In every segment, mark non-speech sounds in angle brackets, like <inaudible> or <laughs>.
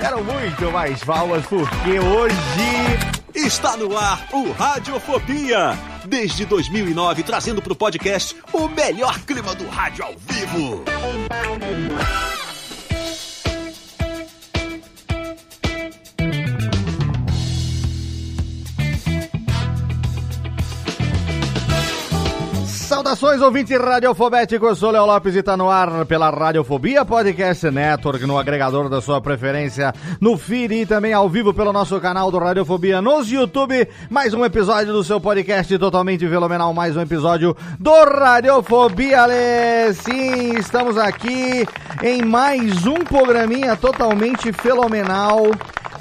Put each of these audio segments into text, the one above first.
Quero muito mais palmas, porque hoje... Está no ar o Radiofobia. Desde 2009, trazendo para o podcast o melhor clima do rádio ao vivo. Saudações, ouvinte radiofobético, eu sou Léo Lopes e tá no ar pela Radiofobia Podcast Network, no agregador da sua preferência, no feed e também ao vivo pelo nosso canal do Radiofobia nos YouTube. Mais um episódio do seu podcast totalmente fenomenal, mais um episódio do Radiofobia, Lê. Sim, estamos aqui em mais um programinha totalmente fenomenal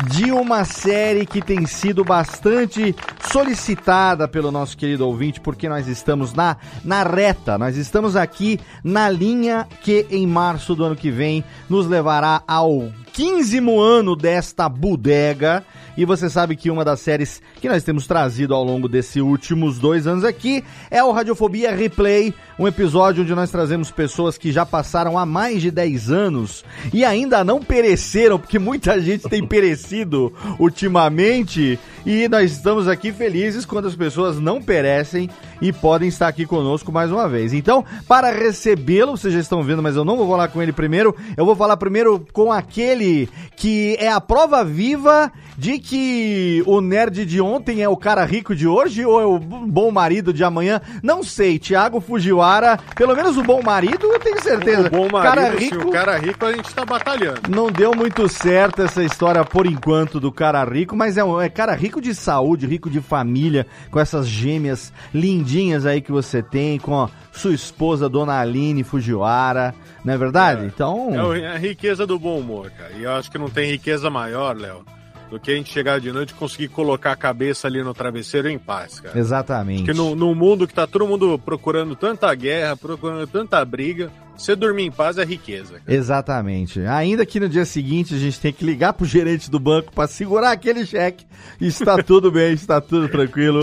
de uma série que tem sido bastante solicitada pelo nosso querido ouvinte, porque nós estamos na, na reta, nós estamos aqui na linha que em março do ano que vem nos levará ao 15 ano desta bodega. E você sabe que uma das séries que nós temos trazido ao longo desses últimos dois anos aqui é o Radiofobia Replay, um episódio onde nós trazemos pessoas que já passaram há mais de 10 anos e ainda não pereceram, porque muita gente tem perecido ultimamente. E nós estamos aqui felizes quando as pessoas não perecem e podem estar aqui conosco mais uma vez. Então, para recebê-lo, vocês já estão vendo, mas eu não vou falar com ele primeiro. Eu vou falar primeiro com aquele que é a prova viva de que o nerd de ontem é o cara rico de hoje ou é o bom marido de amanhã? Não sei, Thiago Fujiwara, pelo menos o bom marido, eu tenho certeza. O bom marido, cara rico, o cara rico a gente tá batalhando. não deu muito certo essa história por enquanto do cara rico, mas é, um, é cara rico de saúde, rico de família, com essas gêmeas lindinhas aí que você tem, com a sua esposa, Dona Aline Fujiwara, não é verdade? É. Então, É é a riqueza do bom humor, cara. E eu acho que não tem riqueza maior, Léo, do que a gente chegar de noite e conseguir colocar a cabeça ali no travesseiro em paz, cara. exatamente. Porque no, num mundo que tá todo mundo procurando tanta guerra, procurando tanta briga, você dormir em paz é riqueza. cara. Exatamente. Ainda que no dia seguinte a gente tem que ligar pro gerente do banco para segurar aquele cheque. Está <laughs> tudo bem, está tudo tranquilo.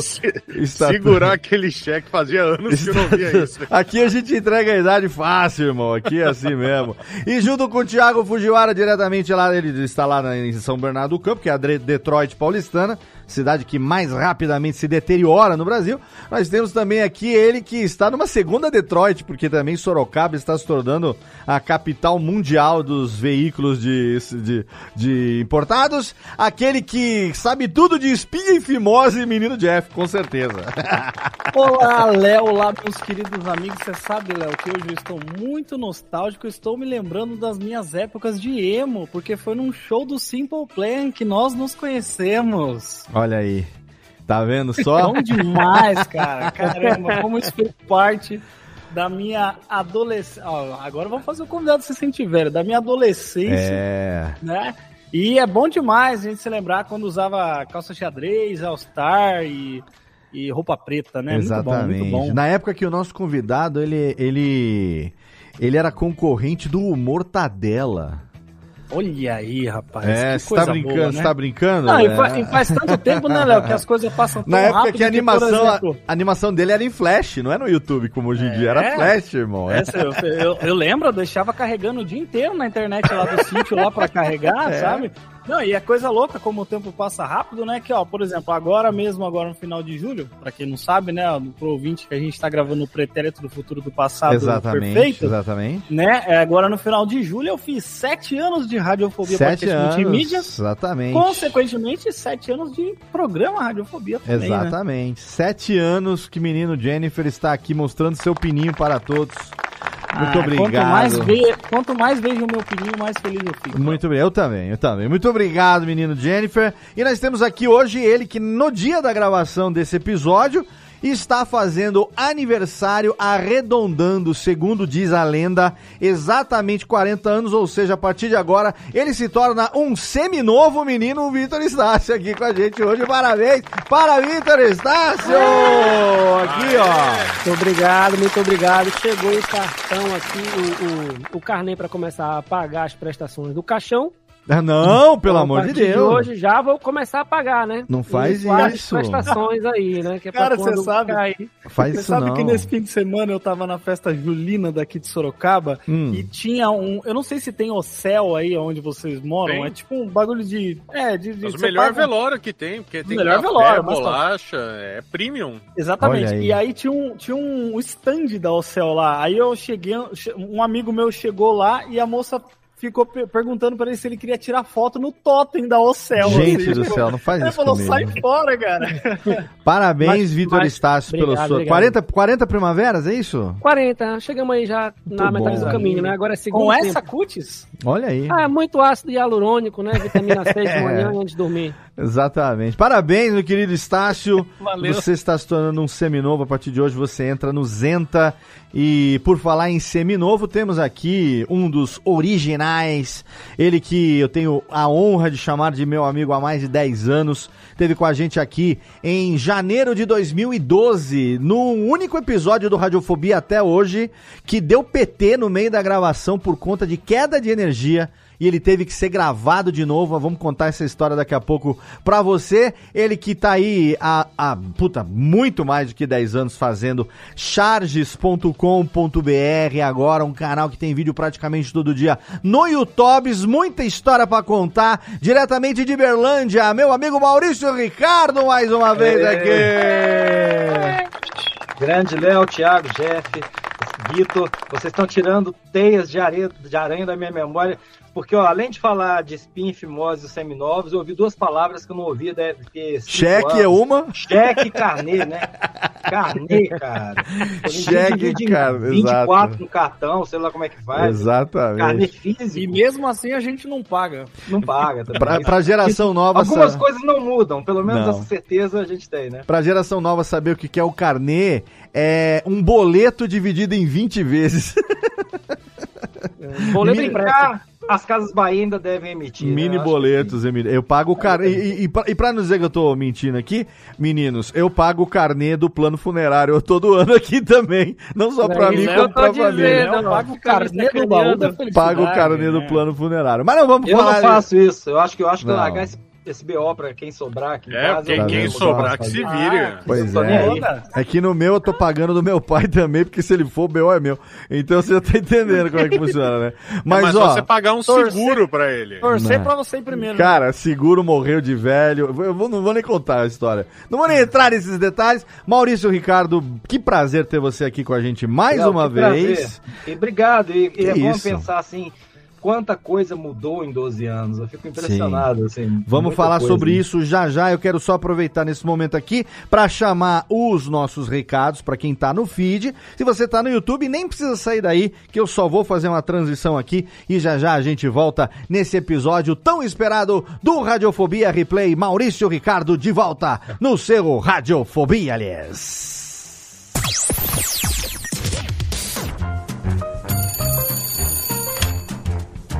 Está Segurar aquele cheque fazia anos que eu não via isso. <laughs> Aqui a gente entrega a idade fácil, irmão. Aqui é assim <laughs> mesmo. E junto com o Thiago Fujiwara, diretamente lá, ele está lá em São Bernardo do Campo, que é a Detroit paulistana, cidade que mais rapidamente se deteriora no Brasil. Nós temos também aqui ele que está numa segunda Detroit, porque também Sorocaba está se tornando a capital mundial dos veículos de, de, de importados. Aquele que sabe tudo de espinha e fimose, menino Jeff, com certeza. <laughs> Olá, Léo, olá, meus queridos amigos. Você sabe, Léo, que hoje eu estou muito nostálgico. Estou me lembrando das minhas épocas de emo, porque foi num show do Simple Plan que nós nos conhecemos. Olha aí. Tá vendo só? Bom demais, cara. Caramba, como isso fez parte da minha adolescência. agora vamos fazer o convidado se sentir velho. Da minha adolescência, É. né? E é bom demais a gente se lembrar quando usava calça xadrez, All-Star e, e roupa preta, né? Exatamente. Muito bom, muito bom. Na época que o nosso convidado, ele, ele, ele era concorrente do Mortadela. Olha aí, rapaz. é, que você tá brincando, boa, você né? tá brincando? Não, e É. e faz tanto tempo, né, Léo, que as coisas passam tão Na época rápido que a animação, a, exemplo, a animação dele era em flash, não é no YouTube como hoje em dia, era É. flash, irmão. É. essa eu, eu, eu lembro, eu deixava carregando o dia inteiro na internet lá do sítio lá pra carregar, <laughs> É. sabe? Não, e é coisa louca como o tempo passa rápido, né? Que, ó, por exemplo, agora mesmo, agora no final de julho, pra quem não sabe, né, pro ouvinte que a gente tá gravando o pretérito do futuro do passado Exatamente, perfeito, exatamente. né? É, agora no final de julho eu fiz sete anos de radiofobia Sete anos, multimídia, exatamente. consequentemente sete anos de programa radiofobia também, né? Exatamente. Sete anos que menino Jennifer está aqui mostrando seu pininho para todos. Muito Ah, obrigado. Quanto mais, ve... quanto mais vejo o meu pininho, mais feliz eu fico. Muito bem, eu também, eu também. Muito obrigado, menino Jennifer. E nós temos aqui hoje ele que no dia da gravação desse episódio está fazendo aniversário arredondando, segundo diz a lenda, exatamente 40 anos, ou seja, a partir de agora ele se torna um seminovo menino Vitor Estácio aqui com a gente hoje. Parabéns para Vitor Estácio! Aqui, ó. Muito obrigado, muito obrigado. Chegou o cartão aqui, o, o, o carnê para começar a pagar as prestações do caixão. Ah, Não, pelo Então, amor de Deus. hoje já vou começar a pagar, né? Não faz E as isso. prestações aí, né? Que é Cara, você sabe- cair. Faz Você isso sabe não. que nesse fim de semana eu tava na festa julina daqui de Sorocaba Hum. e tinha um. Eu não sei se tem hotel aí onde vocês moram. Tem. É tipo um bagulho de. É, de. de Mas o melhor paga- velório que tem, porque tem Melhor café, velório, mas tá- bolacha, é premium. Exatamente. Aí. E aí tinha um, tinha um stand da Ocel lá. Aí eu cheguei, um amigo meu chegou lá e a moça ficou pe- perguntando pra ele se ele queria tirar foto no totem da Ocel. Gente assim. do céu, não faz Ele isso falou, comigo. sai fora, cara. <laughs> Parabéns, Vitor Estácio, pelo seu. obrigado. 40, 40 primaveras, é isso? 40, chegamos aí já na Muito metade bom. do caminho, né? Agora é segundo Com tempo. essa cutis? Olha aí. Ah, muito ácido hialurônico, né? Vitamina C de <laughs> É. manhã antes de dormir. Exatamente. Parabéns, meu querido Estácio. Valeu. Você está se tornando um seminovo. A partir de hoje você entra no Zenta. E por falar em seminovo, temos aqui um dos originais. Ele que eu tenho a honra de chamar de meu amigo há mais de 10 anos. Teve com a gente aqui em janeiro de 2012, no único episódio do Radiofobia até hoje, que deu PT no meio da gravação por conta de queda de energia e ele teve que ser gravado de novo. Vamos contar essa história daqui a pouco pra você. Ele que tá aí há, há puta, muito mais do que 10 anos fazendo charges.com.br, agora um canal que tem vídeo praticamente todo dia no YouTube, muita história pra contar, diretamente de Berlândia, meu amigo Maurício Ricardo mais uma vez aqui. Grande Léo, Thiago, Jeff, Vitor, vocês estão tirando teias de areia, de aranha da minha memória, porque ó, além de falar de espinha, fimose e seminovos, eu ouvi duas palavras que eu não ouvia, deve ter cinco Cheque é anos. uma, Cheque e carnê, né? Carnê, cara. Cheque, em cara, 24 exato. no cartão, sei lá como é que faz. Carnê exatamente. físico, E mesmo assim a gente não paga. não paga também. Pra, pra geração nova, Algumas sa- coisas não mudam, pelo menos Não. essa certeza a gente tem, né? Pra geração nova saber o que que é o carnê, é um boleto dividido em 20 vezes. <laughs> Boleto Mini- impresso. Ah, as casas Bahia ainda devem emitir. né? Mini Eu acho boletos, Emílio. Eu pago o carnê. E, e, e, pra, não dizer que eu tô mentindo aqui, meninos, eu pago o carnê do plano funerário <laughs> todo ano aqui também. Não só pra É mim, que como eu pra tô família. dizendo. Eu não, pago o carnê do baú da felicidade. Pago o carnê do né? plano funerário. Mas não vamos Eu falar. não faço isso. Eu acho que eu acho que eu Não. largar esse, esse BO pra quem sobrar aqui em É, casa. quem, eu quem sobrar que se vire. Pois Tô nem é. É que no meu eu tô pagando do meu pai <laughs> também, porque se ele for, o BO é meu. Então você já tá entendendo como é que funciona, né? <laughs> Mas, Mas ó. você pagar um torcer- seguro pra ele. Torcer Não. pra você ir primeiro. né? Cara, seguro morreu de velho. Eu vou- não vou nem contar a história. Não vou nem entrar nesses detalhes. Maurício Ricardo, que prazer ter você aqui com a gente mais Léo, uma prazer. vez. E obrigado. E, e é Que bom isso. pensar assim, quanta coisa mudou em 12 anos. Eu fico impressionado. Assim, Vamos falar coisa. sobre isso já já. Eu quero só aproveitar nesse momento aqui para chamar os nossos recados para quem tá no feed. Se você tá no YouTube, nem precisa sair daí, que eu só vou fazer uma transição aqui e já já a gente volta nesse episódio tão esperado do Radiofobia Replay. Maurício Ricardo de volta no seu Radiofobia, aliás.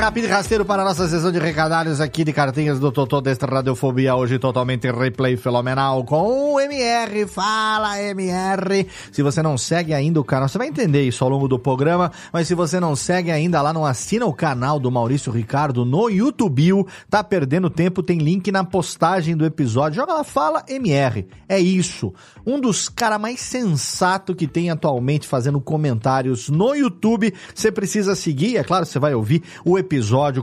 Rápido e rasteiro para a nossa sessão de recadalhos aqui de cartinhas do Totô desta Radiofobia, hoje totalmente replay fenomenal com o MR. Fala, MR! Se você não segue ainda o canal, você vai entender isso ao longo do programa, mas se você não segue ainda lá, não assina o canal do Maurício Ricardo no YouTube, tá perdendo tempo, tem link na postagem do episódio. Joga lá, fala MR. É isso. Um dos caras mais sensato que tem atualmente fazendo comentários no YouTube. Você precisa seguir, é claro, você vai ouvir o episódio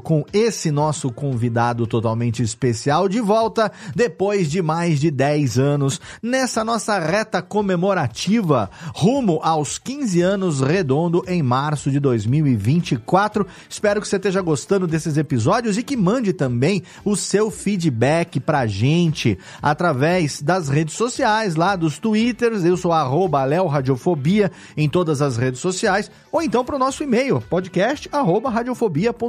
com esse nosso convidado totalmente especial de volta depois de mais de 10 anos nessa nossa reta comemorativa rumo aos 15 anos redondo em março de 2024. Espero que você esteja gostando desses episódios e que mande também o seu feedback pra gente através das redes sociais, lá dos twitters, eu sou arroba Léo Radiofobia em todas as redes sociais, ou então pro nosso e-mail, podcast arroba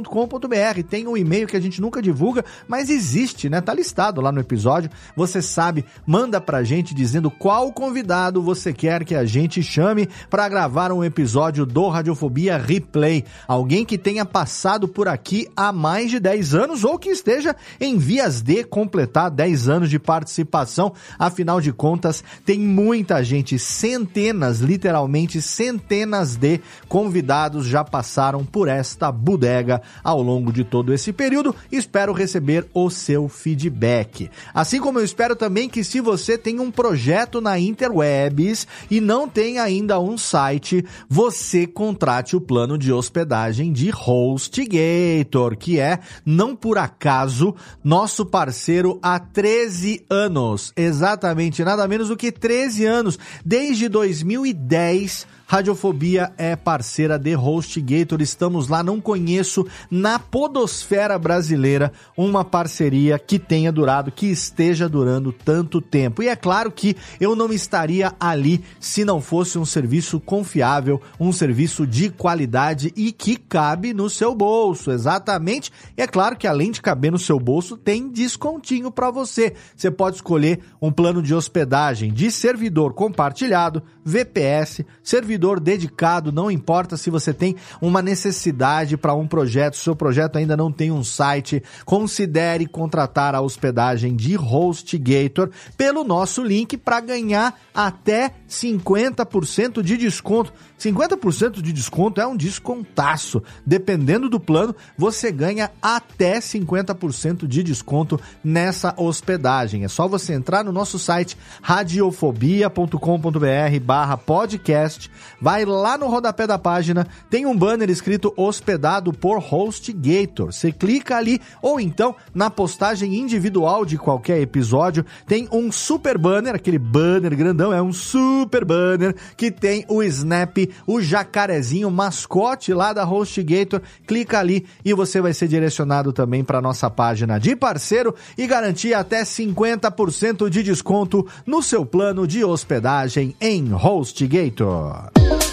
radiofobia.com.br. Tem um e-mail que a gente nunca divulga, mas existe, né? Tá listado lá no episódio. Você sabe, manda pra gente dizendo qual convidado você quer que a gente chame para gravar um episódio do Radiofobia Replay. Alguém que tenha passado por aqui há mais de 10 anos ou que esteja em vias de completar 10 anos de participação. Afinal de contas, tem muita gente, centenas, literalmente centenas de convidados já passaram por esta bodega ao longo de todo esse período. Espero receber o seu feedback. Assim como eu espero também que se você tem um projeto na Interwebs e não tem ainda um site, você contrate o plano de hospedagem de HostGator, que é, não por acaso, nosso parceiro há 13 anos. Exatamente, nada menos do que 13 anos. Desde 2010 Radiofobia é parceira de HostGator. Estamos lá, não conheço na podosfera brasileira uma parceria que tenha durado, que esteja durando tanto tempo. E é claro que eu não estaria ali se não fosse um serviço confiável, um serviço de qualidade e que cabe no seu bolso. Exatamente. E é claro que além de caber no seu bolso, tem descontinho para você. Você pode escolher um plano de hospedagem de servidor compartilhado, VPS, servidor dedicado, não importa se você tem uma necessidade para um projeto, seu projeto ainda não tem um site, considere contratar a hospedagem de HostGator pelo nosso link para ganhar até 50% de desconto. 50% de desconto é um descontaço. Dependendo do plano, você ganha até 50% de desconto nessa hospedagem. É só você entrar no nosso site radiofobia.com.br barra podcast, vai lá no rodapé da página, tem um banner escrito hospedado por HostGator. Você clica ali ou então na postagem individual de qualquer episódio, tem um super banner, aquele banner grandão, é um super banner que tem o Snap o jacarezinho mascote lá da HostGator. Clica ali e você vai ser direcionado também para nossa página de parceiro e garantir até 50% de desconto no seu plano de hospedagem em HostGator.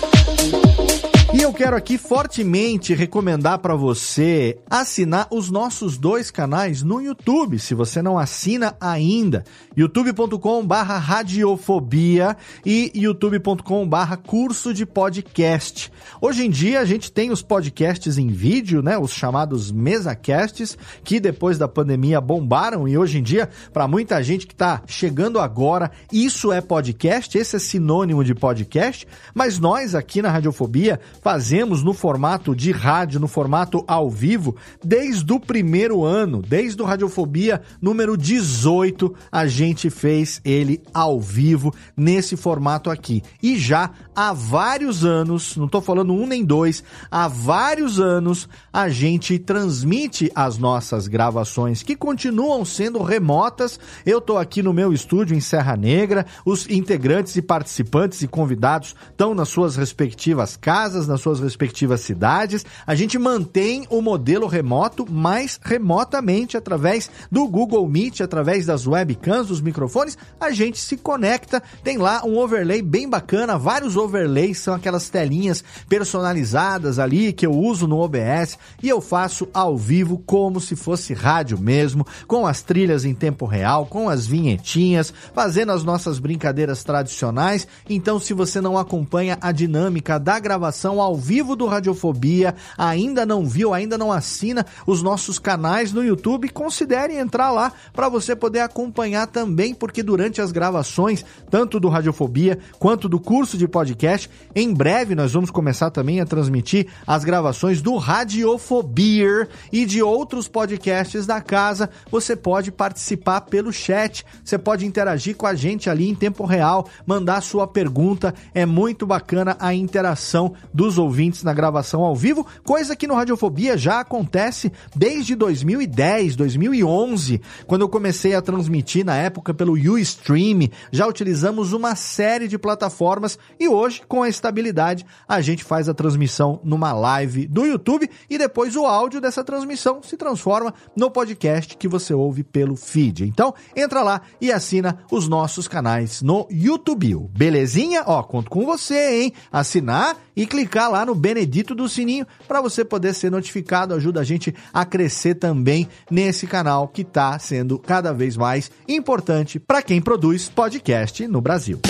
E eu quero aqui fortemente recomendar para você assinar os nossos dois canais no YouTube, se você não assina ainda, youtube.com/barra radiofobia e youtube.com/barra curso de podcast. Hoje em dia a gente tem os podcasts em vídeo, né, os chamados mesacasts, que depois da pandemia bombaram. E hoje em dia para muita gente que está chegando agora, isso é podcast, esse é sinônimo de podcast, mas nós aqui na Radiofobia fazemos no formato de rádio, no formato ao vivo, desde o primeiro ano, desde o Radiofobia número 18, a gente fez ele ao vivo nesse formato aqui. E já há vários anos, não estou falando um nem dois, há vários anos a gente transmite as nossas gravações que continuam sendo remotas. Eu estou aqui no meu estúdio em Serra Negra, os integrantes e participantes e convidados estão nas suas respectivas casas, nas nas suas respectivas cidades. A gente mantém o modelo remoto, mas remotamente através do Google Meet, através das webcams, dos microfones, a gente se conecta. Tem lá um overlay bem bacana, vários overlays, são aquelas telinhas personalizadas ali que eu uso no OBS e eu faço ao vivo como se fosse rádio mesmo, com as trilhas em tempo real, com as vinhetinhas, fazendo as nossas brincadeiras tradicionais. Então, se você não acompanha a dinâmica da gravação ao vivo do Radiofobia, ainda não viu, ainda não assina os nossos canais no YouTube, considere entrar lá para você poder acompanhar também, porque durante as gravações, tanto do Radiofobia quanto do curso de podcast, em breve nós vamos começar também a transmitir as gravações do Radiofobia e de outros podcasts da casa. Você pode participar pelo chat, você pode interagir com a gente ali em tempo real, mandar sua pergunta. É muito bacana a interação dos ouvintes na gravação ao vivo, coisa que no Radiofobia já acontece desde 2010, 2011, quando eu comecei a transmitir na época pelo Ustream. Já utilizamos uma série de plataformas e hoje, com a estabilidade, a gente faz a transmissão numa live do YouTube e depois o áudio dessa transmissão se transforma no podcast que você ouve pelo feed. Então, entra lá e assina os nossos canais no YouTube. Belezinha? Ó, conto com você, hein? Assinar e clicar lá no Benedito do Sininho para você poder ser notificado. Ajuda a gente a crescer também nesse canal que está sendo cada vez mais importante para quem produz podcast no Brasil.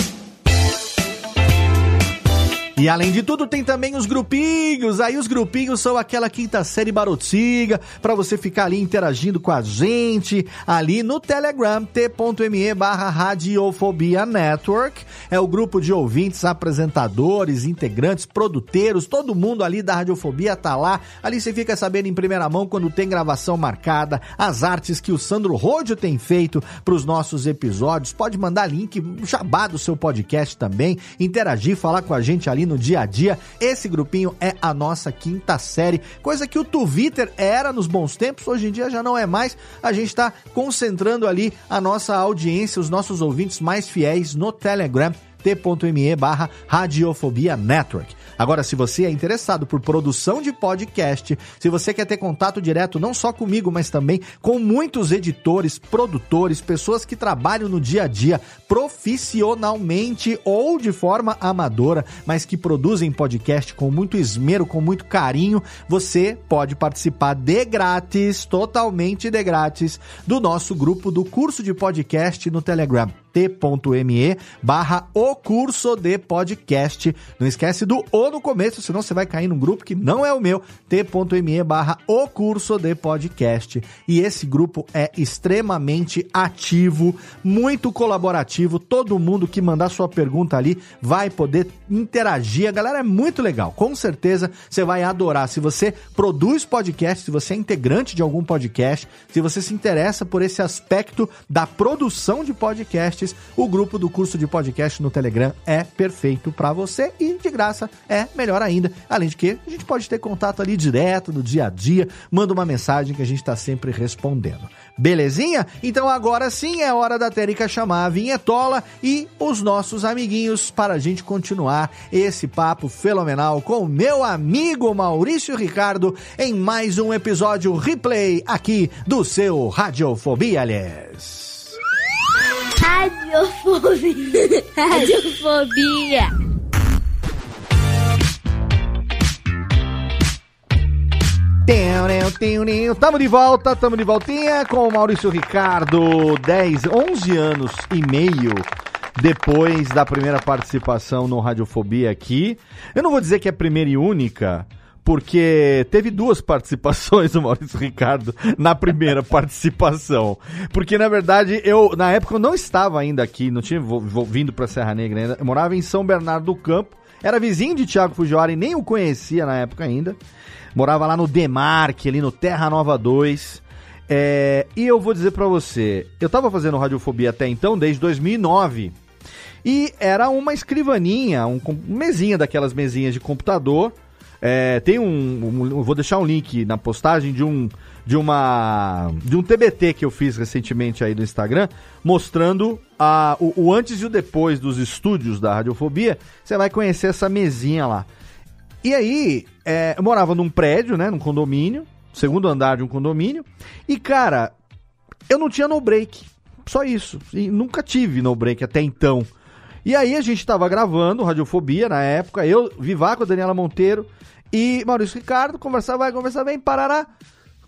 E além de tudo, tem também os grupinhos. Aí os grupinhos são aquela quinta série barotiga para você ficar ali interagindo com a gente ali no Telegram t.me barra Radiofobia Network. É o grupo de ouvintes, apresentadores, integrantes, produteiros, todo mundo ali da Radiofobia tá lá. Ali você fica sabendo em primeira mão quando tem gravação marcada, as artes que o Sandro Rodio tem feito para os nossos episódios. Pode mandar link, jabá do seu podcast também, interagir, falar com a gente ali no dia a dia. Esse grupinho é a nossa quinta série, coisa que o Twitter era nos bons tempos, hoje em dia já não é mais. A gente está concentrando ali a nossa audiência, os nossos ouvintes mais fiéis no Telegram t.me barra Radiofobia Network. Agora, se você é interessado por produção de podcast, se você quer ter contato direto não só comigo, mas também com muitos editores, produtores, pessoas que trabalham no dia a dia profissionalmente ou de forma amadora, mas que produzem podcast com muito esmero, com muito carinho, você pode participar de grátis, totalmente de grátis, do nosso grupo do curso de podcast no Telegram t.me barra o curso de podcast. Não esquece do O no começo, senão você vai cair num grupo que não é o meu, t.me barra o curso de podcast. E esse grupo é extremamente ativo, muito colaborativo, todo mundo que mandar sua pergunta ali vai poder interagir. A galera é muito legal, com certeza você vai adorar. Se você produz podcast, se você é integrante de algum podcast, se você se interessa por esse aspecto da produção de podcasts, o grupo do curso de podcast no Telegram é perfeito para você e de graça é melhor ainda. Além de que a gente pode ter contato ali direto no dia a dia, manda uma mensagem que a gente está sempre respondendo. Belezinha? Então agora sim é hora da Térica chamar a vinhetola e os nossos amiguinhos para a gente continuar esse papo fenomenal com o meu amigo Maurício Ricardo em mais um episódio replay aqui do seu Radiofobia, aliás. Radiofobia. <laughs> Radiofobia. Tamo de volta, tamo de voltinha com o Maurício Ricardo, 10, 11 anos e meio depois da primeira participação no Radiofobia aqui. Eu não vou dizer que é a primeira e única, porque teve duas participações do <laughs> Maurício Ricardo na primeira participação. Porque, na verdade, eu, na época, eu não estava ainda aqui, não tinha vindo para Serra Negra ainda. Eu morava em São Bernardo do Campo, era vizinho de Tiago Fujiwara e nem o conhecia na época ainda. Morava lá no Demarque, ali no Terra Nova 2. É, e eu vou dizer para você, eu tava fazendo Radiofobia até então, desde 2009. E era uma escrivaninha, um, uma mesinha daquelas mesinhas de computador. É, tem um, um, Vou deixar um link na postagem de um. De uma. De um TBT que eu fiz recentemente aí no Instagram, mostrando a, o, o antes e o depois dos estúdios da Radiofobia. Você vai conhecer essa mesinha lá. E aí, é, eu morava num prédio, né? Num condomínio, segundo andar de um condomínio. E, cara, eu não tinha no break. Só isso. E nunca tive no break até então. E aí a gente tava gravando Radiofobia na época, eu, Vivaco, Daniela Monteiro e Maurício Ricardo, conversava, vai, conversar bem, parará.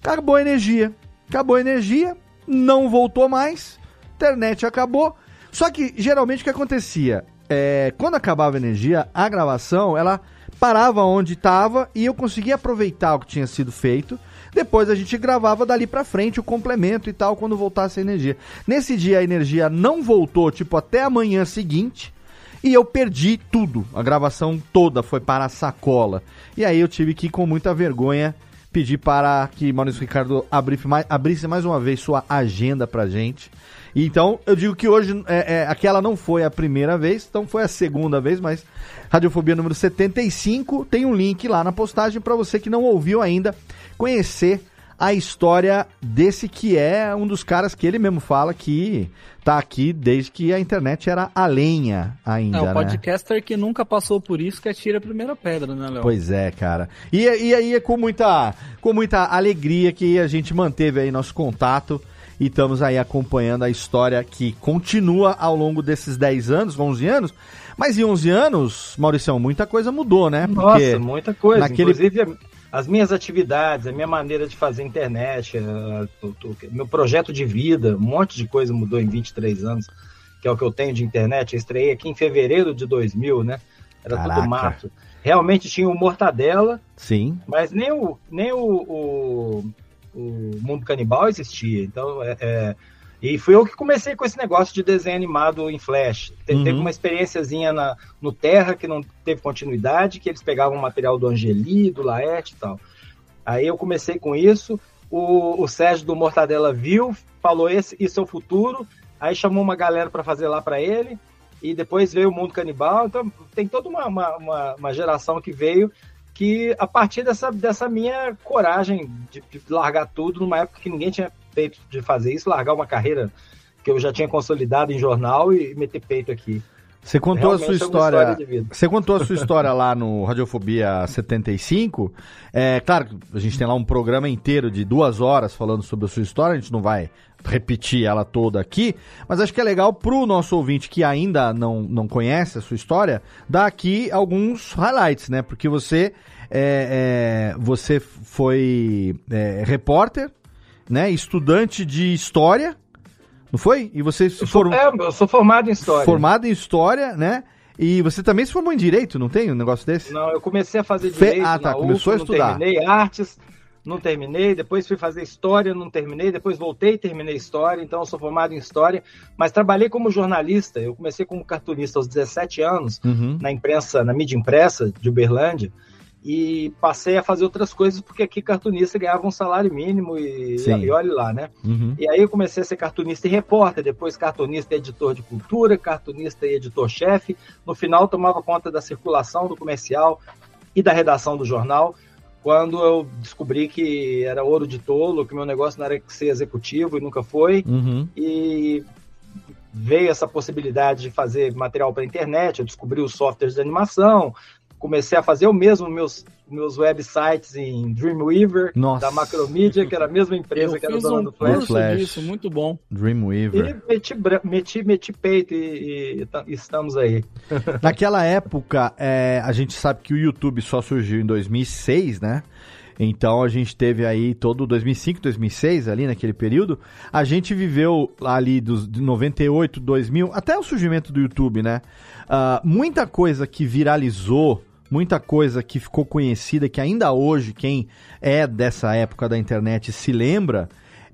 Acabou a energia. Acabou a energia, não voltou mais, internet acabou. Só que geralmente o que acontecia? É, quando acabava a energia, a gravação ela parava onde estava e eu conseguia aproveitar o que tinha sido feito. Depois a gente gravava dali pra frente o complemento e tal quando voltasse a energia. Nesse dia a energia não voltou, tipo, até a manhã seguinte. E eu perdi tudo. A gravação toda foi para a sacola. E aí eu tive que, com muita vergonha, pedir para que Maurício Ricardo abrisse mais, uma vez sua agenda pra gente. Então, eu digo que hoje é, é, aquela não foi a primeira vez, então foi a segunda vez, mas Radiofobia número 75 tem um link lá na postagem para você que não ouviu ainda conhecer a história desse que é um dos caras que ele mesmo fala que tá aqui desde que a internet era a lenha ainda, É, o né? podcaster que nunca passou por isso que atira a primeira pedra, né, Léo? Pois é, cara. E, e aí é com muita, com muita alegria que a gente manteve aí nosso contato e estamos aí acompanhando a história que continua ao longo desses 10 anos, 11 anos. Mas em 11 anos, Mauricião, muita coisa mudou, né? Nossa, muita coisa. naquele- Inclusive, as minhas atividades, a minha maneira de fazer internet, o- meu projeto de vida, um monte de coisa mudou em 23 anos, que é o que eu tenho de internet. Eu estreiei aqui em fevereiro de 2000, né? Era Caraca. tudo mato. Realmente tinha o Mortadela, Sim. mas nem o, nem o, o, o Mundo Canibal existia. Então, é, é- e fui eu que comecei com esse negócio de desenho animado em Flash. Te- Uhum. Teve uma experiênciazinha na, no Terra que não teve continuidade, que eles pegavam o material do Angeli, do Laerte e tal. Aí eu comecei com isso. O, o Sérgio do Mortadela viu, falou: esse, isso é o futuro. Aí chamou uma galera para fazer lá para ele. E depois veio o Mundo Canibal. Então tem toda uma, uma, uma, uma geração que veio que a partir dessa, dessa minha coragem de, de largar tudo numa época que ninguém tinha feito de fazer isso, largar uma carreira que eu já tinha consolidado em jornal e meter peito aqui. Você contou a Realmente sua é história. história. Você contou a sua história lá no Radiofobia 75. É claro que a gente tem lá um programa inteiro de duas horas falando sobre a sua história. A gente não vai repetir ela toda aqui, mas acho que é legal pro nosso ouvinte que ainda não, não conhece a sua história, dar aqui alguns highlights, né? Porque você é, é, você foi é, repórter, né? Estudante de história, não foi? E você se formou. É, eu sou formado em história. Formado em história, né? E você também se formou em direito, não tem um negócio desse? Não, eu comecei a fazer Fe- direito Ah, tá, começou a estudar. Não terminei artes, não terminei. Depois fui fazer história, não terminei. Depois voltei e terminei história. Então eu sou formado em história, mas trabalhei como jornalista. Eu comecei como cartunista aos 17 anos Uhum. na imprensa, na mídia impressa de Uberlândia. E passei a fazer outras coisas porque aqui cartunista ganhava um salário mínimo e, Sim. e olhe lá, né? Uhum. E aí eu comecei a ser cartunista e repórter, depois cartunista e editor de cultura, cartunista e editor-chefe. No final tomava conta da circulação do comercial e da redação do jornal. Quando eu descobri que era ouro de tolo, que meu negócio não era ser executivo e nunca foi, Uhum. e veio essa possibilidade de fazer material para internet, eu descobri os softwares de animação, comecei a fazer eu mesmo meus meus websites em Dreamweaver, Nossa. da Macromedia, que era a mesma empresa Eu que era fiz dona um do Flash. curso Flash. disso, muito bom. Dreamweaver. E meti, meti, meti peito e, e tá- estamos aí. <laughs> Naquela época, é, a gente sabe que o YouTube só surgiu em 2006, né? Então a gente teve aí todo 2005, 2006 ali naquele período. A gente viveu ali dos de 98, 2000, até o surgimento do YouTube, né? Ah, muita coisa que viralizou, muita coisa que ficou conhecida, que ainda hoje quem é dessa época da internet se lembra,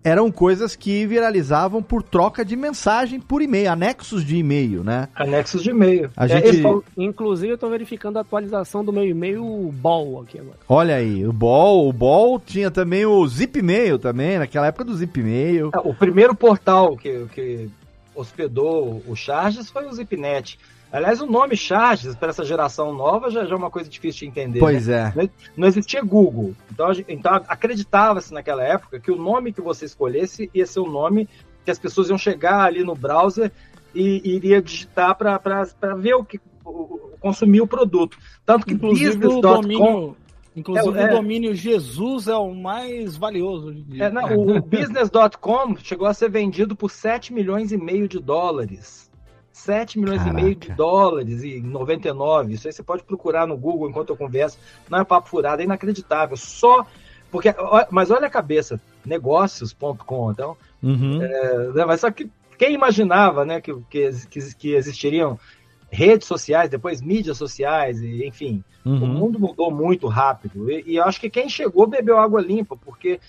eram coisas que viralizavam por troca de mensagem por e-mail, anexos de e-mail, né? Anexos de e-mail. A É, gente- foi- Inclusive, eu tô verificando a atualização do meu e-mail Ball aqui agora. Olha aí, o Ball, o Ball tinha também o Zipmail também, naquela época do Zipmail. o primeiro portal que, que hospedou o Charges foi o Zipnet. Aliás, o nome Charges, para essa geração nova, já, já é uma coisa difícil de entender. Pois né? é. Não- existia Google. Então, então acreditava-se naquela época que o nome que você escolhesse ia ser o nome que as pessoas iam chegar ali no browser e, e iria digitar para ver o que, o, consumir o produto. Tanto que Inclusive o domínio, inclusive É, é. o domínio Jesus é o mais valioso. É, não, o, <laughs> o business.com chegou a ser vendido por 7 milhões e meio de dólares. 7 milhões Caraca. e meio de dólares em 99. Isso aí você pode procurar no Google enquanto eu converso. Não é papo furado, é inacreditável. Só porque, mas olha a cabeça, negócios.com, então, Uhum. é, né, mas só que quem imaginava, né, que, que, que, existiriam redes sociais, depois mídias sociais, e, enfim, Uhum. o mundo mudou muito rápido. E, e eu acho que quem chegou bebeu água limpa, porque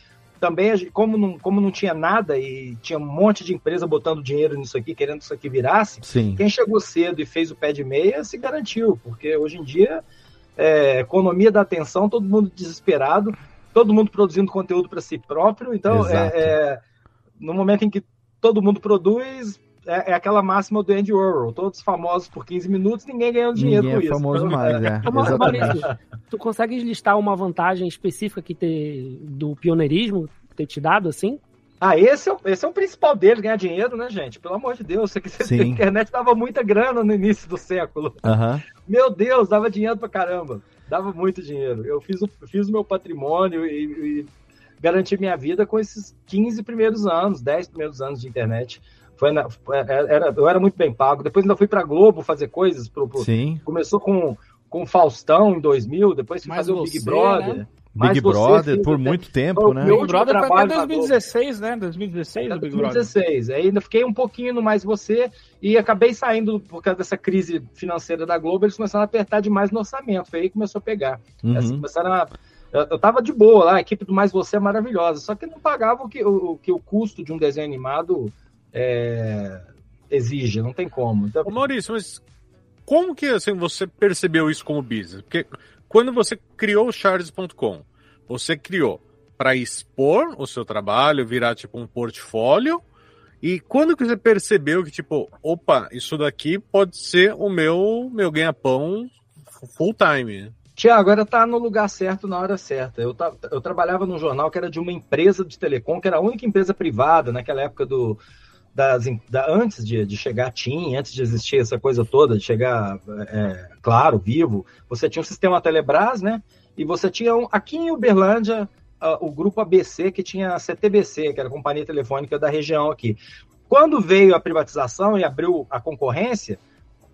também, como não, como não tinha nada e tinha um monte de empresa botando dinheiro nisso aqui, querendo que isso aqui virasse, Sim. quem chegou cedo e fez o pé de meia se garantiu, porque hoje em dia, é, economia da atenção, todo mundo desesperado, todo mundo produzindo conteúdo para si próprio. Então, é, é, no momento em que todo mundo produz, é, é aquela máxima do Andy Warhol, todos famosos por 15 minutos, ninguém ganhando dinheiro Ninguém com é isso. famoso mais, <laughs> é. Maurício, tu consegues listar uma vantagem específica que ter do pioneirismo ter te dado, assim? Ah, esse é, o- esse é o principal dele, ganhar dinheiro, né, gente? Pelo amor de Deus, isso aqui, Sim. a internet dava muita grana no início do século. Aham. Meu Deus, dava dinheiro pra caramba. Dava muito dinheiro. Eu fiz o, fiz o meu patrimônio e, e garanti minha vida com esses 15 primeiros anos, 10 primeiros anos de internet. Foi na- foi- era, eu era muito bem pago. Depois ainda fui pra Globo fazer coisas. Pro, pro- Sim. Começou com, com o Faustão em 2000, depois fui Mais fazer o você, Big Brother. né? Mais Big Brother, fiz por até- muito Foi tempo, o né? Big Brother foi até na Globo. 2016, né? 2016 o Até Big Brother. 2016. Aí ainda fiquei um pouquinho no mais você e acabei saindo por causa dessa crise financeira da Globo. Eles começaram a apertar demais no orçamento. Foi aí que começou a pegar. Uhum. Assim, começaram a- eu, eu tava de boa lá, a equipe do Mais Você é maravilhosa, só que não pagava o que o, o que o custo de um desenho animado é, exige, não tem como. Então, Ô Maurício, mas como que assim, você percebeu isso como business? Porque quando você criou o Charles.com, você criou para expor o seu trabalho, virar tipo um portfólio. E quando que você percebeu que, tipo, opa, isso daqui pode ser o meu, meu ganha-pão full time? Tiago, era estar no lugar certo na hora certa. Eu, eu trabalhava num jornal que era de uma empresa de telecom, que era a única empresa privada naquela época do. Das, da, antes de, de chegar TIM, antes de existir essa coisa toda, de chegar, é, claro, vivo, você tinha o sistema Telebrás, né? E você tinha um, aqui em Uberlândia ah, o grupo ABC, que tinha a CTBC, que era a companhia telefônica da região aqui. Quando veio a privatização e abriu a concorrência,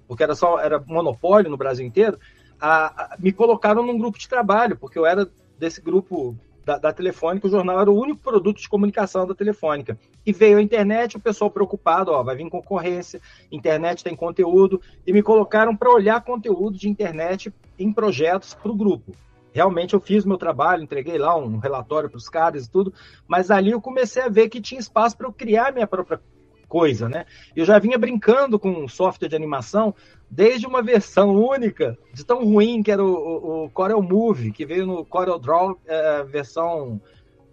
porque era só era monopólio no Brasil inteiro, a- a- me colocaram num grupo de trabalho, porque eu era desse grupo da, da Telefônica, o jornal era o único produto de comunicação da Telefônica. E veio a internet, o pessoal preocupado, ó, vai vir concorrência, internet tem conteúdo, e me colocaram para olhar conteúdo de internet em projetos para o grupo. Realmente eu fiz meu trabalho, entreguei lá um relatório para os caras e tudo, mas ali eu comecei a ver que tinha espaço para eu criar minha própria coisa, né? Eu já vinha brincando com software de animação desde uma versão única, de tão ruim que era o, o, o Corel Movie, que veio no Corel Draw eh, versão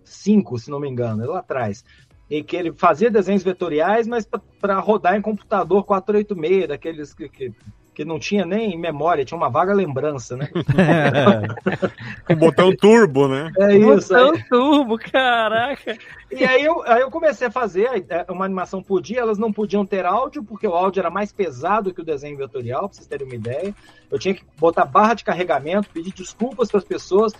5, se não me engano, lá atrás. E que ele fazia desenhos vetoriais, mas para rodar em computador 486, daqueles que, que, que não tinha nem memória, tinha uma vaga lembrança, né? <laughs> Com botão turbo, né? É isso. Botão aí- turbo, caraca. E aí eu, aí eu comecei a fazer é, uma animação por dia, elas não podiam ter áudio, porque o áudio era mais pesado que o desenho vetorial, pra vocês terem uma ideia. Eu tinha que botar barra de carregamento, pedir desculpas para as pessoas.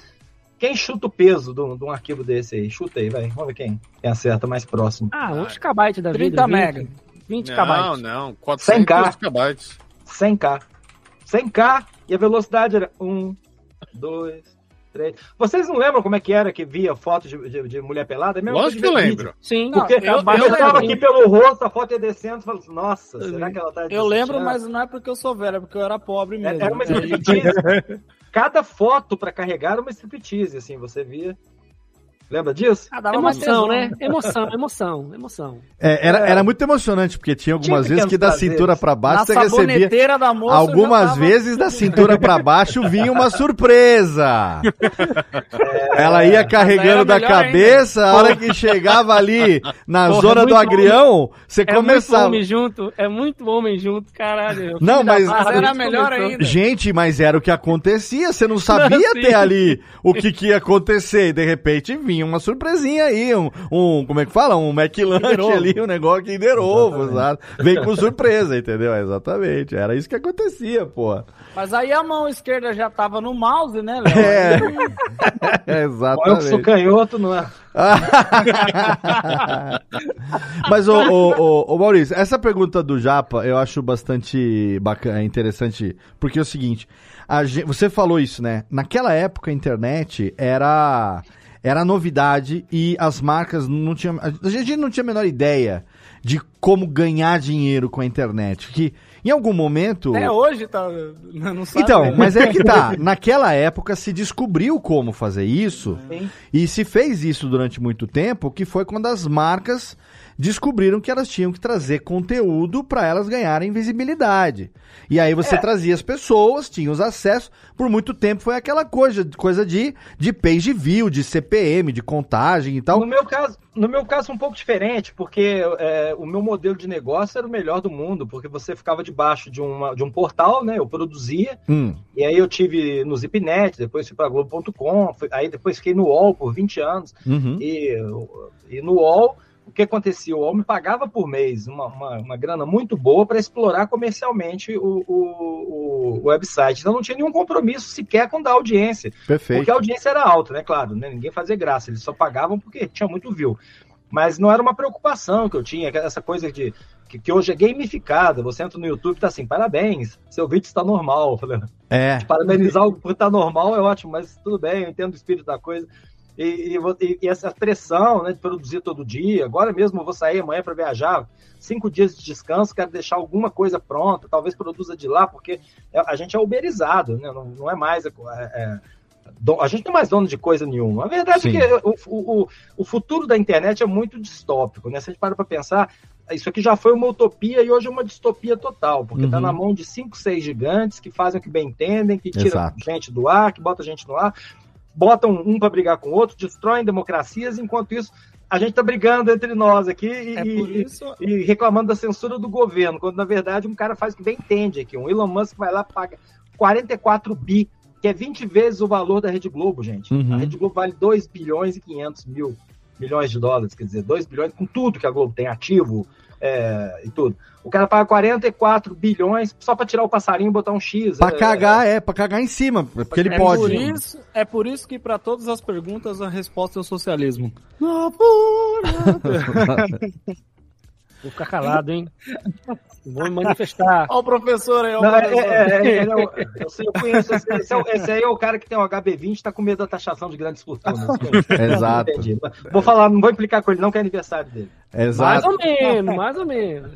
Quem chuta o peso de um arquivo desse aí? Chuta aí, vai. Vamos ver quem, quem acerta mais próximo. Ah, uns KB da 30 vida. 20, mega. 20 Não, KB. não, 400 100K. KB. 100k. 100k e a velocidade era 1, 2, 3. Vocês não lembram como é que era que via foto de, de- de mulher pelada? É a mesma Lógico que eu lembro. vídeo. Sim, Porque eu- eu, eu tava aqui pelo rosto, a foto ia descendo e falava assim, nossa, será que ela tá Eu lembro, mas não é porque eu sou velho, é porque eu era pobre mesmo. Era uma É, striptease. <laughs> Cada foto pra carregar era uma striptease, assim, você via. Lembra disso? Ah, dava Emoção, tesão. né? Emoção, emoção, emoção. É, era, É. era muito emocionante, porque tinha algumas Tinha vezes que da cintura pra baixo Na você recebia. da moça. Algumas tava- vezes da cintura pra baixo vinha uma surpresa. Ela ia carregando da cabeça, a hora que chegava ali na Porra, zona é do agrião, você É muito começava. homem junto, é muito homem junto, caralho. Não, mas- Mas era melhor começou. ainda. Gente, mas era o que acontecia, você não sabia Sim. ter ali o que, que ia acontecer, e de repente vinha tinha uma surpresinha aí, um, um como é que fala? Um McLanche ali, um negócio Kinder Ovo, sabe? Veio com surpresa, entendeu? Exatamente, era isso que acontecia, pô. Mas aí a mão esquerda já tava no mouse, né, Léo? É, Eu <laughs> exatamente. que sou canhoto, não é? <laughs> Mas, ô, ô, ô, ô, Maurício, essa pergunta do Japa eu acho bastante bacana, interessante, porque é o seguinte, a gen- você falou isso, né? Naquela época a internet era, era novidade e as marcas não tinham. A gente não tinha a menor ideia de como ganhar dinheiro com a internet. Que em algum momento. Até hoje tá. Não sabe, Então, né? mas é que tá. Naquela época se descobriu como fazer isso Sim. e se fez isso durante muito tempo, que foi quando as marcas descobriram que elas tinham que trazer conteúdo para elas ganharem visibilidade. E aí você trazia as pessoas, tinha os acessos. Por muito tempo foi aquela coisa, coisa de, de page view, de CPM, de contagem e tal. No meu caso, no meu caso, um pouco diferente, porque é, o meu modelo de negócio era o melhor do mundo, porque você ficava debaixo de, uma, de um portal, né? Eu produzia, Hum, e aí eu tive no Zipnet, depois fui para Globo.com, aí depois fiquei no UOL por 20 anos. uhum. E, e no UOL, que acontecia? O me pagava por mês uma, uma, uma grana muito boa para explorar comercialmente o, o, o website. Então não tinha nenhum compromisso sequer com dar audiência. Perfeito. Porque a audiência era alta, né? Claro, né? ninguém fazia graça, eles só pagavam porque tinha muito view. Mas não era uma preocupação que eu tinha, essa coisa de que, que hoje é gamificada. Você entra no YouTube e tá assim, parabéns, seu vídeo está normal. <laughs> É. Parabenizar o por estar normal é ótimo, mas tudo bem, eu entendo o espírito da coisa. E, e e- essa pressão né, de produzir todo dia. Agora mesmo eu vou sair amanhã para viajar, cinco dias de descanso, quero deixar alguma coisa pronta, talvez produza de lá, porque é- a gente é uberizado, né? não, não é mais. é- é- do- a gente não é mais dono de coisa nenhuma. A verdade Sim. é que o, o, o- futuro da internet é muito distópico. Né? Se a gente para para pensar, isso aqui já foi uma utopia e hoje é uma distopia total, porque está Uhum. na mão de cinco, seis gigantes que fazem o que bem entendem, que tiram gente do ar, que bota gente no ar, botam um para brigar com o outro, destroem democracias, enquanto isso a gente está brigando entre nós aqui e, É por e- isso- e reclamando da censura do governo, quando na verdade um cara faz o que bem entende aqui. Um Elon Musk vai lá paga 44 bi, que é 20 vezes o valor da Rede Globo, gente. Uhum. A Rede Globo vale 2 bilhões e 500 mil milhões de dólares, quer dizer, 2 bilhões com tudo que a Globo tem, ativo é, e tudo. O cara paga 44 bilhões só para tirar o passarinho e botar um X. Pra é, cagar, é, pra cagar em cima, porque ele é pode. Por isso, é por isso que para todas as perguntas a resposta é o socialismo. <laughs> Vou ficar calado, hein? Vou me manifestar. Olha o professor aí. Não, é, professor. é, é, é, não, eu, sei, eu conheço. Esse, esse, é, aí é o cara que tem o HB20 e tá com medo da taxação de grandes fortunas. <laughs> Exato. Vou falar, não vou implicar com ele, não, que é aniversário dele. Mais Exato. ou menos, mais ou menos.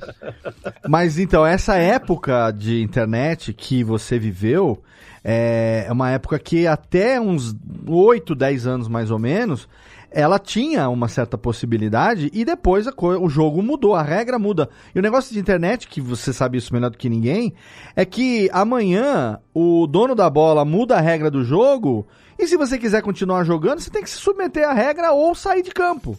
Mas então, essa época de internet que você viveu é uma época que até uns 8, 10 anos mais ou menos, ela tinha uma certa possibilidade e depois o jogo mudou, a regra muda. E o negócio de internet, que você sabe isso melhor do que ninguém, é que amanhã o dono da bola muda a regra do jogo e se você quiser continuar jogando, você tem que se submeter à regra ou sair de campo.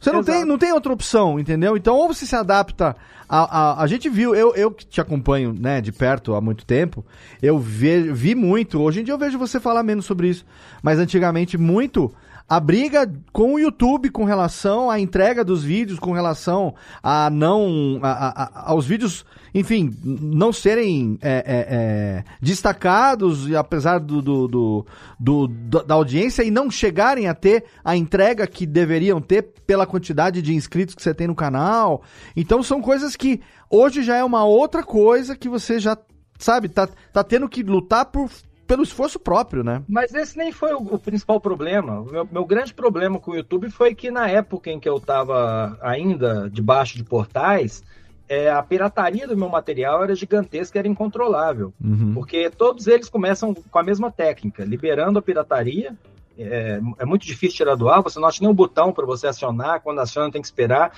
Você não tem, não tem outra opção, entendeu? Então, ou você se adapta a. A, a gente viu, eu, eu que te acompanho né, de perto há muito tempo, eu ve, vi muito. Hoje em dia eu vejo você falar menos sobre isso, mas antigamente muito. A briga com o YouTube com relação à entrega dos vídeos, com relação a não. a- a- aos vídeos, enfim, não serem é, é, é, destacados, apesar do, do, do- do- da da audiência, e não chegarem a ter a entrega que deveriam ter pela quantidade de inscritos que você tem no canal. Então são coisas que hoje já é uma outra coisa que você já, sabe, tá, tá tendo que lutar por, pelo esforço próprio, né? Mas esse nem foi o, o principal problema. O meu, meu grande problema com o YouTube foi que na época em que eu estava ainda debaixo de portais, é, a pirataria do meu material era gigantesca, era incontrolável. Uhum. Porque todos eles começam com a mesma técnica, liberando a pirataria. É, é muito difícil tirar do ar, você não acha nem um botão para você acionar, quando aciona tem que esperar.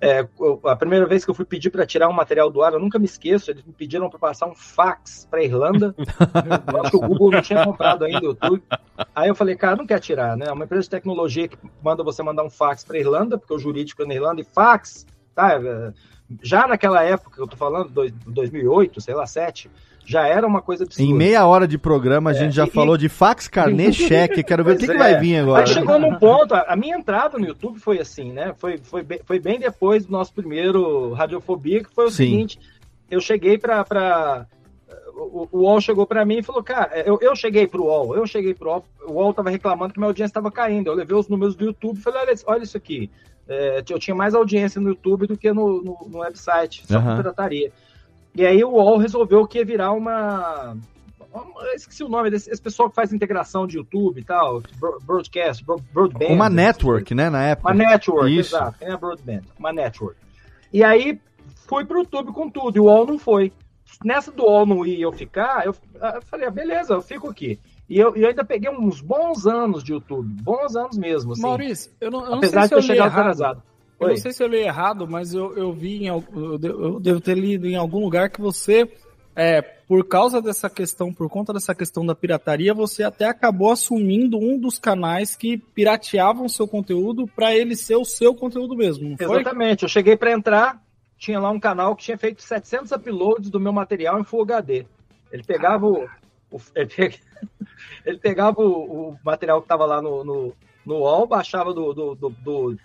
É, a primeira vez que eu fui pedir para tirar um material do ar, eu nunca me esqueço, eles me pediram para passar um fax para Irlanda. <laughs> Eu acho que o Google não tinha comprado ainda o YouTube. Aí eu falei, cara, não quer tirar, né? É uma empresa de tecnologia que manda você mandar um fax para Irlanda, porque o jurídico é na Irlanda, e fax, tá? é, Já naquela época, eu tô falando, dois- 2008, sei lá, 7, já era uma coisa absurda. Em meia hora de programa a gente já e- falou de fax, carnê, <laughs> cheque. Quero ver o que, Pois que vai é. vir agora. Aí chegou num ponto, a, a minha entrada no YouTube foi assim, né? Foi, foi, bem, foi bem depois do nosso primeiro Radiofobia, que foi o Sim. seguinte: eu cheguei pra. pra o, o UOL chegou pra mim e falou, cara, eu, eu cheguei pro UOL, eu cheguei pro UOL, o UOL tava reclamando que minha audiência estava caindo. Eu levei os números do YouTube e falei, olha, olha isso aqui. É, eu tinha mais audiência no YouTube do que no, no, no website, só por pirataria. E aí o UOL resolveu que ia virar uma. Eu esqueci o nome desse esse pessoal que faz integração de YouTube e tal, bro- broadcast, bro- broadband. Uma network, né, na época. Uma network, Isso. exato. Tem a broadband, uma network. E aí fui pro YouTube com tudo, e o UOL não foi. Nessa do UOL não ir eu ficar, eu, eu falei, ah, beleza, eu fico aqui. E eu, e eu ainda peguei uns bons anos de YouTube, bons anos mesmo. Assim, Maurício, eu não, eu não apesar sei se de ter eu chegado errado. atrasado. Eu Oi. não sei se eu li errado, mas eu, eu vi em eu de- eu devo ter lido em algum lugar que você, é, por causa dessa questão, por conta dessa questão da pirataria, você até acabou assumindo um dos canais que pirateavam seu conteúdo para ele ser o seu conteúdo mesmo? Exatamente. Eu cheguei para entrar, tinha lá um canal que tinha feito 700 uploads do meu material em Full HD. Ele pegava o, o- <laughs> ele, pe- ele pegava o, o material que estava lá no, no, no UOL, baixava do, do, do, do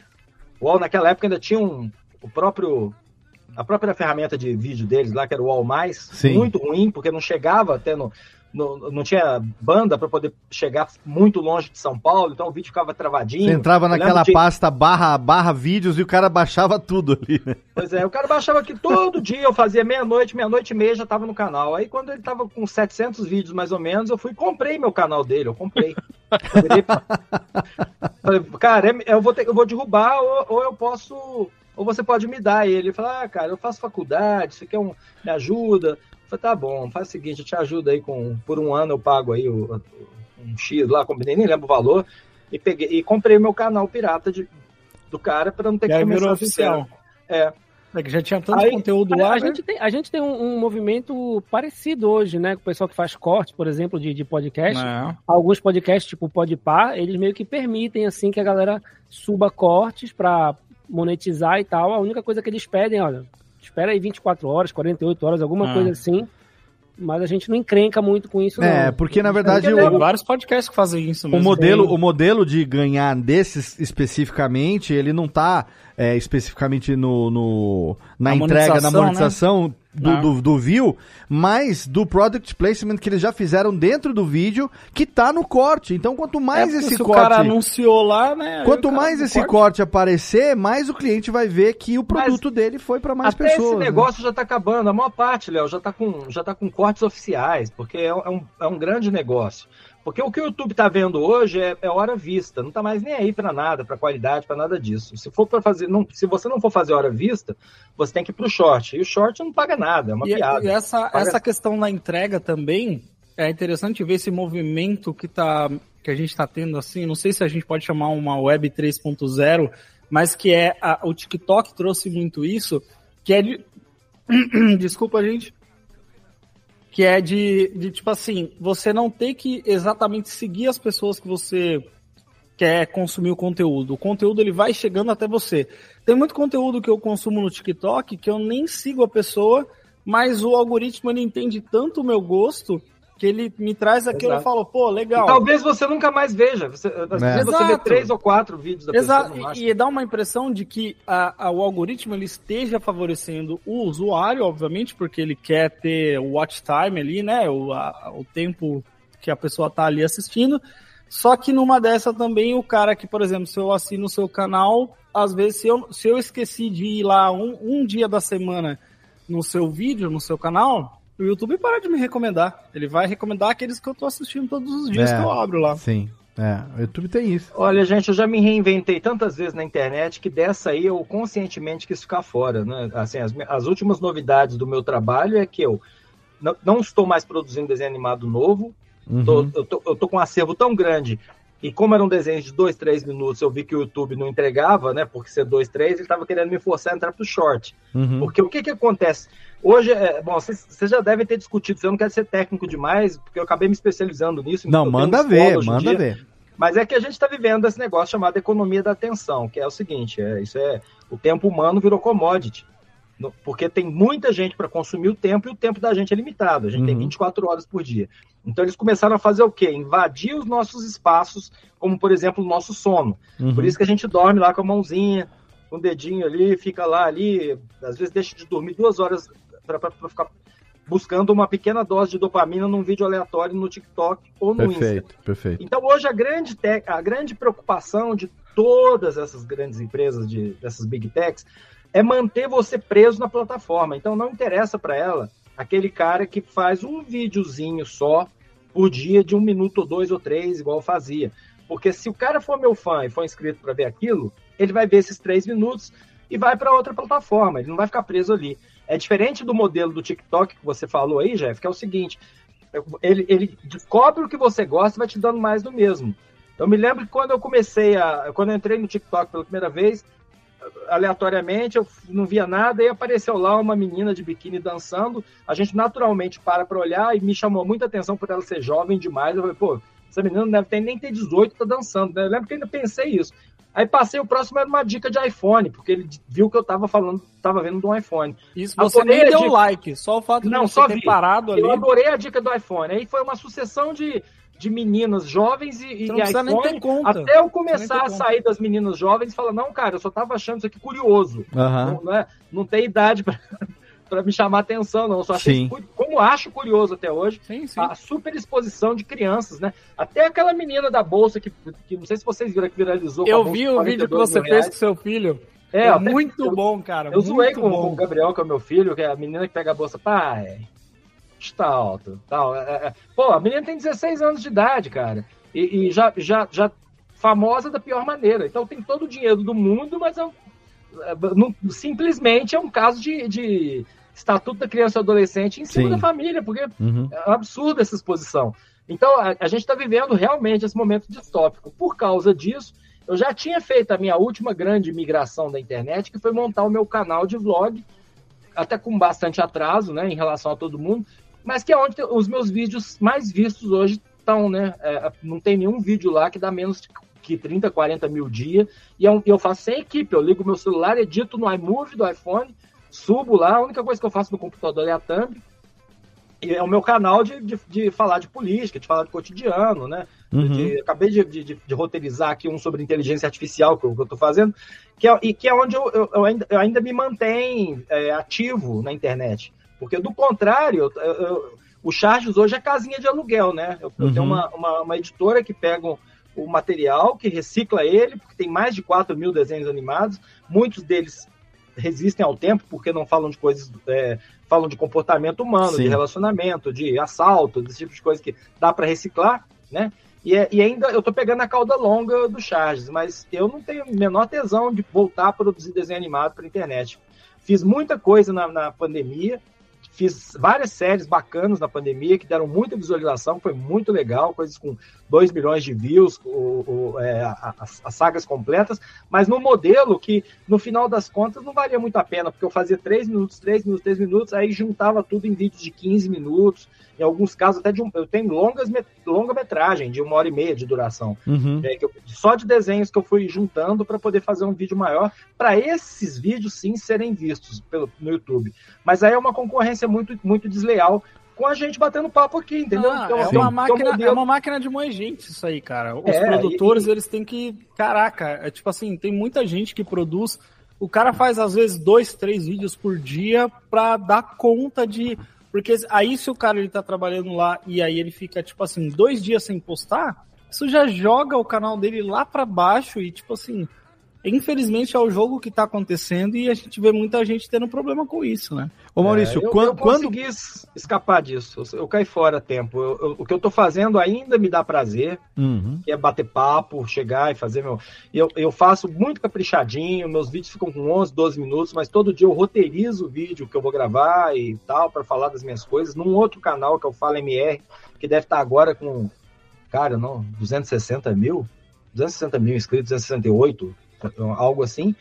UOL. Naquela época ainda tinha um, o próprio a própria ferramenta de vídeo deles lá, que era o UOL+, Sim. muito ruim, porque não chegava até no, no- não tinha banda para poder chegar muito longe de São Paulo, então o vídeo ficava travadinho. Você entrava naquela de- pasta barra, barra vídeos e o cara baixava tudo ali, né? Pois é, o cara baixava aqui todo dia, eu fazia meia-noite, meia-noite e meia já tava no canal. Aí quando ele tava com 700 vídeos mais ou menos, eu fui e comprei meu canal dele, eu comprei. Eu virei- Falei, cara, é- eu vou, ter, eu vou derrubar ou, ou eu posso, ou você pode me dar ele. Ele falou, ah, cara, eu faço faculdade, você quer um, me ajuda? Falei, tá bom, faz o seguinte, eu te ajudo aí com, por um ano eu pago aí o, um X lá, combinei, nem lembro o valor, e peguei, e comprei meu canal pirata de, do cara para não ter que começar virou oficial. É. É que já tinha tanto Aí- conteúdo lá, a né? gente tem, a gente tem um, um movimento parecido hoje, né? Com o pessoal que faz corte, por exemplo, de, de podcast. É. Alguns podcasts, tipo o Podpah, eles meio que permitem, assim, que a galera suba cortes pra monetizar e tal. A única coisa que eles pedem, olha, espera aí 24 horas, 48 horas, alguma Ah. coisa assim. Mas a gente não encrenca muito com isso, É, não. porque na verdade Tem o, vários podcasts que fazem isso o mesmo. modelo, Tem- o modelo de ganhar desses especificamente, ele não tá é, especificamente no, no- na Na entrega, na monetização, né? Do, Não. do, do view, mas do product placement que eles já fizeram dentro do vídeo, que tá no corte. Então, quanto mais É, esse se corte. o cara anunciou lá, né? Quanto mais esse corte. corte aparecer, mais o cliente vai ver que o produto dele foi para mais Até pessoas. esse né? negócio já tá acabando. A maior parte, Léo, já tá com, já tá com cortes oficiais, porque é um, é um grande negócio. Porque o que o YouTube tá vendo hoje é, é hora vista, não tá mais nem aí para nada, para qualidade, para nada disso. Se for para fazer, não, se você não for fazer hora vista, você tem que ir pro short. E o short não paga nada, é uma E, piada. e essa, Paga- essa questão da entrega também é interessante ver esse movimento que, tá, que a gente está tendo assim. Não sei se a gente pode chamar uma web 3.0, mas que é a- o TikTok trouxe muito isso, que é de. <coughs> Desculpa, gente. Que é de, de, tipo assim, você não ter que exatamente seguir as pessoas que você quer consumir o conteúdo. O conteúdo ele vai chegando até você. Tem muito conteúdo que eu consumo no TikTok que eu nem sigo a pessoa, mas o algoritmo ele entende tanto o meu gosto que ele me traz aquilo e eu Exato. falo, pô, legal. E talvez você nunca mais veja. Você, às vezes você vê Exato. três ou quatro vídeos da Exato, pessoa. máximo. e, e dá uma impressão de que a- a- o algoritmo ele esteja favorecendo o usuário, obviamente, porque ele quer ter o watch time ali, né? O, a- o tempo que a pessoa tá ali assistindo. Só que numa dessa também, o cara que, por exemplo, se eu assino o seu canal, às vezes, se eu, se eu esqueci de ir lá um, um dia da semana no seu vídeo, no seu canal, o YouTube para de me recomendar. Ele vai recomendar aqueles que eu tô assistindo todos os dias É, que eu abro lá. Sim. É, o YouTube tem isso. Olha, gente, eu já me reinventei tantas vezes na internet que dessa aí eu conscientemente quis ficar fora, né? Assim, as, as últimas novidades do meu trabalho é que eu não, não estou mais produzindo desenho animado novo, Uhum. tô- eu, tô, eu tô com um acervo tão grande. E como eram desenhos de dois, três minutos, eu vi que o YouTube não entregava, né? Porque ser dois, três, ele estava querendo me forçar a entrar pro short. Uhum. Porque o que que acontece? Hoje, é, bom, vocês já devem ter discutido eu não quero ser técnico demais, porque eu acabei me especializando nisso. Não, tenho manda ver, manda ver. Mas é que a gente está vivendo esse negócio chamado economia da atenção, que é o seguinte: é, isso é o tempo humano virou commodity. Porque tem muita gente para consumir o tempo e o tempo da gente é limitado. A gente tem Uhum. 24 horas por dia. Então eles começaram a fazer o quê? Invadir os nossos espaços, como por exemplo o nosso sono. Uhum. Por isso que a gente dorme lá com a mãozinha, com o dedinho ali, fica lá ali, às vezes deixa de dormir duas horas para ficar buscando uma pequena dose de dopamina num vídeo aleatório no TikTok ou no Insta. Perfeito, perfeito. Então hoje a grande, te- a grande preocupação de todas essas grandes empresas, de, dessas big techs, é manter você preso na plataforma. Então não interessa para ela aquele cara que faz um videozinho só por dia de um minuto ou dois ou três, igual fazia. Porque se o cara for meu fã e for inscrito para ver aquilo, ele vai ver esses três minutos e vai para outra plataforma. Ele não vai ficar preso ali. É diferente do modelo do TikTok que você falou aí, Jeff, que é o seguinte: ele, ele descobre o que você gosta e vai te dando mais do mesmo. Eu me lembro que quando eu comecei a. Quando eu entrei no TikTok pela primeira vez, aleatoriamente, eu não via nada, e apareceu lá uma menina de biquíni dançando. A gente naturalmente para para olhar e me chamou muita atenção por ela ser jovem demais. Eu falei, pô, essa menina não deve ter nem ter 18, tá dançando. né? Eu lembro que eu ainda pensei isso. Aí passei o próximo era uma dica de iPhone, porque ele viu que eu tava falando, tava vendo de um iPhone. Isso você Adorei nem deu dica. like, só o fato de Não, você só ter vi. parado ali. Eu adorei a dica do iPhone. Aí foi uma sucessão de, de meninas jovens e, e iPhone, até eu começar a conta. sair das meninas jovens e falar, não, cara, eu só tava achando isso aqui curioso. Aham. Não, não, é, não tem idade pra, <laughs> pra me chamar atenção, não. Eu só achei Sim. como acho curioso até hoje, a super exposição de crianças, né? Até aquela menina da bolsa que, que não sei se vocês viram que viralizou. Eu vi o vídeo que 42 você fez com seu filho. É, É, até- muito eu- bom, cara. Eu zoei muito com, bom. com o Gabriel, que é o meu filho, que é a menina que pega a bolsa. Pai, está alto. Tal. É, é, Pô, a menina tem 16 anos de idade, cara. E, e já, já, já famosa da pior maneira. Então tem todo o dinheiro do mundo, mas é é, não- simplesmente é um caso de, de estatuto da criança e adolescente em cima Sim. da família, porque Uhum. é um absurdo essa exposição. Então, a, a gente está vivendo realmente esse momento distópico. Por causa disso, eu já tinha feito a minha última grande migração da internet, que foi montar o meu canal de vlog, até com bastante atraso, né, em relação a todo mundo, mas que é onde os meus vídeos mais vistos hoje estão, né? É, não tem nenhum vídeo lá que dá menos que 30, 40 mil dia, e um- eu faço sem equipe, eu ligo meu celular, edito no iMovie do iPhone, subo lá, a única coisa que eu faço no computador é a thumb, e é o meu canal de, de, de falar de política, de falar de cotidiano, né? Uhum. De- acabei de, de, de- roteirizar aqui um sobre inteligência artificial que eu, eu tô fazendo, que é, e que é onde eu, eu, eu ainda, eu ainda me mantenho é, ativo na internet. Porque, do contrário, eu- eu- o Charges hoje é casinha de aluguel, né? Eu, eu Uhum. tenho uma, uma, uma editora que pega o, o material, que recicla ele, porque tem mais de 4 mil desenhos animados, muitos deles resistem ao tempo, porque não falam de coisas, é, falam de comportamento humano, Sim. de relacionamento, de assalto, desse tipo de coisa que dá para reciclar, né? E, é- e ainda eu tô pegando a cauda longa do Charges, mas eu não tenho o menor tesão de voltar a produzir desenho animado para internet. Fiz muita coisa na, na pandemia, fiz várias séries bacanas na pandemia que deram muita visualização, foi muito legal, coisas com 2 milhões de views, o, o- é, as, as sagas completas, mas no modelo que, no final das contas, não valia muito a pena, porque eu fazia 3 minutos, 3 minutos, 3 minutos, aí juntava tudo em vídeos de 15 minutos, em alguns casos até de um, eu tenho longas longa metragem, de uma hora e meia de duração. Uhum. É, que eu- só de desenhos que eu fui juntando para poder fazer um vídeo maior, para esses vídeos sim serem vistos pelo, no YouTube. Mas aí é uma concorrência muito, muito desleal com a gente batendo papo aqui, entendeu? Ah, Então, é, então, uma então, máquina, modelo- é uma máquina de moer gente isso aí, cara. Os É, produtores, eles têm que. Caraca, é tipo assim, tem muita gente que produz. O cara faz, às vezes, dois, três vídeos por dia pra dar conta de. Porque aí, se o cara ele tá trabalhando lá e aí ele fica, tipo assim, dois dias sem postar, isso já joga o canal dele lá pra baixo e, tipo assim. Infelizmente é o jogo que tá acontecendo e a gente vê muita gente tendo problema com isso, né? Ô Maurício, É, eu, quan- eu quando. consegui es- escapar disso. Eu, eu caí fora a tempo. Eu- eu- o que eu tô fazendo ainda me dá prazer, Uhum. que é bater papo, chegar e fazer meu. Eu, eu faço muito caprichadinho, meus vídeos ficam com 11, 12 minutos, mas todo dia eu roteirizo o vídeo que eu vou gravar e tal, para falar das minhas coisas, num outro canal que é o Fala MR, que deve estar agora com, cara, não, 260 mil? 260 mil inscritos, 268, algo assim.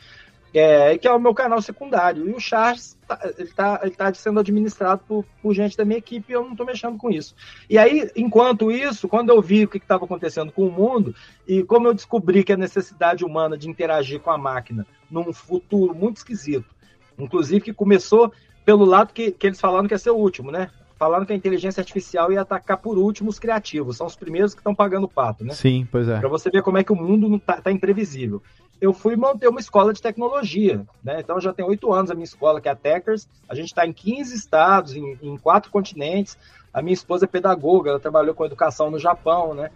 É, que é o meu canal secundário. E o Charles, tá, ele, tá, ele tá sendo administrado por, por gente da minha equipe e eu não tô mexendo com isso. E aí, enquanto isso, quando eu vi o que estava acontecendo com o mundo, e como eu descobri que a necessidade humana de interagir com a máquina num futuro muito esquisito Inclusive que começou pelo lado que, que eles falaram que ia ser o último, né? Falaram que a inteligência artificial ia atacar por último os criativos. São os primeiros que estão pagando o pato, né? Sim, pois é. Para você ver como é que o mundo não tá, tá imprevisível. Eu fui manter uma escola de tecnologia, né? Então já tem oito anos a minha escola, que é a Techers. A gente está em 15 estados, em, em quatro continentes. A minha esposa é pedagoga, ela trabalhou com educação no Japão, né?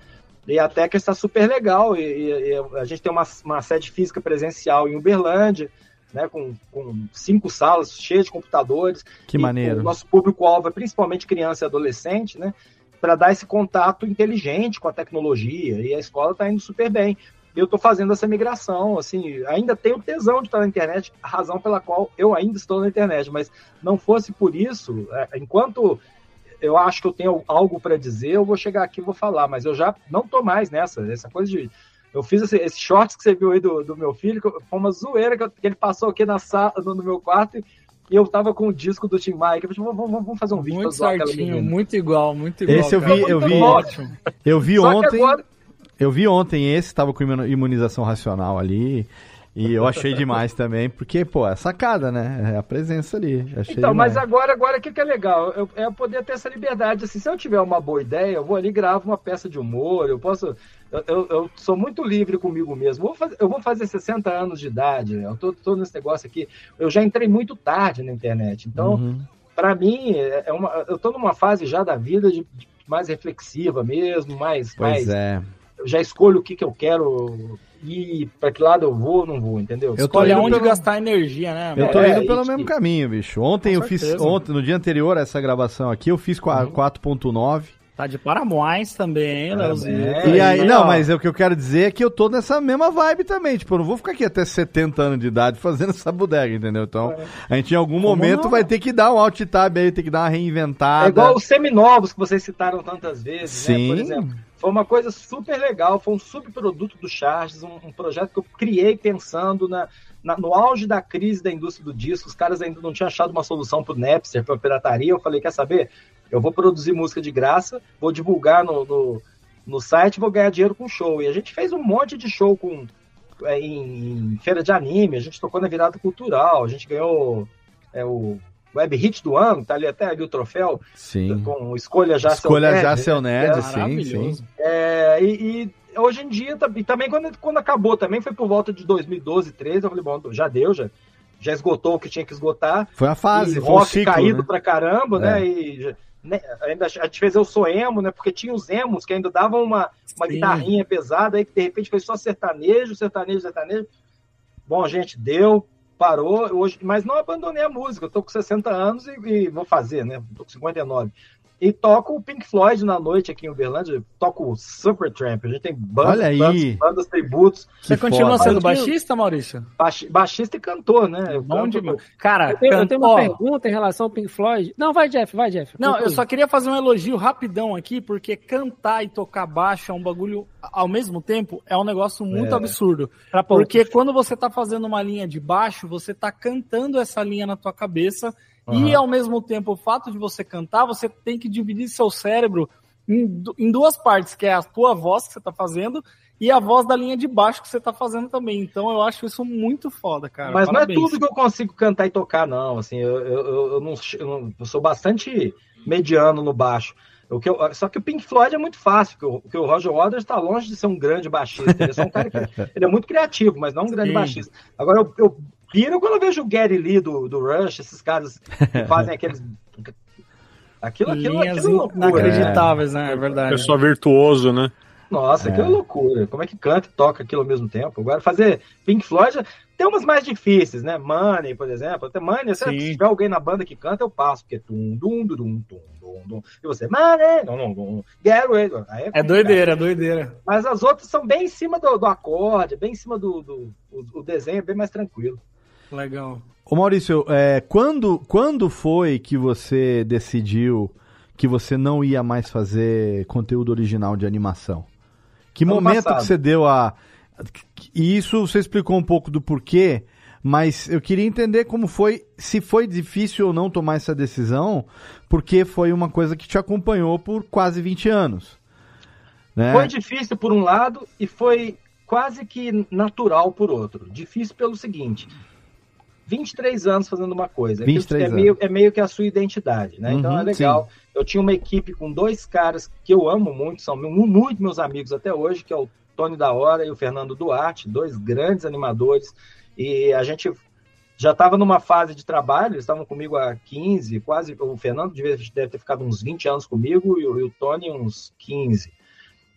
E a Techers está super legal. E, e, e a gente tem uma, uma sede física presencial em Uberlândia né, com, com cinco salas cheias de computadores. Que maneiro. O nosso público-alvo é principalmente criança e adolescente, né? Para dar esse contato inteligente com a tecnologia. E a escola está indo super bem. Eu estou fazendo essa migração, assim, ainda tenho tesão de estar na internet, a razão pela qual eu ainda estou na internet, mas não fosse por isso, é, enquanto eu acho que eu tenho algo para dizer, eu vou chegar aqui e vou falar, mas eu já não estou mais nessa, essa coisa de eu fiz esse, esse shorts que você viu aí do, do meu filho, que foi uma zoeira que, que ele passou aqui na sala, no, no meu quarto e eu tava com o disco do Tim Maia. Eu falei, vamos, vamos fazer um vídeo muito certinho, muito igual, muito igual. Esse eu vi, eu vi, ótimo. eu vi Só ontem. Agora... Eu vi ontem esse, tava com imunização racional ali. E eu achei demais <laughs> também, porque, pô, é sacada, né? É a presença ali. Achei então, demais. mas agora, agora o que, que é legal? Eu, é poder ter essa liberdade. Assim, se eu tiver uma boa ideia, eu vou ali gravo uma peça de humor, eu posso. Eu, eu, eu sou muito livre comigo mesmo. Vou fazer, eu vou fazer 60 anos de idade, eu tô, tô nesse negócio aqui. Eu já entrei muito tarde na internet. Então, uhum. para mim, é, é uma, eu tô numa fase já da vida de, de mais reflexiva mesmo, mais. Pois mais, é. Eu já escolho o que, que eu quero e para que lado eu vou, não vou, entendeu? Eu Escolhe onde pelo... gastar energia, né? Eu tô é, indo pelo e... mesmo caminho, bicho. Ontem Com eu certeza. fiz, ontem, no dia anterior a essa gravação aqui, eu fiz uhum. 4.9. Tá de parabéns também, hein, Leozinho? É, e aí, não, mas o que eu quero dizer é que eu tô nessa mesma vibe também. Tipo, eu não vou ficar aqui até 70 anos de idade fazendo <laughs> essa bodega, entendeu? Então, é. a gente em algum Como momento não? vai ter que dar um alt tab aí, ter que dar uma reinventada. É igual os seminovos que vocês citaram tantas vezes, Sim. né? Por exemplo. Foi uma coisa super legal, foi um subproduto do Charges, um, um projeto que eu criei pensando na, na, no auge da crise da indústria do disco. Os caras ainda não tinham achado uma solução para o Napster, para a pirataria. Eu falei, quer saber? Eu vou produzir música de graça, vou divulgar no, no, no site, vou ganhar dinheiro com show. E a gente fez um monte de show com, é, em, em feira de anime, a gente tocou na virada cultural, a gente ganhou é, o web hit do ano, tá ali até ali o troféu. Sim. Com escolha já escolha seu já seu nerd, é, sim, sim. É, e, e, hoje em dia, e também quando, quando acabou, também foi por volta de 2012, 13, eu falei, bom, já deu, já, já esgotou o que tinha que esgotar. Foi a fase, foi rock ciclo, caído né? pra caramba, né? É. E né, ainda a gente fez eu sou emo, né? Porque tinha os emos que ainda davam uma, uma guitarrinha pesada, aí que de repente foi só sertanejo, sertanejo, sertanejo. Bom, gente, deu parou hoje, mas não abandonei a música. Eu tô com 60 anos e, e vou fazer, né? Tô com 59. E toco o Pink Floyd na noite aqui em Uberlândia, toco o Supertramp. A gente tem bandas, Olha aí. bandas, bandas tributos. Você continua sendo baixista, Maurício? Baixi, baixista e cantor, né? Eu Bom de... Cara, eu tenho, eu tenho uma pergunta em relação ao Pink Floyd. Não, vai, Jeff, vai, Jeff. Não, eu só queria fazer um elogio rapidão aqui, porque cantar e tocar baixo é um bagulho, ao mesmo tempo, é um negócio muito é. absurdo. Porque quando você tá fazendo uma linha de baixo, você tá cantando essa linha na tua cabeça Uhum. E ao mesmo tempo, o fato de você cantar, você tem que dividir seu cérebro em, em duas partes, que é a tua voz que você está fazendo e a voz da linha de baixo que você está fazendo também. Então eu acho isso muito foda, cara. Mas Parabéns. não é tudo que eu consigo cantar e tocar, não. Assim, eu, eu, eu, não, eu, sou bastante mediano no baixo. O que eu, só que o Pink Floyd é muito fácil, porque o, o Roger Waters está longe de ser um grande baixista. Ele é, um cara que, ele é muito criativo, mas não um grande Sim. baixista. Agora, eu, eu piro quando eu vejo o Gary Lee do, do Rush, esses caras que <laughs> fazem aqueles. Aquilo, aquilo, Linhas aquilo é loucura, inacreditáveis, né? É verdade. Pessoal virtuoso, né? Nossa, é. aquilo é loucura. Como é que canta e toca aquilo ao mesmo tempo? Agora, fazer Pink Floyd tem umas mais difíceis, né? Money, por exemplo. Até Money, se tiver alguém na banda que canta, eu passo, porque tum, dum, dum, dum, dum, dum. E você, Money, não, não, não, get it. É, é doideira, é doideira. Mas as outras são bem em cima do, do acorde, bem em cima do, do o, o desenho, é bem mais tranquilo. Legal. Ô Maurício, é, quando, quando foi que você decidiu que você não ia mais fazer conteúdo original de animação? Que ano momento passado. que você deu a. E isso você explicou um pouco do porquê, mas eu queria entender como foi, se foi difícil ou não tomar essa decisão, porque foi uma coisa que te acompanhou por quase 20 anos. Né? Foi difícil por um lado e foi quase que natural por outro. Difícil pelo seguinte: 23 anos fazendo uma coisa. 23 é, anos. meio, é meio que a sua identidade, né? então Uhum, é legal. Eu tinha uma equipe com dois caras que eu amo muito, são mu- muito meus amigos até hoje, que é o Tony da Hora e o Fernando Duarte, dois grandes animadores. E a gente já estava numa fase de trabalho, eles estavam comigo há 15, quase. O Fernando deve, deve ter ficado uns 20 anos comigo e o, e o Tony uns 15.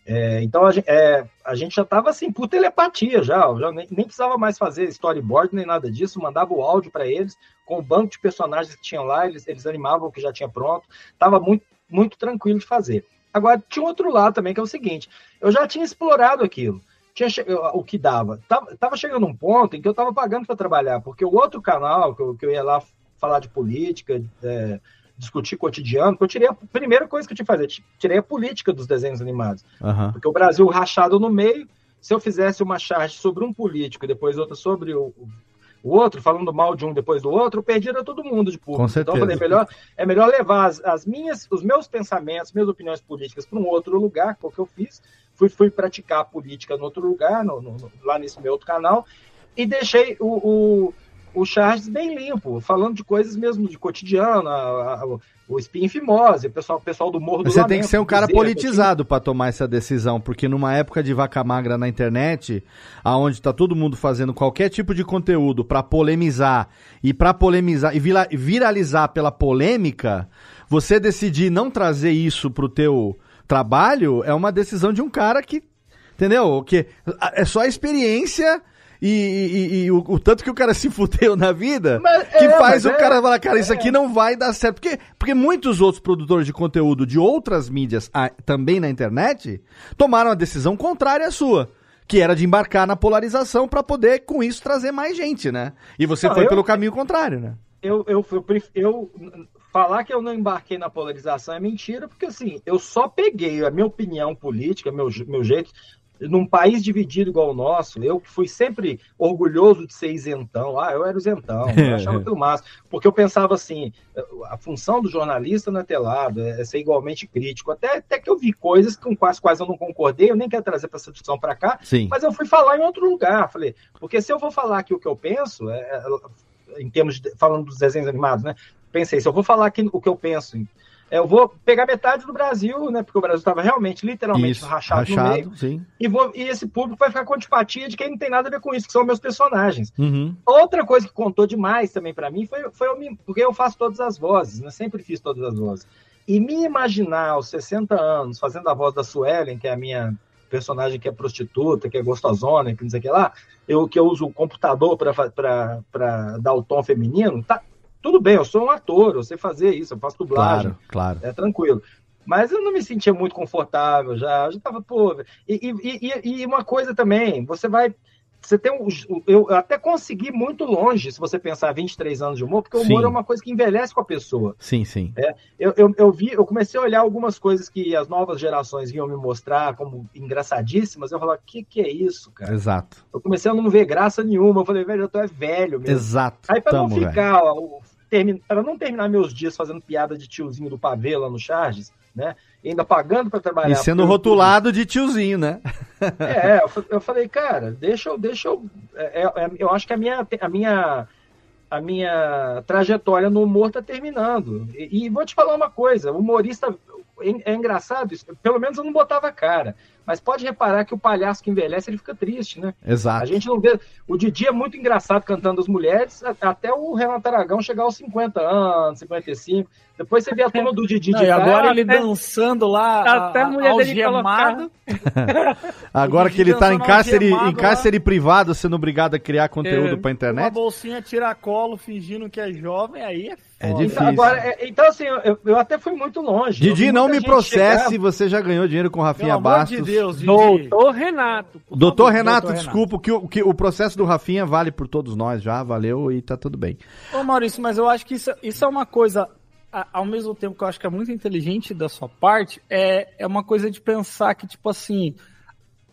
É, então a gente, é, a gente já estava assim, por telepatia já, já nem, nem precisava mais fazer storyboard nem nada disso, mandava o áudio para eles, com o banco de personagens que tinham lá, eles, eles animavam o que já tinha pronto, estava muito, muito tranquilo de fazer. Agora, tinha um outro lado também, que é o seguinte, eu já tinha explorado aquilo, tinha o que dava. Tava, tava chegando um ponto em que eu estava pagando para trabalhar, porque o outro canal, que eu, que eu ia lá falar de política, é, discutir cotidiano, que eu tirei a primeira coisa que eu tinha que fazer, ti- tirei a política dos desenhos animados. Aham. Porque o Brasil rachado no meio, se eu fizesse uma charge sobre um político e depois outra sobre o, o outro, falando mal de um depois do outro, eu perdia todo mundo de público. Com certeza. Então eu falei, é melhor, é melhor levar as, as minhas, os meus pensamentos, minhas opiniões políticas para um outro lugar, que foi o que eu fiz. Fui, fui praticar a política no outro lugar, no- no- lá nesse meu outro canal, e deixei o, o, o Charles bem limpo, falando de coisas mesmo de cotidiano, a- a- o- Espinho Fimose, o pessoal, o pessoal do Morro do Você tem que Lamento, ser um cara Bezerra, politizado pra tomar essa decisão, porque numa época de vaca magra na internet, aonde tá todo mundo fazendo qualquer tipo de conteúdo pra polemizar e pra polemizar e vira- viralizar pela polêmica, você decidir não trazer isso pro teu trabalho é uma decisão de um cara que, entendeu? Que é só a experiência e, e- e o, o tanto que o cara <laughs> se fudeu na vida Mas- que é, faz o é- cara falar, cara, isso aqui não vai dar certo. Porque, porque muitos outros produtores de conteúdo de outras mídias, ah, também na internet, tomaram a decisão contrária à sua. Que era de embarcar na polarização pra poder, com isso, trazer mais gente, né? E você Não, foi eu- pelo caminho contrário, né? eu, eu, eu, eu- falar que eu não embarquei na polarização é mentira, porque assim, eu só peguei a minha opinião política, meu, meu jeito, num país dividido igual o nosso, eu que fui sempre orgulhoso de ser isentão, ah, eu era isentão, eu <laughs> achava aquilo massa, porque eu pensava assim, a função do jornalista não é ter lado, é ser igualmente crítico, até, até que eu vi coisas com as quais eu não concordei, eu nem quero trazer essa discussão para cá, Sim. mas eu fui falar em outro lugar, falei, porque se eu vou falar aqui o que eu penso, é, é, em termos de, falando dos desenhos animados, né? Pensei, se eu vou falar aqui o que eu penso, eu vou pegar metade do Brasil, né? Porque o Brasil estava realmente, literalmente, Isso, rachado, no rachado, meio. sim. E, vou, e esse público vai ficar com antipatia de quem não tem nada a ver com isso, que são meus personagens. Uhum. Outra coisa que contou demais também para mim foi, foi eu me- porque eu faço todas as vozes, né? Sempre fiz todas as vozes. E me imaginar aos 60 anos fazendo a voz da Suelen, que é a minha personagem que é prostituta, que é gostosona, que não sei o que lá, eu que eu uso o computador para dar o tom feminino, tá tudo bem, eu sou um ator, eu sei fazer isso, eu faço dublagem. Claro, claro. É tranquilo. Mas eu não me sentia muito confortável já. Eu já tava, pô. E, e, e, e uma coisa também, você vai. Você tem um, eu até consegui muito longe, se você pensar 23 anos de humor, porque o humor Sim. é uma coisa que envelhece com a pessoa. Sim, sim. É, eu, eu, eu vi, eu comecei a olhar algumas coisas que as novas gerações iam me mostrar como engraçadíssimas. Eu falava, o que, que é isso, cara? Exato. Eu comecei a não ver graça nenhuma. Eu falei, velho, eu tô é velho mesmo. Exato. Aí pra não Tamo, velho. ficar, ó, o- termi- pra não terminar meus dias fazendo piada de tiozinho do pavê lá no Charges, né? Ainda pagando pra trabalhar. E sendo rotulado de tiozinho, né? É, eu, fa- eu falei, cara, deixa eu, deixa eu, é, é, eu acho que a minha, a minha, a minha trajetória no humor tá terminando. E, e vou te falar uma coisa, o humorista é, é engraçado, isso, pelo menos eu não botava cara. Mas pode reparar que o palhaço que envelhece, ele fica triste, né? Exato. A gente não vê. O Didi é muito engraçado cantando as mulheres, até o Renato Aragão chegar aos 50 anos, 55. Depois você vê a turma do Didi Não, de e agora cara, ele até- dançando lá, Até a mulher dele algemado. <laughs> Agora que ele tá em cárcere, em cárcere privado, sendo obrigado a criar conteúdo É, pra Uma internet, bolsinha tiracolo fingindo que é jovem, aí é é foda. difícil. Agora, é- então, assim, eu, eu até fui muito longe. Didi, não me processe, chegar- você já ganhou dinheiro com Rafinha Bastos. de Deus, Didi. Doutor Renato. Doutor favor. Renato, Doutor desculpa, o que, o que o processo do Rafinha vale por todos nós já, valeu e tá tudo bem. Ô Maurício, mas eu acho que isso, isso é uma coisa, ao mesmo tempo que eu acho que é muito inteligente da sua parte, é, é uma coisa de pensar que, tipo assim,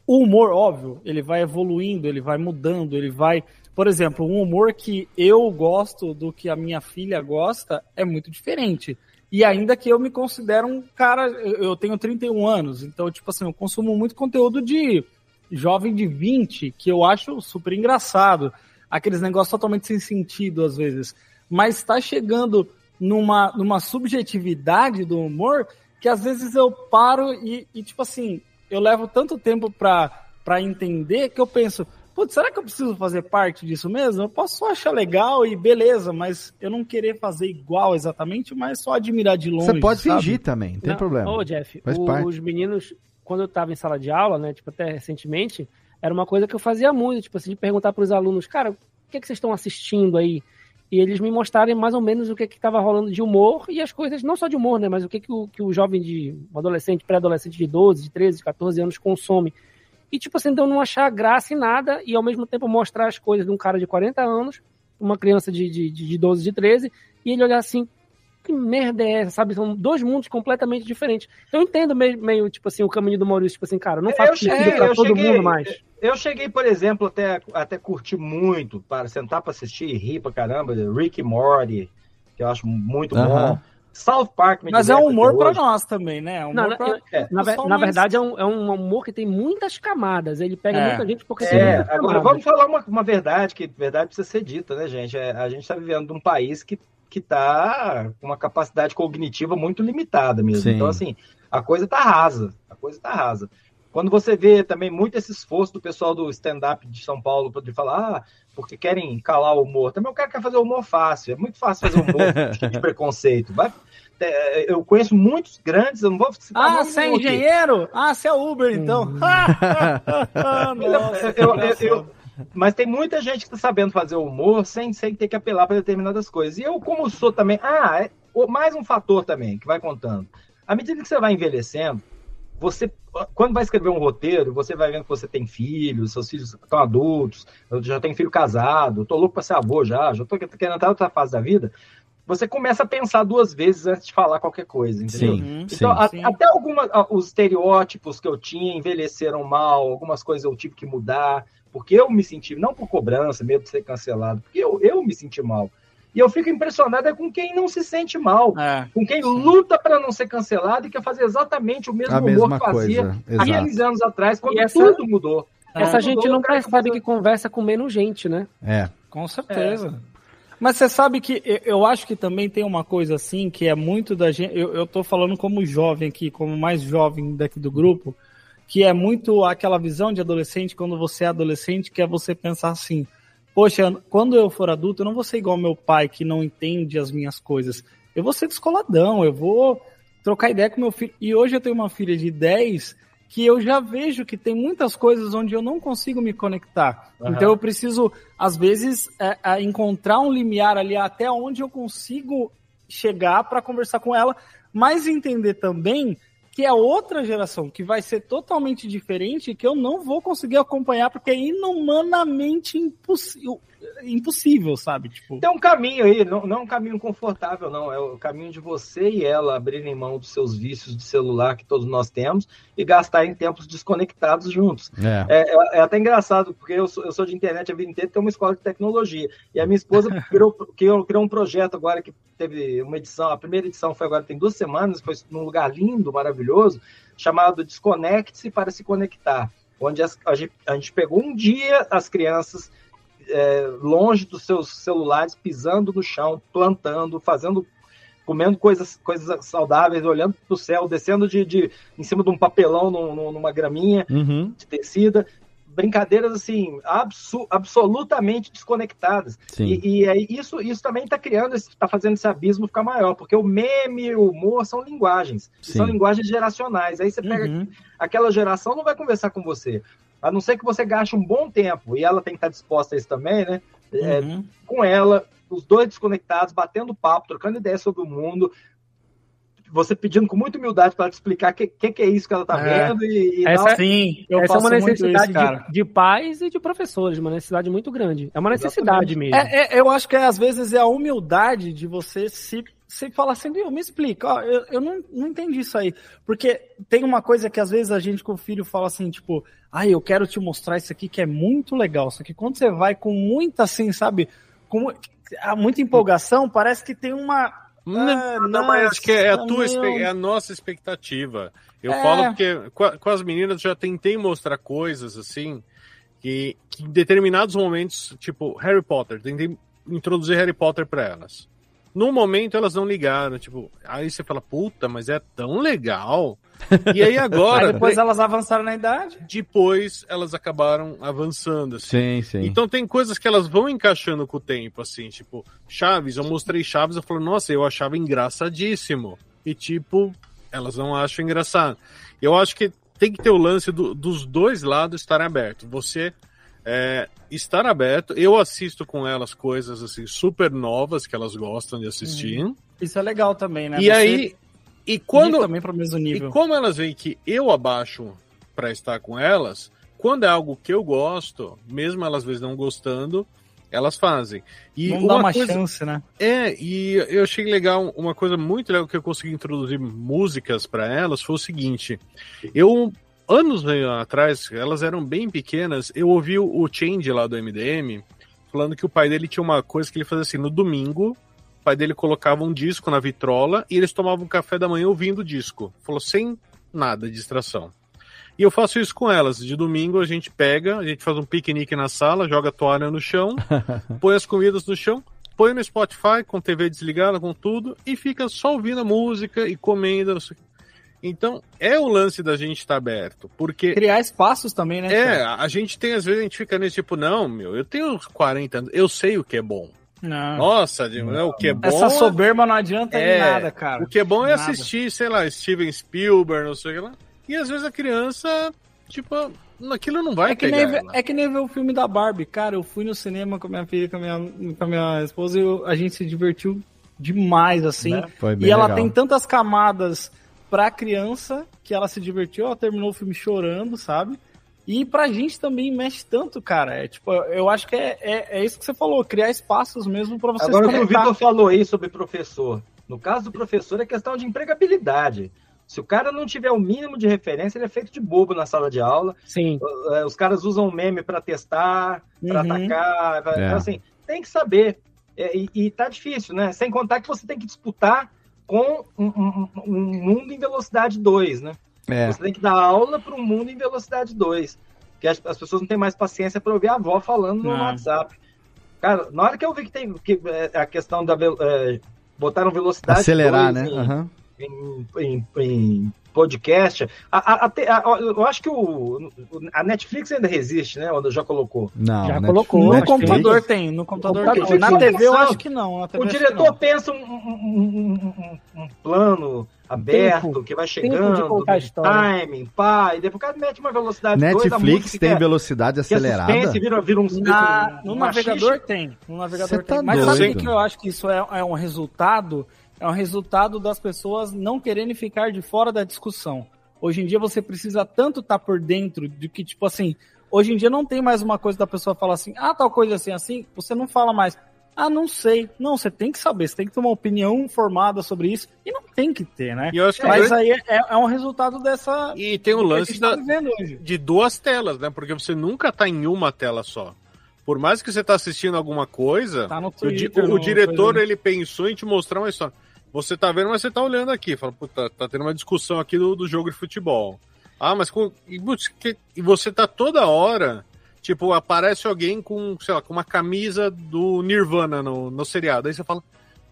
o humor, óbvio, ele vai evoluindo, ele vai mudando, ele vai. Por exemplo, um humor que eu gosto do que a minha filha gosta é muito diferente. E ainda que eu me considero um cara, eu tenho 31 anos, então, tipo assim, eu consumo muito conteúdo de jovem de 20, que eu acho super engraçado. aqueles negócios totalmente sem sentido às vezes. Mas está chegando numa, numa subjetividade do humor que às vezes eu paro e, e tipo assim, eu levo tanto tempo pra entender que eu penso, putz, será que eu preciso fazer parte disso mesmo? Eu posso só achar legal e beleza, mas eu não querer fazer igual exatamente, mas só admirar de longe. Você pode sabe? fingir também, não tem Não, problema. Ô, Jeff, Faz o- parte. os meninos, quando eu tava em sala de aula, né, tipo, até recentemente, era uma coisa que eu fazia muito, tipo assim, de perguntar pros alunos, cara, o que, é que vocês estão assistindo aí? E eles me mostrarem mais ou menos o que que tava rolando de humor e as coisas, não só de humor, né, mas o que que o, que o jovem de, um adolescente, pré-adolescente de 12, de 13, de 14 anos consome. E, tipo assim, então não achar graça em nada e ao mesmo tempo mostrar as coisas de um cara de 40 anos, uma criança de, de, de 12, de 13, e ele olhar assim, que merda é essa, sabe? São dois mundos completamente diferentes. Eu entendo meio, meio tipo assim, o caminho do Maurício, tipo assim, cara, não faz sentido cheguei, pra todo cheguei- mundo mais. Eu cheguei, por exemplo, até, até curtir muito, para sentar para assistir e rir pra caramba, Rick Morty, que eu acho muito bom. South Park me Mas é um humor hoje. nós também, né? É um Não, humor na, pra- eu- É. na, na mais- verdade, é um, é um humor que tem muitas camadas. Ele pega É. muita gente porque tem É, muitas agora camadas. vamos falar uma, uma verdade, que verdade precisa ser dita, né, gente? É, a gente está vivendo num país que, que tá com uma capacidade cognitiva muito limitada mesmo. Sim. Então, assim, a coisa tá rasa. A coisa tá rasa. Quando você vê também muito esse esforço do pessoal do stand-up de São Paulo de falar, ah, porque querem calar o humor. Também o cara quer fazer humor fácil. É muito fácil fazer humor cheio de <laughs> preconceito. Vai, é, eu conheço muitos grandes, eu não vou citar Ah, nome você é nenhum aqui. engenheiro? Ah, você é Uber, então. <laughs> Nossa, Eu- eu- eu- mas tem muita gente que está sabendo fazer humor sem, sem ter que apelar para determinadas coisas. E eu, como sou também. Ah, é- o- mais um fator também que vai contando. À medida que você vai envelhecendo, você. Quando vai escrever um roteiro, você vai vendo que você tem filhos, seus filhos estão adultos, eu já tenho filho casado, estou louco para ser avô já, já estou querendo entrar outra fase da vida. Você começa a pensar duas vezes antes de falar qualquer coisa, entendeu? Sim, Então, sim. a- Sim. até algumas, os estereótipos que eu tinha envelheceram mal, algumas coisas eu tive que mudar, porque eu me senti, não por cobrança, medo de ser cancelado, porque eu, eu me senti mal. E eu fico impressionado é com quem não se sente mal, É. com quem luta para não ser cancelado e quer fazer exatamente o mesmo A humor mesma que fazia coisa, há exato. 15 anos atrás, quando essa- tudo mudou. Essa Tudo gente mudou, não percebe começou- que conversa com menos gente, né? É. Com certeza. Mas você sabe que eu- eu acho que também tem uma coisa assim, que é muito da gente. Eu, eu tô falando como jovem aqui, como mais jovem daqui do grupo, que é muito aquela visão de adolescente, quando você é adolescente, que é você pensar assim: poxa, quando eu for adulto, eu não vou ser igual meu pai, que não entende as minhas coisas. Eu vou ser descoladão, eu vou trocar ideia com meu filho. E hoje eu tenho uma filha de 10 que eu já vejo que tem muitas coisas onde eu não consigo me conectar. Aham. Então eu preciso, às vezes, é, é, encontrar um limiar ali até onde eu consigo chegar para conversar com ela, mas entender também que é outra geração, que vai ser totalmente diferente, que eu não vou conseguir acompanhar, porque é inumanamente impossível, impossível sabe? Tipo, Tem um caminho aí, não, não é um caminho confortável, não. É o caminho de você e ela abrirem mão dos seus vícios de celular que todos nós temos e gastar em tempos desconectados juntos. É. É, é- é até engraçado, porque eu sou, eu sou de internet a vida inteira, tenho uma escola de tecnologia. E a minha esposa <laughs> criou, criou, criou um projeto agora que teve uma edição, a primeira edição foi agora, tem duas semanas, foi num lugar lindo, maravilhoso, chamado Desconecte-se para se conectar. Onde as- a, gente, a gente pegou um dia as crianças é, longe dos seus celulares, pisando no chão, plantando, fazendo comendo coisas, coisas saudáveis, olhando para o céu, descendo de, de em cima de um papelão num- num- numa graminha Uhum. de tecida, brincadeiras assim absu- absolutamente desconectadas. Sim. E, e aí isso, isso também está criando, está fazendo esse abismo ficar maior, porque o meme e o humor são linguagens, são linguagens geracionais. Aí você pega Uhum. aquela geração não vai conversar com você. A não ser que você gaste um bom tempo, e ela tem que estar disposta a isso também, né? É, Uhum. com ela, os dois desconectados, batendo papo, trocando ideias sobre o mundo. Você pedindo com muita humildade para ela te explicar o que, que, que é isso que ela tá É. vendo e, e Essa-. Sim, eu Essa é uma necessidade isso, cara. de, de pais e de professores, uma necessidade muito grande. É uma necessidade mesmo. É, é, eu acho que às vezes é a humildade de você se, se falar assim, "Viu, me explica, ó, eu, eu não, não entendi isso aí. Porque tem uma coisa que às vezes a gente com o filho fala assim, tipo, ai, eu quero te mostrar isso aqui que é muito legal. Só que quando você vai com muita, assim, sabe, com mu- muita empolgação, parece que tem uma. Ah, Não, não, mas acho que é a nossa, tua, é a nossa expectativa. Eu É. falo porque com, a- com as meninas já tentei mostrar coisas assim que, que em determinados momentos, tipo Harry Potter, tentei introduzir Harry Potter para elas. No momento elas não ligaram, tipo, aí você fala, puta, mas é tão legal. E aí <laughs> agora. Aí depois elas avançaram na idade. Depois elas acabaram avançando, assim. Sim, sim. Então tem coisas que elas vão encaixando com o tempo, assim, tipo, Chaves, eu mostrei Chaves, eu falo, nossa, eu achava engraçadíssimo. E tipo, elas não acham engraçado. Eu acho que tem que ter o lance do- dos dois lados estarem abertos. Você é, estar aberto, eu assisto com elas coisas assim super novas que elas gostam de assistir. Isso é legal também, né? E Você aí, e quando também pro mesmo nível. e como elas veem que eu abaixo para estar com elas, quando é algo que eu gosto, mesmo elas às vezes não gostando, elas fazem. E Não dá uma chance, né? É, e eu achei legal, uma coisa muito legal que eu consegui introduzir músicas para elas foi o seguinte: eu anos atrás, elas eram bem pequenas, eu ouvi o o Change lá do MDM falando que o pai dele tinha uma coisa que ele fazia assim, no domingo, o pai dele colocava um disco na vitrola e eles tomavam café da manhã ouvindo o disco. Falou sem nada de distração. E eu faço isso com elas. De domingo a gente pega, a gente faz um piquenique na sala, joga a toalha no chão, <laughs> põe as comidas no chão, põe no Spotify com TV desligada, com tudo, e fica só ouvindo a música e comendo. Então, é o lance da gente estar aberto, porque... Criar espaços também, né? É, cara? a gente tem, às vezes, a gente fica nesse tipo, não, meu, eu tenho uns 40 anos, eu sei o que é bom. Não. Nossa, Diego, né, o que é bom... Essa soberba não adianta é, em nada, cara. O que é bom é Nada. assistir, sei lá, Steven Spielberg, não sei o que lá. E às vezes a criança, tipo, aquilo não vai É que, pegar nem, é que nem ver o filme da Barbie. Cara, eu fui no cinema com a minha filha, com a minha, com a minha esposa e eu- a gente se divertiu demais, assim. Né? Foi e bem ela legal. tem tantas camadas pra criança que ela se divertiu, ela terminou o filme chorando, sabe? E pra gente também mexe tanto, cara. É, tipo, eu acho que é, é, é isso que você falou, criar espaços mesmo pra você Agora, se o que o conectar. Vitor falou aí sobre professor. No caso do professor, é questão de empregabilidade. Se o cara não tiver o mínimo de referência, ele é feito de bobo na sala de aula. Sim. Eh, Os caras usam meme para testar, para Uhum. atacar. pra- É. Então, assim, tem que saber. É, E, e tá difícil, né? Sem contar que você tem que disputar com um, um- um mundo em velocidade 2, né? É. Você tem que dar aula para um mundo em velocidade 2. Que as, as pessoas não têm mais paciência para ouvir a avó falando no Não. WhatsApp. Cara, na hora que eu vi que tem que, é, a questão da. é, botaram velocidade. Acelerar, 2 né? em- Aham. em, em- em podcast. A, a- a eu acho que o, a Netflix ainda resiste, né? Onde já colocou. Não, Já Netflix- colocou, No Netflix- computador tem, no computador Computador tem. Na TV eu acho que não. na TV O diretor não. pensa um, um- um- um- um plano aberto Tempo. que vai Tempo de chegando, contar a história. timing, pá, e depois o cara mete uma velocidade Netflix tem que é- velocidade que é acelerada? suspense, vira, vira um, Na- um- no um navegador machixe. tem. No navegador Cê tem. tá Mas sabe o doido. que eu acho que isso é, é um resultado? É um resultado das pessoas não quererem ficar de fora da discussão. Hoje em dia você precisa tanto estar por dentro de que, tipo assim, hoje em dia não tem mais uma coisa da pessoa falar assim, ah, tal coisa assim, assim, você não fala mais. Ah, não sei. Não, você tem que saber, você tem que ter uma opinião formada sobre isso. E não tem que ter, né? Que Mas é- aí é, é um resultado dessa. E tem o lance tá da- de duas telas, né? Porque você nunca tá em uma tela só. Por mais que você tá assistindo alguma coisa, Tá no o, di- Twitter, o diretor ele pensou em te mostrar uma história. Você tá vendo, mas você tá olhando aqui. Fala, puta, tá tendo uma discussão aqui do, do jogo de futebol. Ah, mas com, e, e você tá toda hora, tipo, aparece alguém com, sei lá, com uma camisa do Nirvana no, no seriado. Aí você fala,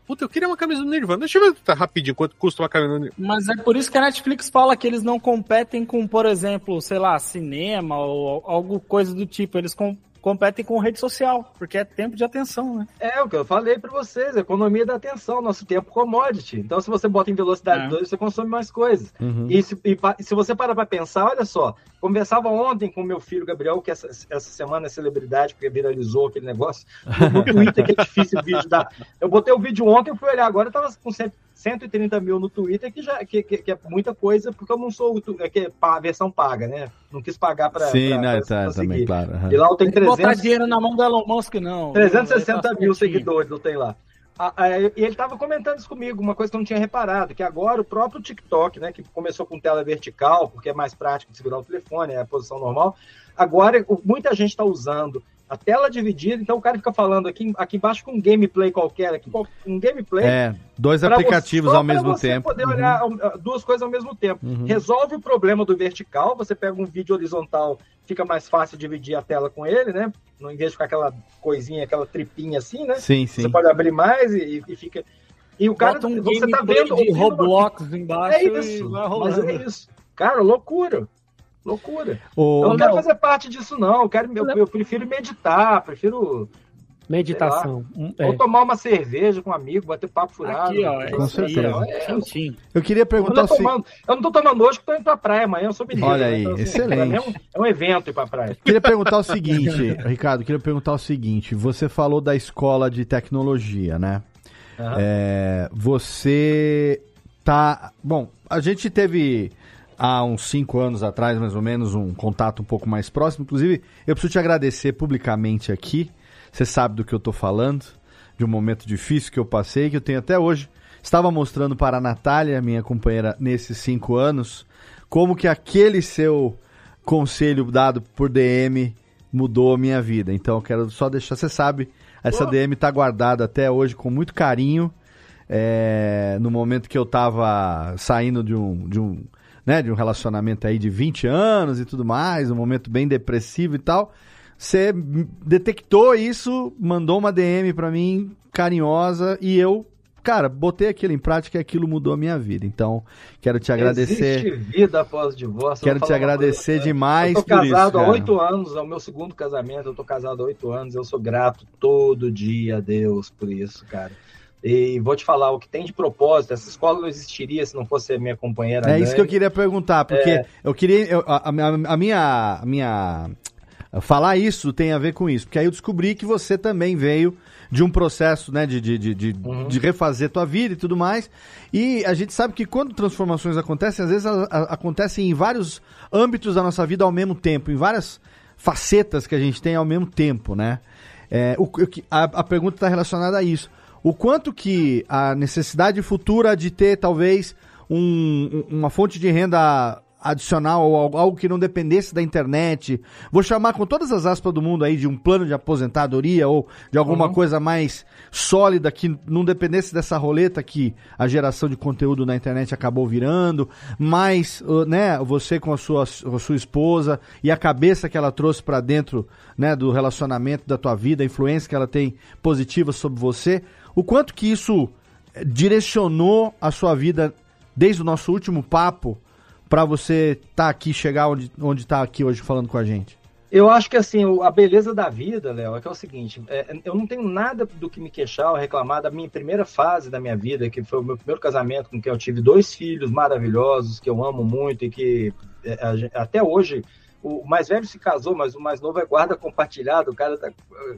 puta, eu queria uma camisa do Nirvana. Deixa eu ver tá, rapidinho quanto custa uma camisa do Nirvana. Mas é por isso que a Netflix fala que eles não competem com, por exemplo, sei lá, cinema ou algo coisa do tipo. Eles com- competem com rede social, porque é tempo de atenção, né? É o que eu falei para vocês, economia da atenção, nosso tempo commodity. Então, se você bota em velocidade É. 2, você consome mais coisas. Uhum. E, se, e se você parar para pensar, olha só, conversava ontem com meu filho Gabriel, que essa, essa semana é celebridade, porque viralizou aquele negócio. No, Twitter, que é difícil o vídeo dar. Eu botei o vídeo ontem, eu fui olhar agora, eu tava com 100 130 mil no Twitter, que já que, que- que é muita coisa, porque eu não sou é que é a versão paga, né? Não quis pagar para. Sim, né, tá, também, claro. aham. E lá eu tenho Tem que botar 300, dinheiro na mão do Elon Musk, não. 360 Vai tá mil seguidores eu tenho lá. E ele estava comentando isso comigo, uma coisa que eu não tinha reparado, que agora o próprio TikTok, né, que começou com tela vertical, porque é mais prático de segurar o telefone, é a posição normal, agora muita gente está usando A tela dividida, então o cara fica falando aqui, aqui embaixo com um gameplay qualquer, aqui, um gameplay. É, dois aplicativos você- ao mesmo você tempo. poder Uhum. olhar ah, duas coisas ao mesmo tempo. Uhum. Resolve o problema do vertical, você pega um vídeo horizontal, fica mais fácil dividir a tela com ele, né? No invés de ficar aquela coisinha, aquela tripinha assim, né? Sim, sim. Você pode abrir mais e, e fica. E o cara, Bota um você tá vendo de Roblox embaixo É e isso, vai mas é isso. Cara, loucura. Loucura. Ô, eu não quero fazer parte disso, não. Eu, quero, eu, eu prefiro meditar, prefiro. Meditação. lá, é. Ou tomar uma cerveja com um amigo, bater papo furado. Aqui, ó, Com certeza. É. Eu queria eu, perguntar não o tô seguinte. tomando, eu não tô tomando hoje porque tô indo pra praia amanhã, eu sou mineiro. Olha né? aí, Então, assim, excelente. É um, é um evento ir pra praia. Queria perguntar o seguinte, Ricardo, queria perguntar o seguinte. Você falou da escola de tecnologia, né? Aham. É, você tá. Bom, a gente teve há uns cinco anos atrás, mais ou menos, um contato um pouco mais próximo. Inclusive, eu preciso te agradecer publicamente aqui. Você sabe do que eu tô falando, de um momento difícil que eu passei, que eu tenho até hoje. Estava mostrando para a Natália, minha companheira, nesses cinco anos, como que aquele seu conselho dado por DM mudou a minha vida. Então, eu quero só deixar, você sabe, essa DM tá guardada até hoje com muito carinho. É, no momento que eu tava saindo de um, de um, né, de um relacionamento aí de 20 anos e tudo mais, um momento bem depressivo e tal. Você detectou isso, mandou uma DM pra mim carinhosa e eu, cara, botei aquilo em prática e aquilo mudou a minha vida. Então, quero te agradecer. Existe vida após o divórcio. Quero te agradecer coisa, demais Eu tô por isso, casado há oito anos, é o meu segundo casamento. Eu tô casado há oito anos. Eu sou grato todo dia a Deus por isso, cara. E vou te falar, o que tem de propósito, essa escola não existiria se não fosse a minha companheira. É isso Dani. que eu queria perguntar, porque É. eu queria. eu- a, a- a minha. A minha. Falar isso tem a ver com isso, porque aí eu descobri que você também veio de um processo, né, de, de, de, de, Uhum. de refazer tua vida e tudo mais. E a gente sabe que quando transformações acontecem, às vezes elas a- acontecem em vários âmbitos da nossa vida ao mesmo tempo, em várias facetas que a gente tem ao mesmo tempo, né? É, o, a, a pergunta está relacionada a isso. O quanto que a necessidade futura de ter, talvez, um- um- uma fonte de renda adicional ou algo, que não dependesse da internet, vou chamar com todas as aspas do mundo aí de um plano de aposentadoria ou de alguma Uhum. coisa mais sólida que não dependesse dessa roleta que a geração de conteúdo na internet acabou virando, mais, uh, né, você com a sua, a sua esposa e a cabeça que ela trouxe pra dentro, né, do relacionamento da tua vida, a influência que ela tem positiva sobre você, o quanto que isso eh, direcionou a sua vida desde o nosso último papo pra você estar aqui, chegar onde, onde tá aqui hoje falando com a gente? Eu acho que assim, a beleza da vida, Léo, é que é o seguinte: é, eu não tenho nada do que me queixar ou reclamar da minha primeira fase da minha vida, que foi o meu primeiro casamento, com quem eu tive dois filhos maravilhosos, que eu amo muito e que é, até hoje. O mais velho se casou, mas o mais novo é guarda compartilhado. O cara tá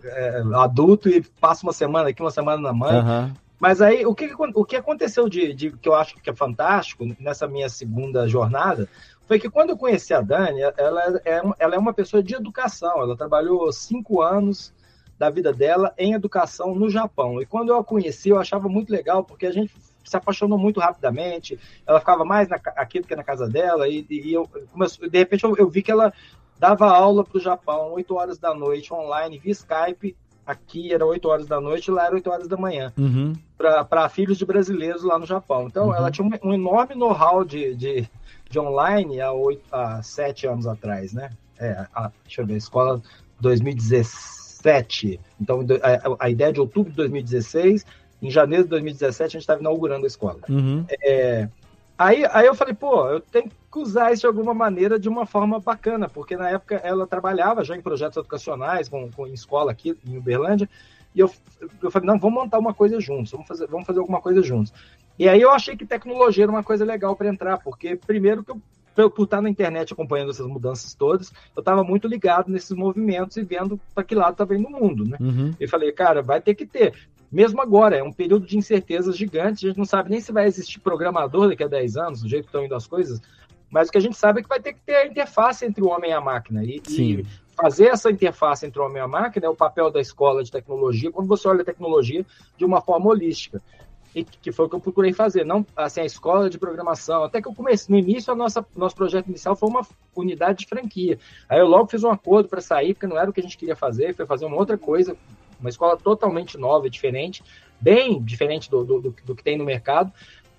é, adulto e passa uma semana aqui, uma semana na mãe. Aham. Mas aí, o que, o que aconteceu de, de- que eu acho que é fantástico nessa minha segunda jornada foi que quando eu conheci a Dani, ela é, uma- ela é uma pessoa de educação. Ela trabalhou cinco anos da vida dela em educação no Japão. E quando eu a conheci, eu achava muito legal, porque a gente se apaixonou muito rapidamente. Ela ficava mais na, aqui do que na casa dela. E, e eu comecei- de repente eu, eu vi que ela dava aula para o Japão, 8 horas da noite, online, via Skype. Aqui era 8 horas da noite, lá era 8 horas da manhã Uhum. para filhos de brasileiros lá no Japão. Então, Uhum. ela tinha um, um enorme know-how de, de, de online há, oito, há sete anos atrás, né? É, a, deixa eu ver, escola 2017. Então, a, a ideia de outubro de 2016, em janeiro de 2017, a gente estava inaugurando a escola. Uhum. É, aí, aí eu falei, pô, eu tenho que usar isso de alguma maneira, de uma forma bacana, porque na época ela trabalhava já em projetos educacionais, com, com, em escola aqui em Uberlândia, e eu, eu falei, não, vamos montar uma coisa juntos, vamos fazer, vamos fazer alguma coisa juntos. E aí eu achei que tecnologia era uma coisa legal para entrar, porque primeiro que eu, por estar na internet acompanhando essas mudanças todas, eu estava muito ligado nesses movimentos e vendo para que lado estava indo o mundo, né? Uhum. E falei, cara, vai ter que ter. Mesmo agora, é um período de incertezas gigantes, a gente não sabe nem se vai existir programador daqui a 10 anos, do jeito que estão indo as coisas, mas o que a gente sabe é que vai ter que ter a interface entre o homem e a máquina. E, e fazer essa interface entre o homem e a máquina é o papel da escola de tecnologia, quando você olha a tecnologia de uma forma holística. e que foi o que eu procurei fazer, não assim a escola de programação. Até que eu comecei no início a nossa nosso projeto inicial foi uma unidade de franquia. Aí eu logo fiz um acordo para sair porque não era o que a gente queria fazer, foi fazer uma outra coisa, uma escola totalmente nova, diferente, bem diferente do, do, do, que tem no mercado.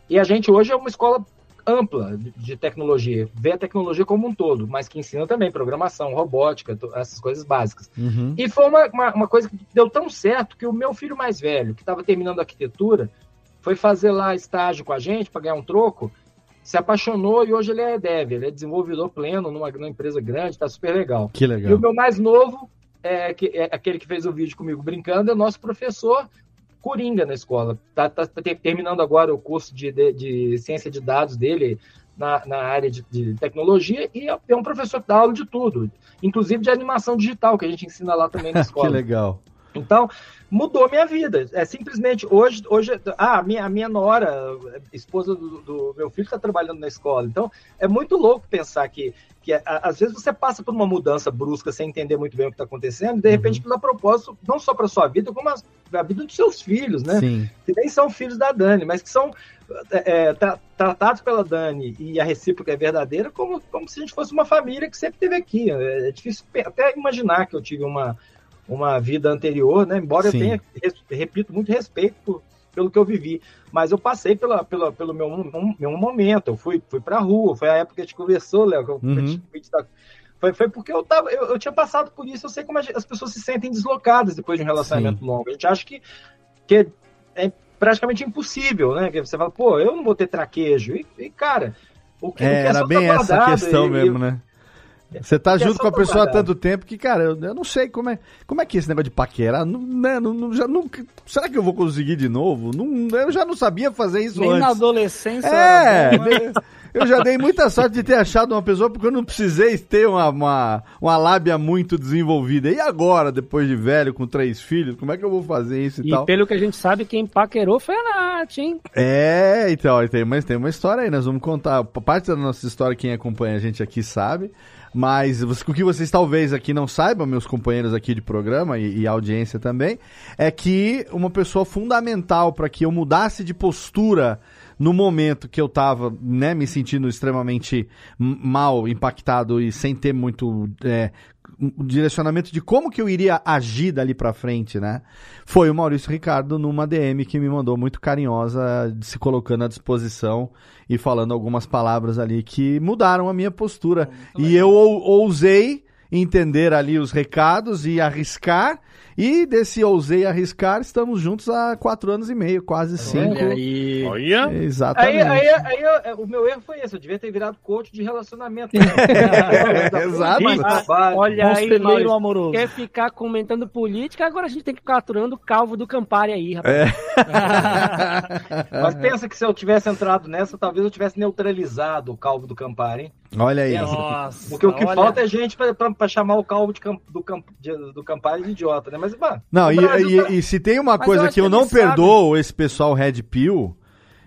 E a gente hoje é uma escola ampla de tecnologia, vê a tecnologia como um todo, mas que ensina também programação, robótica, essas coisas básicas. Uhum. E foi uma, uma, uma, coisa que deu tão certo que o meu filho mais velho, que estava terminando arquitetura, foi fazer lá estágio com a gente para ganhar um troco, se apaixonou e hoje ele é dev, ele é desenvolvedor pleno numa, numa empresa grande, está super legal. Que legal. E o meu mais novo, é, que, é aquele que fez o vídeo comigo brincando, é nosso professor coringa na escola. Está tá, tá terminando agora o curso de, de, de, ciência de dados dele na, na área de, de, tecnologia e é, é um professor que dá aula de tudo, inclusive de animação digital, que a gente ensina lá também na <laughs> escola. que legal. Então, mudou minha vida. É simplesmente hoje, hoje ah, a minha, a minha nora, esposa do, do meu filho, está trabalhando na escola. Então, é muito louco pensar que, que às vezes você passa por uma mudança brusca sem entender muito bem o que está acontecendo, e de repente uhum. dá propósito não só para sua vida, como a, a, vida dos seus filhos, né? Sim. Que nem são filhos da Dani, mas que são é, tra tratados pela Dani e a recíproca é verdadeira como, como se a gente fosse uma família que sempre teve aqui. É, é difícil até imaginar que eu tive uma uma vida anterior, né? Embora Sim. eu tenha, repito, muito respeito por, pelo que eu vivi. Mas eu passei pela, pela, pelo meu, um, meu momento. Eu fui, fui pra rua, foi a época que a gente conversou, Léo. Uhum. Foi, foi porque eu, tava, eu, eu, tinha passado por isso, eu sei como as pessoas se sentem deslocadas depois de um relacionamento Sim. longo. A gente acha que, que é praticamente impossível, né? Que você fala, pô, eu não vou ter traquejo. E, e cara, o que, é, o que é era bem tá essa questão e, mesmo, né? Você tá junto com a pessoa há tanto tempo que, cara, eu, eu, não sei como é, como é que é esse negócio de paquerar. Não, né, não, já nunca, será que eu vou conseguir de novo? Não, eu já não sabia fazer isso Nem antes. na adolescência. É, bom, né? <laughs> eu já dei muita sorte de ter achado uma pessoa porque eu não precisei ter uma, uma, uma lábia muito desenvolvida. E agora, depois de velho, com três filhos, como é que eu vou fazer isso e, e tal? E pelo que a gente sabe, quem paquerou foi a Nath, hein? É, então, tem, mas tem uma história aí, nós vamos contar. Parte da nossa história, quem acompanha a gente aqui sabe. Mas o que vocês talvez aqui não saibam, meus companheiros aqui de programa e, e audiência também, é que uma pessoa fundamental para que eu mudasse de postura no momento que eu tava, né, me sentindo extremamente mal, impactado e sem ter muito é, um direcionamento de como que eu iria agir dali para frente, né? Foi o Maurício Ricardo numa DM que me mandou muito carinhosa, se colocando à disposição e falando algumas palavras ali que mudaram a minha postura. e eu ousei entender ali os recados e arriscar e desse ousei arriscar, estamos juntos há quatro anos e meio, quase cinco. Olha aí. Olha. Exatamente. Aí, aí, aí, o meu erro foi esse, eu devia ter virado coach de relacionamento. <laughs> Exato. Olha aí, Maurício, amoroso. quer ficar comentando política, agora a gente tem que ficar aturando o calvo do Campari aí, rapaz. É. <laughs> Mas pensa que se eu tivesse entrado nessa, talvez eu tivesse neutralizado o calvo do Campari, hein? Olha aí. Nossa, Porque o que olha... falta é gente para chamar o calvo de camp, do, camp, de, do Campari de idiota, né? Mas, mano. Não, e, e, tá... e, se tem uma Mas coisa eu que eu não perdoo sabe. esse pessoal Red Pill.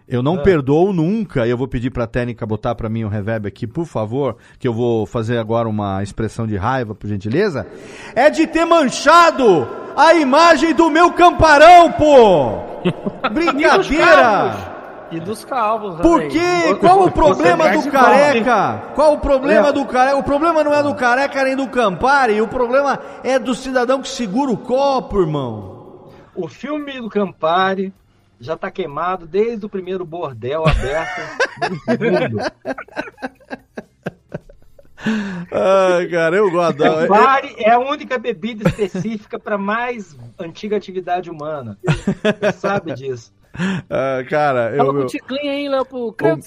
Eu não ah. perdoo nunca. Eu vou pedir pra técnica botar pra mim o reverb aqui, por favor, que eu vou fazer agora uma expressão de raiva, por gentileza. É de ter manchado a imagem do meu camparão, pô! <laughs> Brincadeira! E dos calvos. Por quê? Qual o problema do careca? Qual o problema do careca? O problema não é do careca nem do Campari, o problema é do cidadão que segura o copo, irmão. O filme do Campari já tá queimado desde o primeiro bordel aberto mundo. <laughs> Ai, cara, eu gosto. Campari é a única bebida específica para mais antiga atividade humana. Você sabe disso. Uh, <laughs> cara, Fala eu. o Ticlin aí, Léo, pro Credo.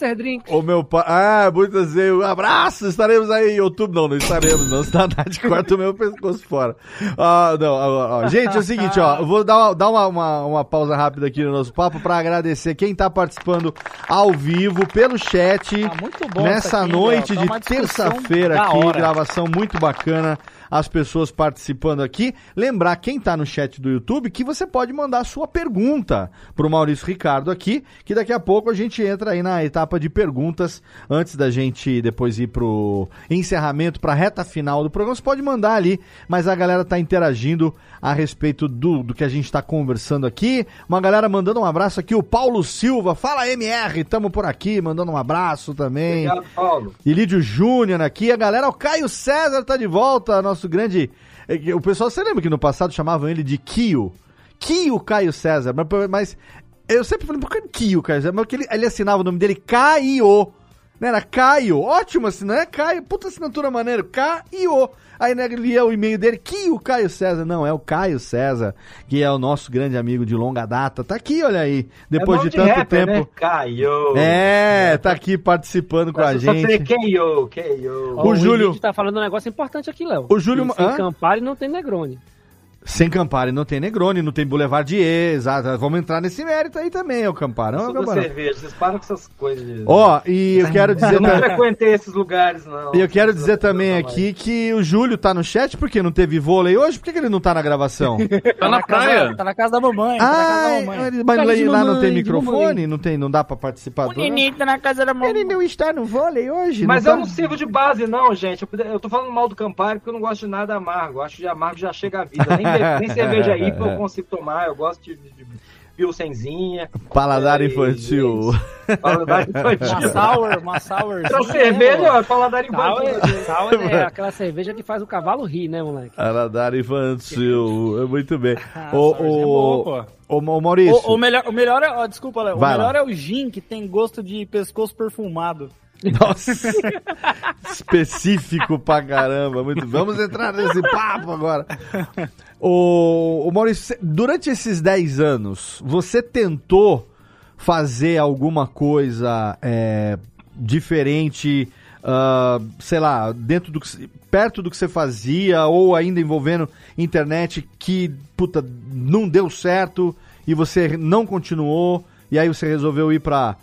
O meu pai. Ah, muitas vezes. Um abraço! Estaremos aí em outubro. Não, não estaremos, não. <laughs> Se a de corta o meu pescoço fora. Ah, não. Ó, ó. Gente, é o seguinte, ó. Vou dar, uma, dar uma, uma, uma, pausa rápida aqui no nosso papo pra agradecer quem tá participando ao vivo pelo chat. Ah, muito bom nessa aqui, noite Léo. de tá terça-feira aqui. Gravação muito bacana as pessoas participando aqui. Lembrar quem tá no chat do YouTube que você pode mandar sua pergunta pro Maurício Ricardo aqui, que daqui a pouco a gente entra aí na etapa de perguntas antes da gente depois ir pro encerramento, pra reta final do programa. Você pode mandar ali, mas a galera tá interagindo a respeito do, do que a gente tá conversando aqui. Uma galera mandando um abraço aqui, o Paulo Silva, fala MR, tamo por aqui, mandando um abraço também. Obrigado, Paulo. Ilídio Júnior aqui, a galera, o Caio César tá de volta, nosso grande. é O pessoal, você lembra que no passado chamavam ele de Kio? Kio Caio César, mas, mas eu sempre falei, por que Kio Caio César? Mas ele, ele assinava o nome dele Caio. Não era Caio, ótimo assim, não é Caio, puta assinatura maneiro, Caio. Aí né, ele lia o e-mail dele, Kio Caio César, não, é o Caio César, que é o nosso grande amigo de longa data, tá aqui, olha aí, depois nome de tanto rapper, tempo. Né? Caio. É, tá aqui participando com a gente. dizer Keio, Keio. O Júlio- tá falando um negócio importante aqui, Léo. O Júlio- Que Sem? Campari não tem Negroni. Sem Campari não tem Negroni, não tem Boulevard de exato. Vamos entrar nesse mérito aí também, o Camparão. é o Sou da Camparão. cerveja, vocês param com essas coisas. de- Ó, e eu quero dizer Eu não frequentei esses lugares, não. E eu quero dizer também aqui que o Júlio tá no chat porque não teve vôlei hoje. Por que, que ele não tá na gravação? <laughs> Tá na praia. Tá na casa da mamãe. tá na casa da Ah, mamãe. mas lá, de lá não tem de microfone? Não, tem, não dá pra participar do. Neném tá na casa da mamãe. Ele não está no vôlei hoje? Mas não eu tá? não sirvo de base, não, gente. Eu, eu tô falando mal do Campari porque eu não gosto de nada amargo. Eu acho que amargo já chega à vida. Nem, <laughs> nem cerveja IPA eu consigo tomar. Eu gosto de, de, pilsenzinha. Paladar É, infantil. Paladar <laughs> infantil. Uma sour, uma sour. Então, cerveja, ó, paladar Sour, infantil. sour é aquela cerveja que faz o cavalo rir, né, moleque? Paladar infantil. É muito bem. <laughs> Ah, Ô, Sourzinho é bom, pô. ô, ô, Maurício. O, o melhor, o melhor é, ó, desculpa, Léo, o Vai lá. melhor é o gin que tem gosto de pescoço perfumado. Nossa, <laughs> específico pra caramba. Muito... Vamos entrar nesse papo agora. O, o Maurício, durante esses 10 anos, você tentou fazer alguma coisa é, diferente, ah, sei lá, dentro do que, perto do que você fazia ou ainda envolvendo internet que, puta, não deu certo e você não continuou e aí você resolveu ir pra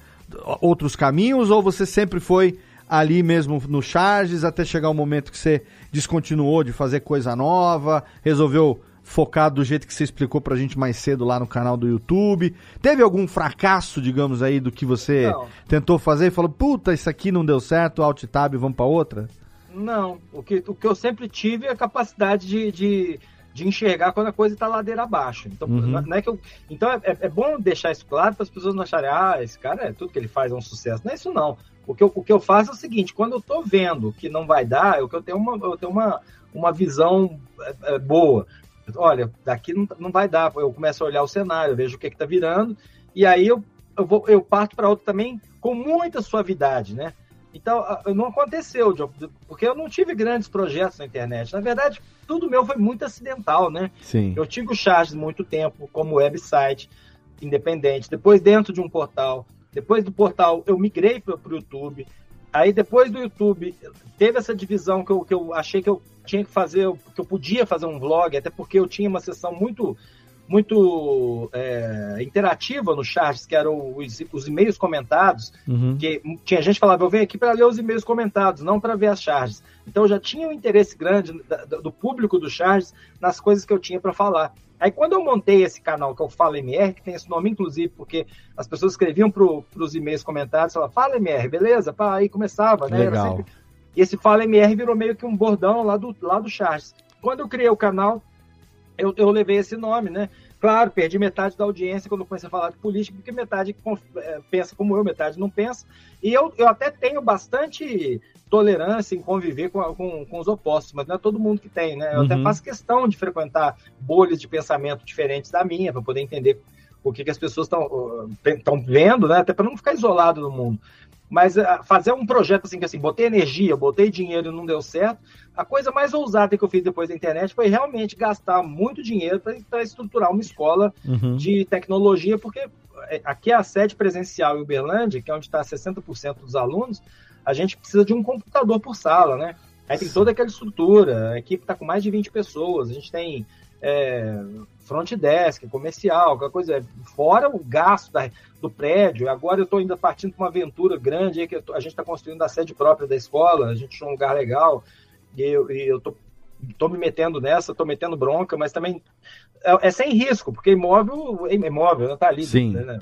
outros caminhos ou você sempre foi ali mesmo no Charges até chegar o momento que você descontinuou de fazer coisa nova, resolveu focar do jeito que você explicou pra gente mais cedo lá no canal do YouTube? Teve algum fracasso, digamos aí, do que você Não. tentou fazer e falou, puta, isso aqui não deu certo, alt tab, vamos pra outra? Não, o que, o que eu sempre tive é a capacidade de, de, de enxergar quando a coisa está ladeira abaixo. Então, Uhum. não é que eu, então é, é bom deixar isso claro para as pessoas não acharem, ah, esse cara é tudo que ele faz é um sucesso. Não é isso não. O que eu, o que eu faço é o seguinte, quando eu estou vendo que não vai dar, eu, que eu tenho uma, eu tenho uma, uma visão é, é, boa. Olha, daqui não, não vai dar. Eu começo a olhar o cenário, eu vejo o que está virando, e aí eu, eu, vou, eu parto para outro também com muita suavidade, né? Então, não aconteceu, porque eu não tive grandes projetos na internet. Na verdade, tudo meu foi muito acidental, né? Sim. Eu tive o Charges muito tempo como website independente, depois dentro de um portal. Depois do portal, eu migrei para o YouTube. Aí, depois do YouTube, teve essa divisão que eu, que eu achei que eu tinha que fazer, que eu podia fazer um vlog, até porque eu tinha uma sessão muito muito é, interativa no Charges, que eram os, os e-mails comentados, Uhum. que tinha gente que falava, eu venho aqui para ler os e-mails comentados, não para ver as charges. Então eu já tinha um interesse grande da- do público do charges nas coisas que eu tinha para falar. Aí quando eu montei esse canal que é o Fala MR, que tem esse nome inclusive porque as pessoas escreviam para os e-mails comentados, falavam, Fala MR, beleza? Pá, aí começava, né? Legal. sempre- E esse Fala MR virou meio que um bordão lá do, lá do charges. Quando eu criei o canal, eu, eu levei esse nome, né? Claro, perdi metade da audiência quando comecei a falar de política, porque metade eh, pensa como eu, metade não pensa. E eu, eu até tenho bastante tolerância em conviver com, com, com os opostos, mas não é todo mundo que tem, né? Eu até Uhum. faço questão de frequentar bolhas de pensamento diferentes da minha, para poder entender o que, que as pessoas estão vendo, né? Até para não ficar isolado no mundo. Mas ah, fazer um projeto assim, que assim, botei energia, botei dinheiro e não deu certo, a coisa mais ousada que eu fiz depois da internet foi realmente gastar muito dinheiro para estruturar uma escola Uhum. de tecnologia, porque é, aqui é a sede presencial em Uberlândia, que é onde está 60% dos alunos, a gente precisa de um computador por sala, né? Aí tem toda aquela estrutura, a equipe está com mais de 20 pessoas, a gente tem é, front desk, comercial, aquela coisa, fora o gasto da- do prédio. Agora eu estou ainda partindo para uma aventura grande aí, que tô- a gente está construindo a sede própria da escola, a gente achou um lugar legal, e eu estou tô me metendo nessa, tô metendo bronca, mas também é, é sem risco, porque imóvel é imóvel, tá ali. Sim. Né?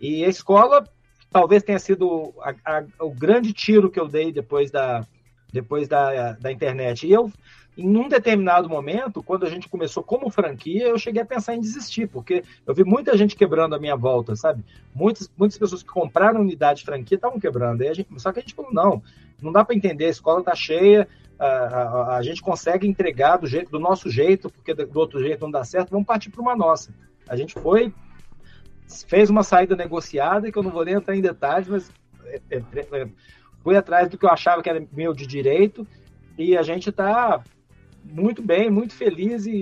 E a escola talvez tenha sido a, a, o grande tiro que eu dei depois da, depois da, da internet. E eu, em um determinado momento, quando a gente começou como franquia, eu cheguei a pensar em desistir, porque eu vi muita gente quebrando a minha volta, sabe? Muitas, muitas pessoas que compraram unidade de franquia estavam quebrando. A gente, só que a gente falou, não, não dá para entender, a escola está cheia, a, a, a, gente consegue entregar do, jeito, do nosso jeito, porque do outro jeito não dá certo, vamos partir para uma nossa. A gente foi, fez uma saída negociada, que eu não vou nem entrar em detalhes, mas é, é, é, fui atrás do que eu achava que era meu de direito, e a gente está muito bem, muito feliz e, e,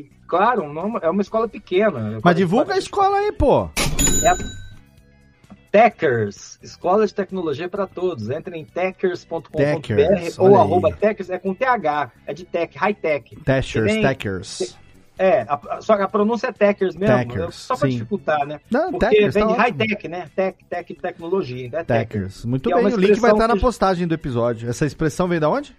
e, claro, não, é uma escola pequena. Mas divulga a escola aí, pô. É a Techers, Escola de Tecnologia para Todos. Entre em techers.com.br ou arroba techers, é com TH, é de tech, high tech. Techers, Techers. É, a, só que a pronúncia é Techers mesmo, né? Techers, só para dificultar, né? Não, Porque Techers, vem tá de high-tech, né? Tech, tech, tecnologia. Então é Techers. Muito Que é bem, uma o link vai estar na que- postagem do episódio. Essa expressão vem da onde?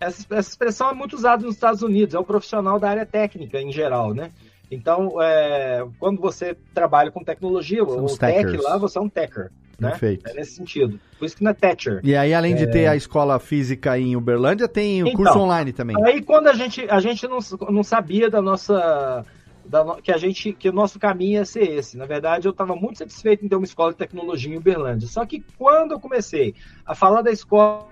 Essa, essa expressão é muito usada nos Estados Unidos, é um profissional da área técnica em geral, né? Então, é, quando você trabalha com tecnologia, São o os tech lá, você é um techer, né? Perfeito. É nesse sentido. Por isso que não é Thatcher. E aí, além de É. ter a escola física em Uberlândia, tem o Então, curso online também. Aí quando a gente, a gente não, não sabia da nossa. Da que a gente que o nosso caminho ia ser esse. Na verdade, eu estava muito satisfeito em ter uma escola de tecnologia em Uberlândia. Só que quando eu comecei a falar da escola,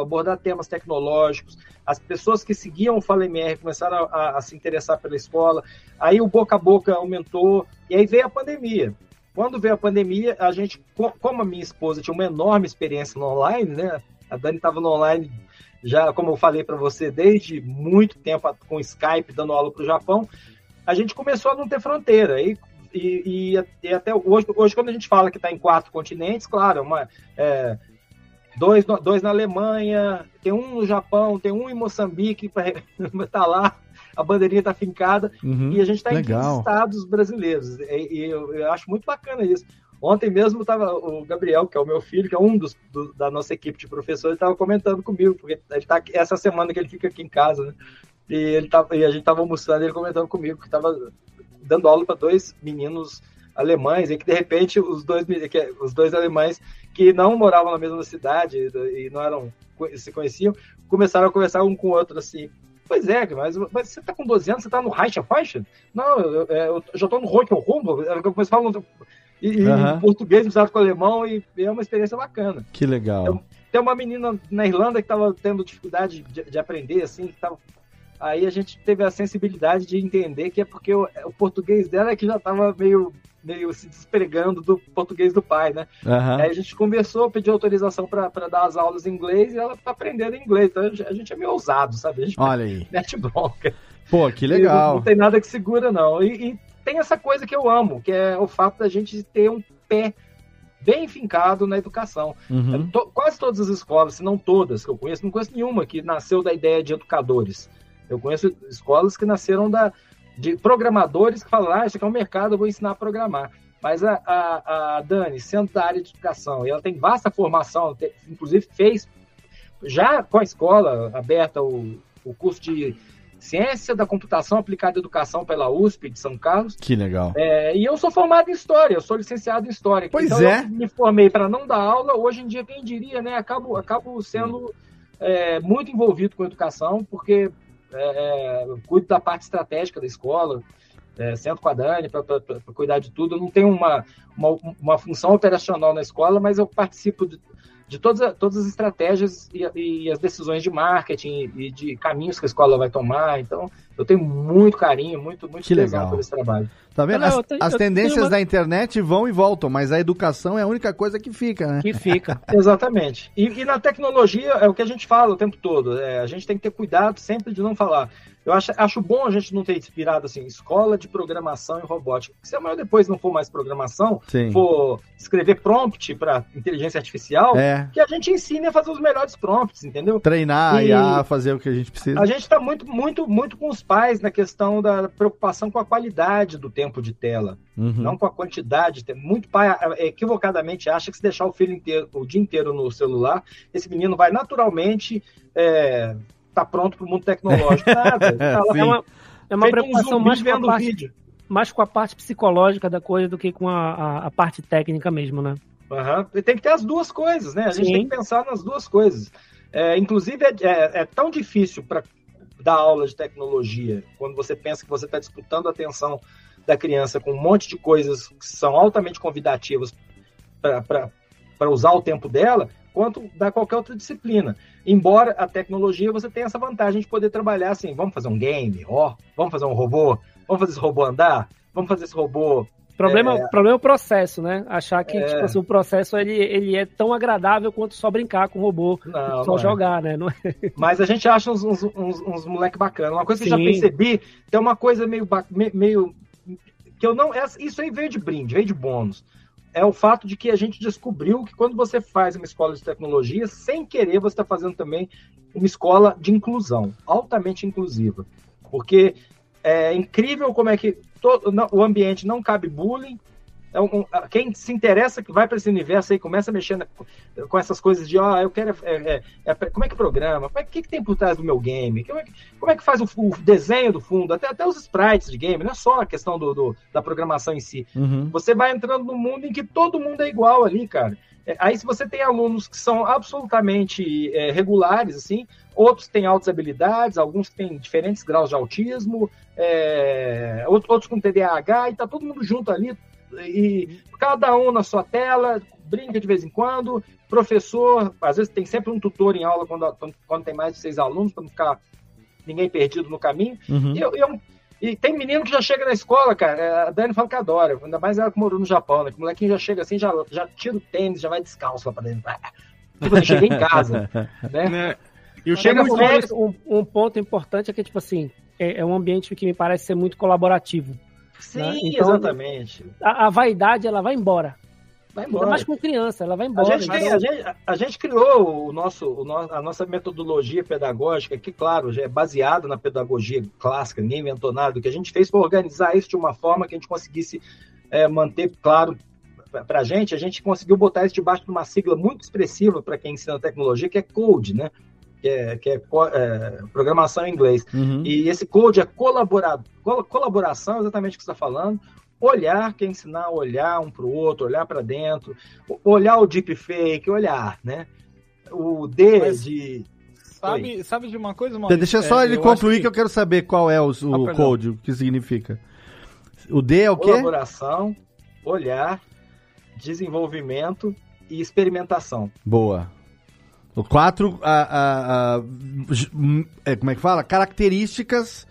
abordar temas tecnológicos, as pessoas que seguiam o Fala MR começaram a, a- a se interessar pela escola, aí o boca a boca aumentou, e aí veio a pandemia. Quando veio a pandemia, a gente, co- como a minha esposa tinha uma enorme experiência no online, né? A Dani estava no online já, como eu falei para você, desde muito tempo com Skype, dando aula para o Japão, a gente começou a não ter fronteira. E, e, e- e até hoje, hoje, quando a gente fala que está em quatro continentes, claro, uma, é, dois, dois na Alemanha, tem um no Japão, tem um em Moçambique, para <laughs> tá lá, a bandeirinha está fincada, Uhum, e a gente está em 15 legal. estados brasileiros. E, eu, eu acho muito bacana isso. Ontem mesmo estava o Gabriel, que é o meu filho, que é um dos do- da nossa equipe de professores, estava comentando comigo, porque ele tá essa semana que ele fica aqui em casa, né? E, ele tava, e a gente estava almoçando, ele comentando comigo que estava dando aula para dois meninos alemães, e que de repente os dois, que, os dois alemães que não moravam na mesma cidade e não eram se conheciam, começaram a conversar um com o outro assim. Pois é, mas, mas você tá com 12 anos, você tá no Reichenfeichen? Não, eu, eu, eu já tô no Rock'n'Roll, eu comecei falando e, e Aham. português misturado com alemão e, e é uma experiência bacana. Que legal. Tem uma menina na Irlanda que estava tendo dificuldade de, de aprender, assim, que tava... aí a gente teve a sensibilidade de entender que é porque o, o português dela é que já estava meio, meio se despregando do português do pai, né? Aham. Aí a gente conversou, pediu autorização para dar as aulas em inglês e ela tá aprendendo inglês. Então a gente é meio ousado, sabe? A gente Olha aí. <laughs> mete bronca. Pô, que E Não, legal. não tem nada que segura, não. E, e tem essa coisa que eu amo, que é o fato da gente ter um pé bem fincado na educação. Uhum. Quase todas as escolas, se não todas que eu conheço, não conheço nenhuma que nasceu da ideia de educadores. Eu conheço escolas que nasceram da, de programadores que falam, ah, isso aqui é um mercado, eu vou ensinar a programar. Mas a, a, a Dani, sendo da área de educação, e ela tem vasta formação, inclusive fez, já com a escola aberta, o, o curso de Ciência da Computação Aplicada à Educação pela USP de São Carlos, Que legal. é, e eu sou formado em História, eu sou licenciado em História. Pois então é. eu me formei para não dar aula, hoje em dia, quem diria, né? Acabo, acabo sendo é, muito envolvido com educação, porque é, é, eu cuido da parte estratégica da escola, é, sento com a Dani para cuidar de tudo. Eu não tenho uma, uma, uma função operacional na escola, mas eu participo de, de todas, todas as estratégias e, e as decisões de marketing e de caminhos que a escola vai tomar. Então, eu tenho muito carinho, muito, muito Que legal. por esse trabalho. Tá vendo? As, as tendências uma- da internet vão e voltam, mas a educação é a única coisa que fica, né? Que fica. <laughs> Exatamente. E, e na tecnologia é o que a gente fala o tempo todo. é, a gente tem que ter cuidado sempre de não falar. Eu acho, acho bom a gente não ter inspirado assim, escola de programação e robótica. Se amanhã depois não for mais programação, Sim. for escrever prompt para inteligência artificial, É. que a gente ensine a fazer os melhores prompts, entendeu? Treinar a E- IA, fazer o que a gente precisa. A gente está muito, muito, muito com os pais na questão da preocupação com a qualidade do tempo de tela, Uhum. não com a quantidade. Muito pai eh, equivocadamente acha que se deixar o filho inteiro, o dia inteiro no celular, esse menino vai naturalmente eh, tá pronto pro mundo tecnológico. <laughs> Nada. É uma, é uma um preocupação zumbi mais com, a parte, vídeo. mais com a parte psicológica da coisa do que com a, a, a parte técnica mesmo, né? Aham. E tem que ter as duas coisas, né? A gente Sim. tem que pensar nas duas coisas. É, inclusive, é, é- é tão difícil para dar aula de tecnologia quando você pensa que você está disputando a atenção da criança com um monte de coisas que são altamente convidativas para usar o tempo dela, quanto da qualquer outra disciplina. Embora a tecnologia você tenha essa vantagem de poder trabalhar assim, vamos fazer um game, ó, vamos fazer um robô, vamos fazer esse robô andar, vamos fazer esse robô problema, É. o problema é o processo, né? Achar que É. tipo assim, o processo ele, ele é tão agradável quanto só brincar com o robô, Não, só não é. jogar, né? Não é- Mas a gente acha uns, uns, uns, uns moleque bacana. Uma coisa que eu Sim. já percebi, tem uma coisa meio, meio que eu não. essa- Isso aí veio de brinde, veio de bônus. É o fato de que a gente descobriu que quando você faz uma escola de tecnologia, sem querer, você está fazendo também uma escola de inclusão, altamente inclusiva. Porque é incrível como é que todo, não- o ambiente não cabe bullying. É um- quem se interessa que vai para esse universo aí, começa na- com essas coisas de, ó, eu quero. é, é, é, como é que programa? Como é, que, que tem por trás do meu game? Como é que, como é que faz o, o desenho do fundo? Até, até os sprites de game, não é só a questão do, do- da programação em si. Uhum. Você vai entrando num mundo em que todo mundo é igual ali, cara. É, Aí, se você tem alunos que são absolutamente é, regulares, assim, outros têm altas habilidades, alguns têm diferentes graus de autismo, é, out- outros com TDAH, e tá todo mundo junto ali, e cada um na sua tela, brinca de vez em quando, professor, às vezes tem sempre um tutor em aula quando, quando, tem mais de seis alunos, para não ficar ninguém perdido no caminho. Uhum. E, eu- eu- e tem menino que já chega na escola, cara. A Dani fala que adora, ainda mais ela que morou no Japão, né? Que o molequinho já chega assim, já, já tira o tênis, já vai descalço lá pra dentro. Tipo, assim, chega em casa. <laughs> né? E o Chega Mas férias, um, um ponto importante é que, tipo assim, é, é um ambiente que me parece ser muito colaborativo. Sim, né? Então, exatamente. A, a vaidade, ela vai embora. Vai Ainda embora. mais com criança, ela vai A embora. gente, tem- Então, a, gente, a gente criou o nosso, o no- a nossa metodologia pedagógica, que, claro, já é baseada na pedagogia clássica, ninguém inventou nada. O que a gente fez foi organizar isso de uma forma que a gente conseguisse é, manter claro para a gente. A gente conseguiu botar isso debaixo de uma sigla muito expressiva para quem ensina tecnologia, que é CODE, né? Que é, que é, é, programação em inglês. Uhum. E esse code é colabora, col- colaboração, exatamente o que você está falando. Olhar, que é ensinar a olhar um para o outro, olhar para dentro, olhar o deepfake, olhar, né? O D Mas- de. Sabe, sabe de uma coisa, Maurício? Deixa só É, ele concluir acho que... eu quero saber qual é o, o Ah, code, o que significa. O D é o quê? Colaboração, olhar, desenvolvimento e experimentação. Boa. O quatro, a, a- a- é, como é que fala? Características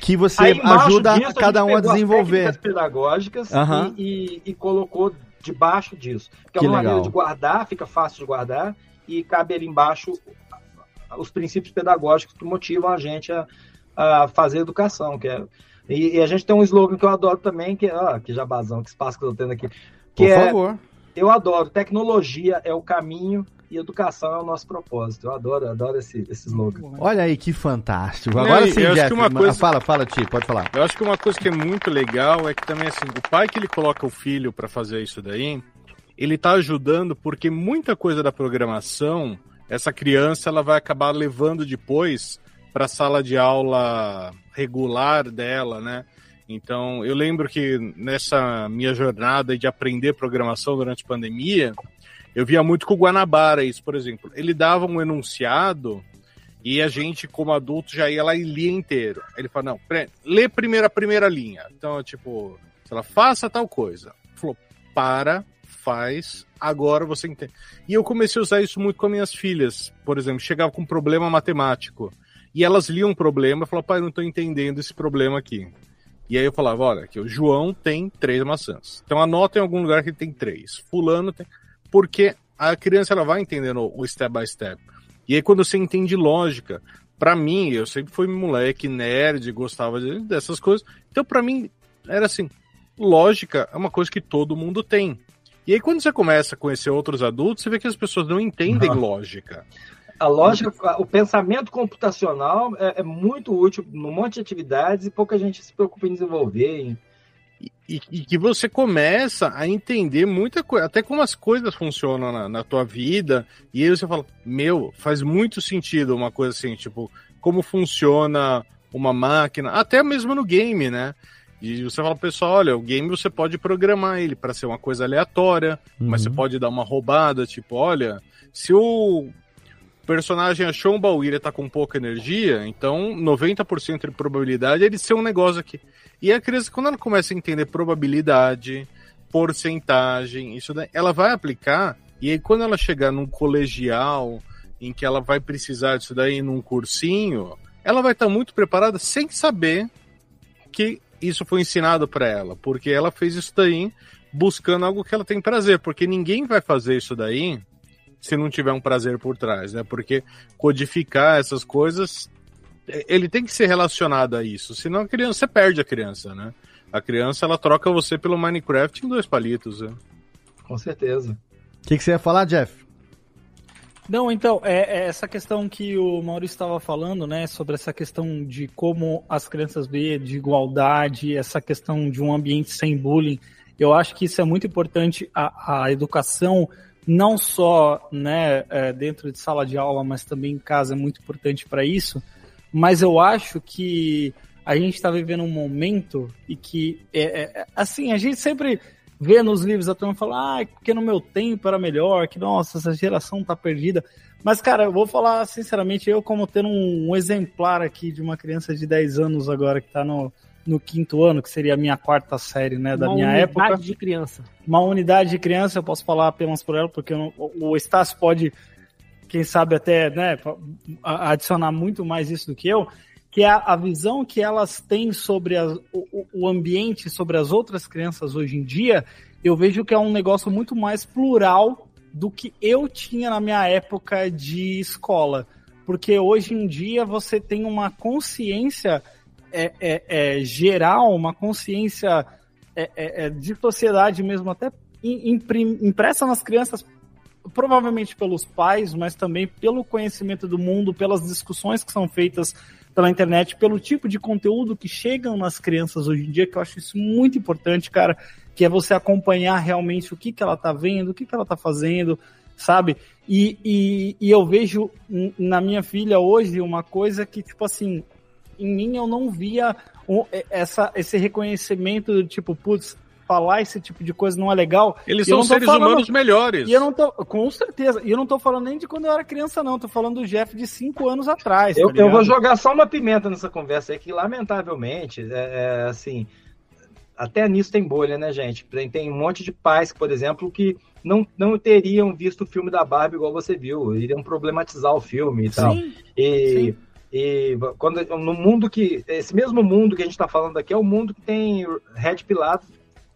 que você Aí, ajuda disso, cada um a as desenvolver. técnicas pedagógicas Aham. e, e- e colocou debaixo disso. Que é Que uma legal. maneira de guardar, fica fácil de guardar, e cabe ali embaixo os princípios pedagógicos que motivam a gente a, a fazer educação. Que é, e, e a gente tem um slogan que eu adoro também, que é. Ah, que jabazão, que espaço que eu tô tendo aqui. Que Por é, favor. Eu adoro. Tecnologia é o caminho e educação é o nosso propósito. Eu adoro, eu adoro esse, esse slogan. Olha aí que fantástico. Agora sim, eu acho Jeff. que uma ma- coisa- Fala, fala, Ti, pode falar. Eu acho que uma coisa que é muito legal é que também assim, o pai que ele coloca o filho para fazer isso daí, ele tá ajudando porque muita coisa da programação, essa criança ela vai acabar levando depois para a sala de aula regular dela, né? Então, eu lembro que nessa minha jornada de aprender programação durante a pandemia, eu via muito com o Guanabara isso, por exemplo. Ele dava um enunciado e a gente, como adulto, já ia lá e lia inteiro. Ele falou, não, pre- lê primeiro a primeira linha. Então, tipo, sei lá, faça tal coisa. Falou, para, faz, agora você entende. E eu comecei a usar isso muito com as minhas filhas. Por exemplo, chegava com um problema matemático. E elas liam um problema e falavam, pai, não estou entendendo esse problema aqui. E aí eu falava, olha, aqui o João tem três maçãs. Então anota em algum lugar que ele tem três. Fulano tem. Porque a criança ela vai entendendo o step by step. E aí quando você entende lógica, Pra mim, eu sempre fui moleque nerd, gostava de- dessas coisas. Então pra mim era assim, lógica é uma coisa que todo mundo tem. E aí quando você começa a conhecer outros adultos, você vê que as pessoas não entendem lógica. A lógica, o pensamento computacional é, é muito útil num monte de atividades e pouca gente se preocupa em desenvolver. em- E, e que você começa a entender muita coisa, até como as coisas funcionam na, na tua vida, e aí você fala, meu, faz muito sentido uma coisa assim, tipo, como funciona uma máquina, até mesmo no game, né? E você fala, pessoal, olha, o game você pode programar ele para ser uma coisa aleatória, uhum. mas você pode dar uma roubada, tipo, olha, se o personagem achou um baú e ele tá com pouca energia, então 90% de probabilidade é de ser um negócio aqui. E a criança, quando ela começa a entender probabilidade, porcentagem, isso daí, ela vai aplicar, e aí quando ela chegar num colegial, em que ela vai precisar disso daí num cursinho, ela vai estar muito preparada sem saber que isso foi ensinado para ela, porque ela fez isso daí buscando algo que ela tem prazer, porque ninguém vai fazer isso daí se não tiver um prazer por trás, né? Porque codificar essas coisas, ele tem que ser relacionado a isso, senão a criança, você perde a criança, né? A criança, ela troca você pelo Minecraft em dois palitos, né? Com certeza. O que, que você ia falar, Jeff? Não, então, é, é, essa questão que o Maurício estava falando, né, sobre essa questão de como as crianças veem, de igualdade, essa questão de um ambiente sem bullying, eu acho que isso é muito importante, a, a educação não só né, é, dentro de sala de aula, mas também em casa é muito importante para isso. Mas eu acho que a gente está vivendo um momento e que, é, é, assim, a gente sempre vê nos livros a turma falar, ah, porque no meu tempo era melhor, que nossa, essa geração tá perdida. Mas, cara, eu vou falar sinceramente, eu como tendo um, um exemplar aqui de uma criança de 10 anos agora que tá no, no quinto ano, que seria a minha quarta série, né, da uma minha época. Uma unidade de criança. Uma unidade de criança, eu posso falar apenas por ela, porque não, o Estácio pode, quem sabe até, né, adicionar muito mais isso do que eu, que é a, visão que elas têm sobre as, o, o ambiente, sobre as outras crianças hoje em dia, eu vejo que é um negócio muito mais plural do que eu tinha na minha época de escola. Porque hoje em dia você tem uma consciência é, é, é, geral, uma consciência é, é, é, de sociedade mesmo, até impressa nas crianças, provavelmente pelos pais, mas também pelo conhecimento do mundo, pelas discussões que são feitas pela internet, pelo tipo de conteúdo que chegam nas crianças hoje em dia, que eu acho isso muito importante, cara, que é você acompanhar realmente o que, que ela tá vendo, o que, que ela tá fazendo, sabe? E, e, e eu vejo na minha filha hoje uma coisa que, tipo assim, em mim eu não via essa, esse reconhecimento do tipo, putz, falar esse tipo de coisa não é legal. Eles são seres falando, humanos melhores. E eu não tô, com certeza. E eu não tô falando nem de quando eu era criança, não. Tô falando do Jeff de cinco anos atrás. Eu, tá eu vou jogar só uma pimenta nessa conversa aí, que lamentavelmente, é, é, assim, até nisso tem bolha, né, gente? Tem, tem um monte de pais, por exemplo, que não, não teriam visto o filme da Barbie igual você viu, iriam problematizar o filme e tal. Sim, e sim. E quando, no mundo que. Esse mesmo mundo que a gente está falando aqui é o mundo que tem Red Pilato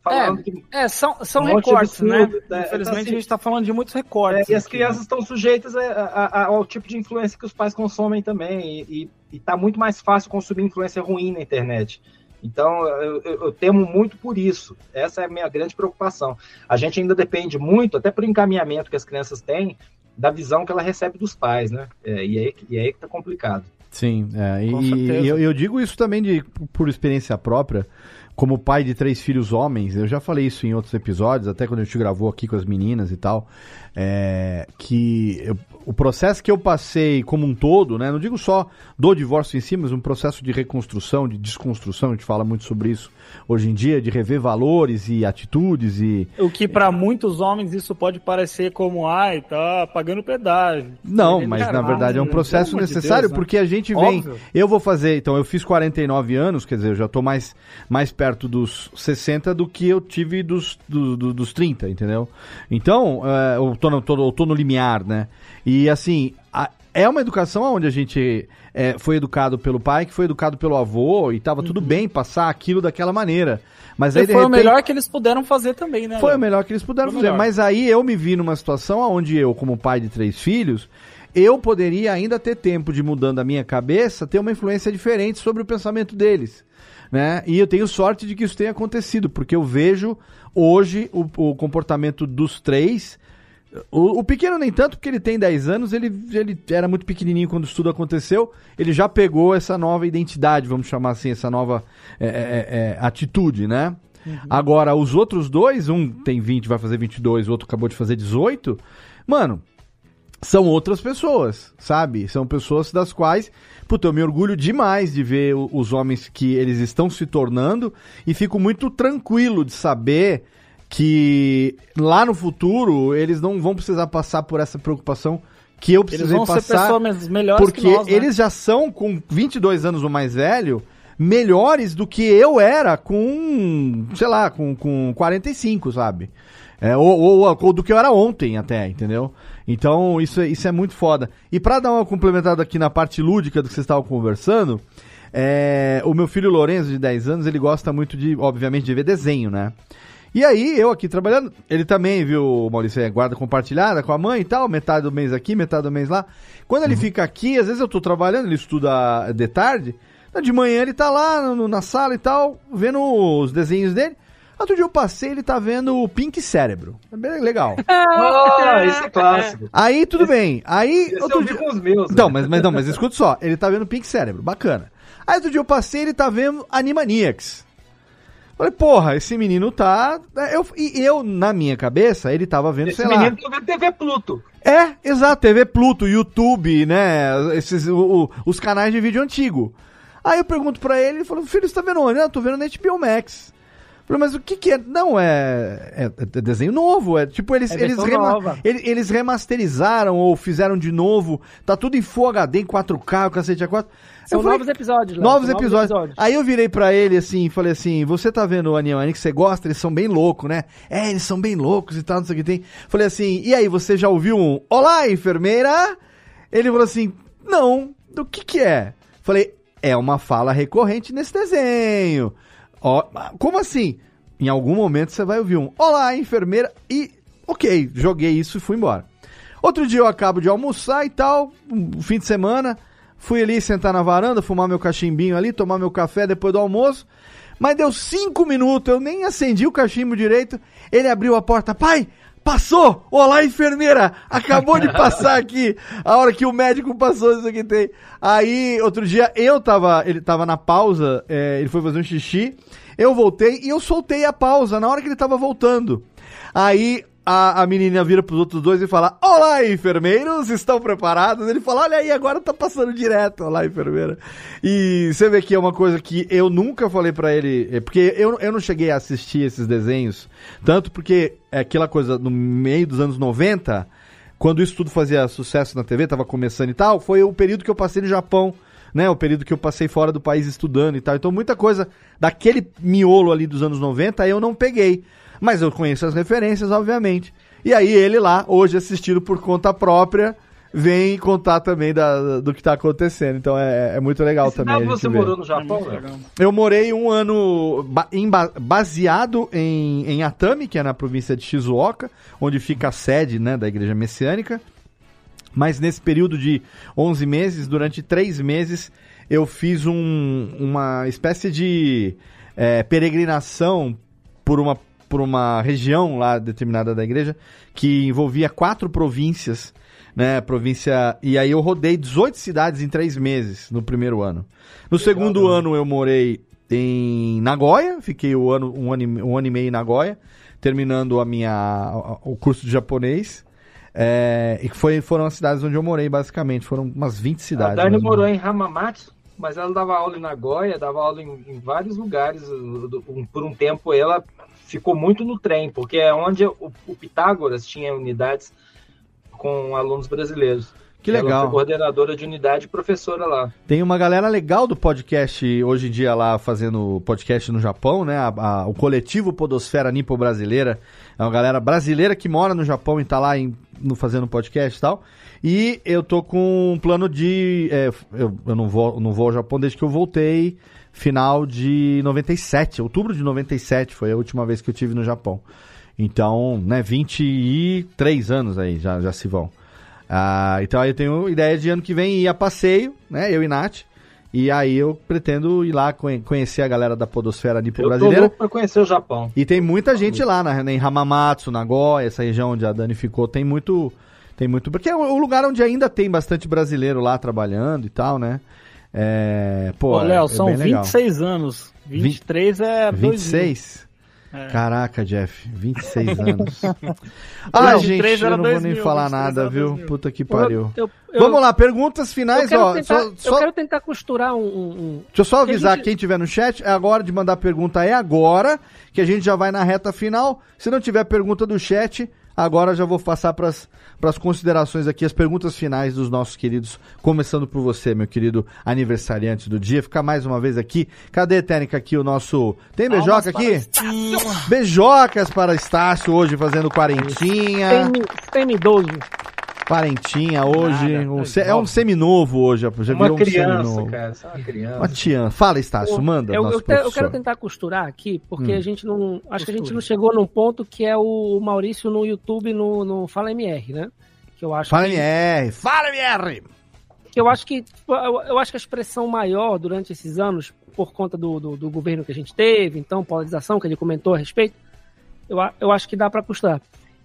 falando é, que. É, são, são um recortes, né? né? Infelizmente então, assim, a gente está falando de muitos recortes. É, e as crianças estão sujeitas a, a, a, ao tipo de influência que os pais consomem também. E, está muito mais fácil consumir influência ruim na internet. Então, eu, eu, eu, temo muito por isso. Essa é a minha grande preocupação. A gente ainda depende muito, até por encaminhamento que as crianças têm, da visão que ela recebe dos pais, né? É, e, aí, e aí que tá complicado. Sim, é, e, e eu, eu, digo isso também de, por experiência própria, como pai de três filhos homens, eu já falei isso em outros episódios, até quando a gente gravou aqui com as meninas e tal, é, que eu, o processo que eu passei como um todo, né, não digo só do divórcio em si, mas um processo de reconstrução, de desconstrução, a gente fala muito sobre isso hoje em dia, de rever valores e atitudes e... O que para muitos homens isso pode parecer como, ai, tá pagando pedágio. Não, mas na verdade é um processo necessário, de Deus, né? porque a gente vem... Óbvio. Eu vou fazer, então eu fiz 49 anos, quer dizer, eu já tô mais, mais perto dos 60 do que eu tive dos, do, do, dos 30, entendeu? Então, é, eu, tô no, tô, eu tô no limiar, né? E assim, a, é uma educação onde a gente é, foi educado pelo pai, que foi educado pelo avô, e tava uhum. tudo bem passar aquilo daquela maneira. Mas aí, foi repente, o melhor que eles puderam fazer também, né? Foi o melhor que eles puderam foi fazer. Melhor. Mas aí eu me vi numa situação onde eu, como pai de três filhos, eu poderia ainda ter tempo de mudando a minha cabeça, ter uma influência diferente sobre o pensamento deles. Né? E eu tenho sorte de que isso tenha acontecido, porque eu vejo hoje o, o comportamento dos três o, o, pequeno nem tanto, porque ele tem 10 anos, ele, ele era muito pequenininho quando isso tudo aconteceu, ele já pegou essa nova identidade, vamos chamar assim, essa nova é, é, é, é atitude, né? Uhum. Agora, os outros dois, um tem 20, vai fazer 22, o outro acabou de fazer 18, mano, são outras pessoas, sabe? São pessoas das quais, puta, eu me orgulho demais de ver os homens que eles estão se tornando e fico muito tranquilo de saber que lá no futuro eles não vão precisar passar por essa preocupação que eu precisei vão ser passar. pessoas melhores porque que nós, né? eles já são, com 22 anos ou mais velho, melhores do que eu era com, sei lá, com, com 45, sabe? É, ou, ou, ou do que eu era ontem até, entendeu? Então, isso, é- isso é muito foda. E pra dar uma complementada aqui na parte lúdica do que vocês estavam conversando, é, o meu filho Lourenço, de 10 anos, ele gosta muito de, obviamente, de ver desenho, né? E aí, eu aqui trabalhando, ele também, viu, Maurício, é guarda compartilhada com a mãe e tal, metade do mês aqui, metade do mês lá. Quando ele fica aqui, às vezes eu tô trabalhando, ele estuda de tarde, de manhã ele tá lá no- na sala e tal, vendo os desenhos dele. Outro dia eu passei, ele tá vendo o Pink Cérebro. É bem legal. <laughs> Ah, esse é clássico. Aí tudo bem. Aí Esse outro eu vi dia... com os meus. Então, né? mas, mas não, mas escuta só, ele tá vendo Pink Cérebro, bacana. Aí outro dia eu passei, ele tá vendo Animaniacs. Falei, porra, esse menino tá. Eu, e eu, na minha cabeça, ele tava vendo, Esse sei menino lá. tá vendo TV Pluto. É, exato, TV Pluto, YouTube, né? Esses, o- o- os canais de vídeo antigo. Aí eu pergunto pra ele, ele falou, filho, você tá vendo onde? Não, eu tô vendo na HBO Max. Mas o que que é? Não, é, é, é desenho novo, é tipo, eles, É eles, rema- nova. ele- eles remasterizaram ou fizeram de novo, tá tudo em Full HD, em 4K, o cacete a 4. São Eu falei, novos episódios, Léo, Novos são episódios. Aí eu virei pra ele assim, falei assim: Você tá vendo o que você gosta? Eles são bem loucos, né? É, eles são bem loucos e tal, não sei o que tem. Falei assim: E aí, você já ouviu um Olá, enfermeira? Ele falou assim: Não, do que que é? Falei: É uma fala recorrente nesse desenho. Ó, como assim? Em algum momento você vai ouvir um Olá, enfermeira. E, ok, joguei isso e fui embora. Outro dia eu acabo de almoçar e tal, um fim de semana. Fui ali sentar na varanda, fumar meu cachimbinho ali, tomar meu café depois do almoço. Mas deu cinco minutos, eu nem acendi o cachimbo direito. Ele abriu a porta, pai, passou! Olá, enfermeira! Acabou de <laughs> passar aqui a hora que o médico passou isso aqui tem. Aí, outro dia, eu tava, ele tava na pausa, é, ele foi fazer um xixi. Eu voltei e eu soltei a pausa na hora que ele tava voltando. Aí a, a menina vira pros outros dois e fala: Olá, enfermeiros, estão preparados? Ele fala: Olha aí, agora tá passando direto. Olá, enfermeira. E você vê que é uma coisa que eu nunca falei pra ele, é, porque eu, eu não cheguei a assistir esses desenhos, tanto porque é aquela coisa no meio dos anos 90, quando isso tudo fazia sucesso na TV, tava começando e tal, foi o período que eu passei no Japão. Né, o período que eu passei fora do país estudando e tal. Então, muita coisa daquele miolo ali dos anos 90 eu não peguei. Mas eu conheço as referências, obviamente. E aí ele lá, hoje assistindo por conta própria, vem contar também da, do que tá acontecendo. Então é, é muito legal Esse também. dado a gente você ver. morou no Japão, né? Eu morei um ano ba- em ba- baseado em, em Atami, que é na província de Shizuoka, onde fica a sede né, da igreja messiânica. Mas nesse período de 11 meses, durante três meses, eu fiz um- uma espécie de é, peregrinação por uma, por uma região lá determinada da igreja, que envolvia quatro províncias, né? Província. E aí eu rodei 18 cidades em três meses no primeiro ano. No segundo ano eu morei em Nagoya, fiquei o ano, um, ano, e- um ano e meio em Nagoya, terminando a minha, a- o curso de japonês. É, e foi, foram as cidades onde eu morei, basicamente. Foram umas 20 A cidades. Dani mais ou morou em Hamamatsu, mas ela dava aula em Nagoya, dava aula em, em vários lugares. um- Por um tempo ela ficou muito no trem, porque é onde o, o Pitágoras tinha unidades com alunos brasileiros. Que legal. coordenadora de unidade e professora lá. Tem uma galera legal do podcast hoje em dia lá fazendo podcast no Japão, né? A- a- o coletivo Podosfera Nipo Brasileira. É uma galera brasileira que mora no Japão e tá lá em- no, fazendo podcast e tal. E eu tô com um plano de. é, eu, eu não, vou, não vou ao Japão desde que eu voltei, final de 97. Outubro de 97 foi a última vez que eu tive no Japão. Então, né, 23 anos aí já, já se vão. Ah, então aí eu tenho ideia de ano que vem ir a passeio, né? Eu e Nath. E aí eu pretendo ir lá conhe- conhecer a galera da Podosfera Nipo Eu tô Brasileira. louco pra conhecer o Japão. E tem muita gente lá, na, em Hamamatsu, Nagoya, essa região onde a Dani ficou, tem muito. Tem muito. Porque é o lugar onde ainda tem bastante brasileiro lá trabalhando e tal, né? É. Pô, Ô, Léo, é são legal. 26 anos. 23 é dois 26? Caraca, Jeff, 26 <laughs> anos. ah, gente, 23 eu não vou 2000, nem falar 23 nada, viu? 2000. Puta que pariu. Eu- eu- Vamos lá, perguntas finais, eu ó. tentar, só- eu só- quero tentar costurar um. um- Deixa eu só avisar gente- quem tiver no chat, é agora de mandar pergunta, é agora, que a gente já vai na reta final. Se não tiver pergunta do chat, agora já vou passar para as considerações aqui, as perguntas finais dos nossos queridos, começando por você, meu querido aniversariante do dia. Ficar mais uma vez aqui. Cadê, Técnica, aqui o nosso... Tem beijoca aqui? Beijocas para Estácio hoje fazendo quarentinha. Semi- Semi-idoso. Quarentinha hoje. Nada, um é um seminovo hoje, já Uma virou um criança, seminovo. cara. Só uma criança. Uma tiã. Fala, Estácio, manda, Eu, nosso eu, te- eu quero tentar costurar aqui, porque Hum. a gente não. Acho que a gente não chegou num ponto que é o Maurício no YouTube no, no Fala MR, né? Que eu acho Fala, que, MR! Fala, MR! que eu acho que tipo, eu, eu acho que a expressão maior durante esses anos, por conta do, do, do governo que a gente teve, então, polarização, que ele comentou a respeito, eu, eu acho que dá para costurar.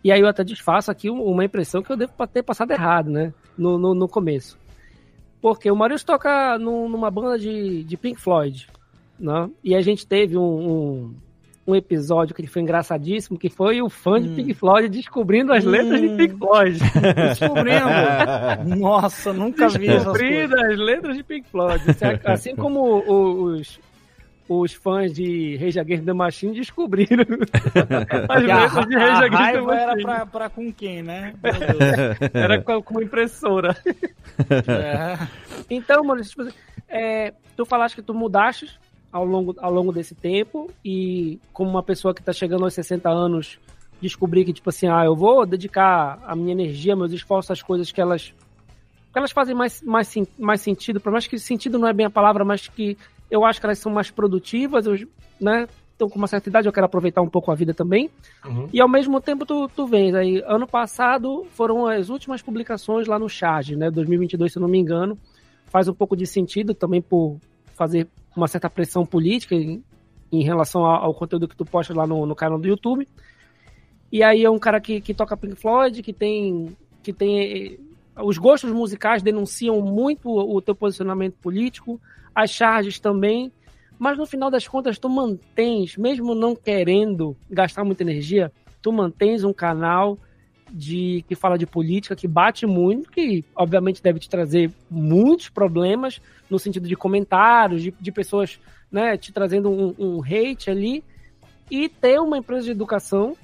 E aí eu até desfaço aqui um- uma impressão que eu devo ter passado errado, né? No, no, no começo. Porque o Maurício toca num- numa banda de, de Pink Floyd, né? E a gente teve um, um, um episódio que foi engraçadíssimo, que foi o fã de Pink Floyd descobrindo as letras de Pink Floyd. <laughs> Descobrindo. Nossa, nunca vi. Descobrindo as letras de Pink Floyd. Assim como o- os, os fãs de Rage Against the Machine descobriram <laughs> as letras de Rage Against the raiva era Machine. pra, pra com quem, né? <laughs> Era com, com impressora. É. Então, mano, tipo assim, é, tu falaste que tu mudaste ao longo, ao longo desse tempo e como uma pessoa que tá chegando aos 60 anos descobrir que, tipo assim, ah, eu vou dedicar a minha energia, meus esforços às coisas que elas que elas fazem mais, mais, mais sentido, por mais que sentido não é bem a palavra, mas que eu acho que elas são mais produtivas, eu, né? Então, com uma certa idade, eu quero aproveitar um pouco a vida também. Uhum. E ao mesmo tempo, tu, tu vens aí. Ano passado foram as últimas publicações lá no Charge, né? 2022, se eu não me engano. Faz um pouco de sentido também por fazer uma certa pressão política em, em relação ao, ao conteúdo que tu posta lá no, no canal do YouTube. E aí é um cara que, que toca Pink Floyd, que tem. que tem. eh, Os gostos musicais denunciam muito o, o teu posicionamento político, as charges também. Mas no final das contas, tu mantens, mesmo não querendo gastar muita energia, tu mantens um canal de que fala de política, que bate muito, que obviamente deve te trazer muitos problemas no sentido de comentários, de, de pessoas né, te trazendo um, um hate ali, e ter uma empresa de educação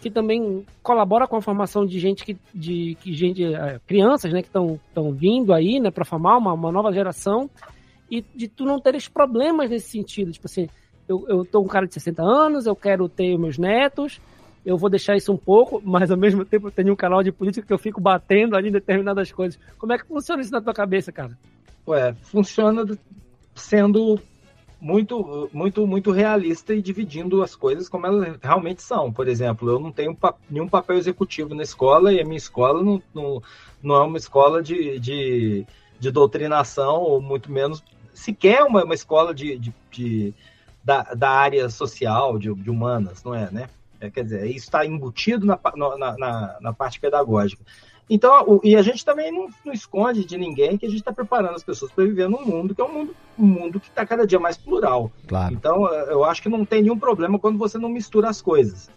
que também colabora com a formação de gente que de que gente eh, crianças né que estão vindo aí né para formar uma, uma nova geração e de tu não teres problemas nesse sentido. Tipo assim eu, eu tô um cara de 60 anos eu quero ter meus netos eu vou deixar isso um pouco mas ao mesmo tempo eu tenho um canal de política que eu fico batendo ali em determinadas coisas. Como é que funciona isso na tua cabeça cara? Ué, funciona do- sendo muito, muito, muito realista e dividindo as coisas como elas realmente são. Por exemplo, eu não tenho nenhum papel executivo na escola e a minha escola não, não, não é uma escola de, de, de doutrinação, ou muito menos, sequer uma, uma escola de, de, de- da, da área social, de, de humanas, não é, né? É, quer dizer, isso está embutido na, na, na, na parte pedagógica. Então, o- e a gente também não, não esconde de ninguém que a gente está preparando as pessoas para viver num mundo que é um mundo, um mundo que está cada dia mais plural. Claro. Então, eh, eu acho que não tem nenhum problema quando você não mistura as coisas.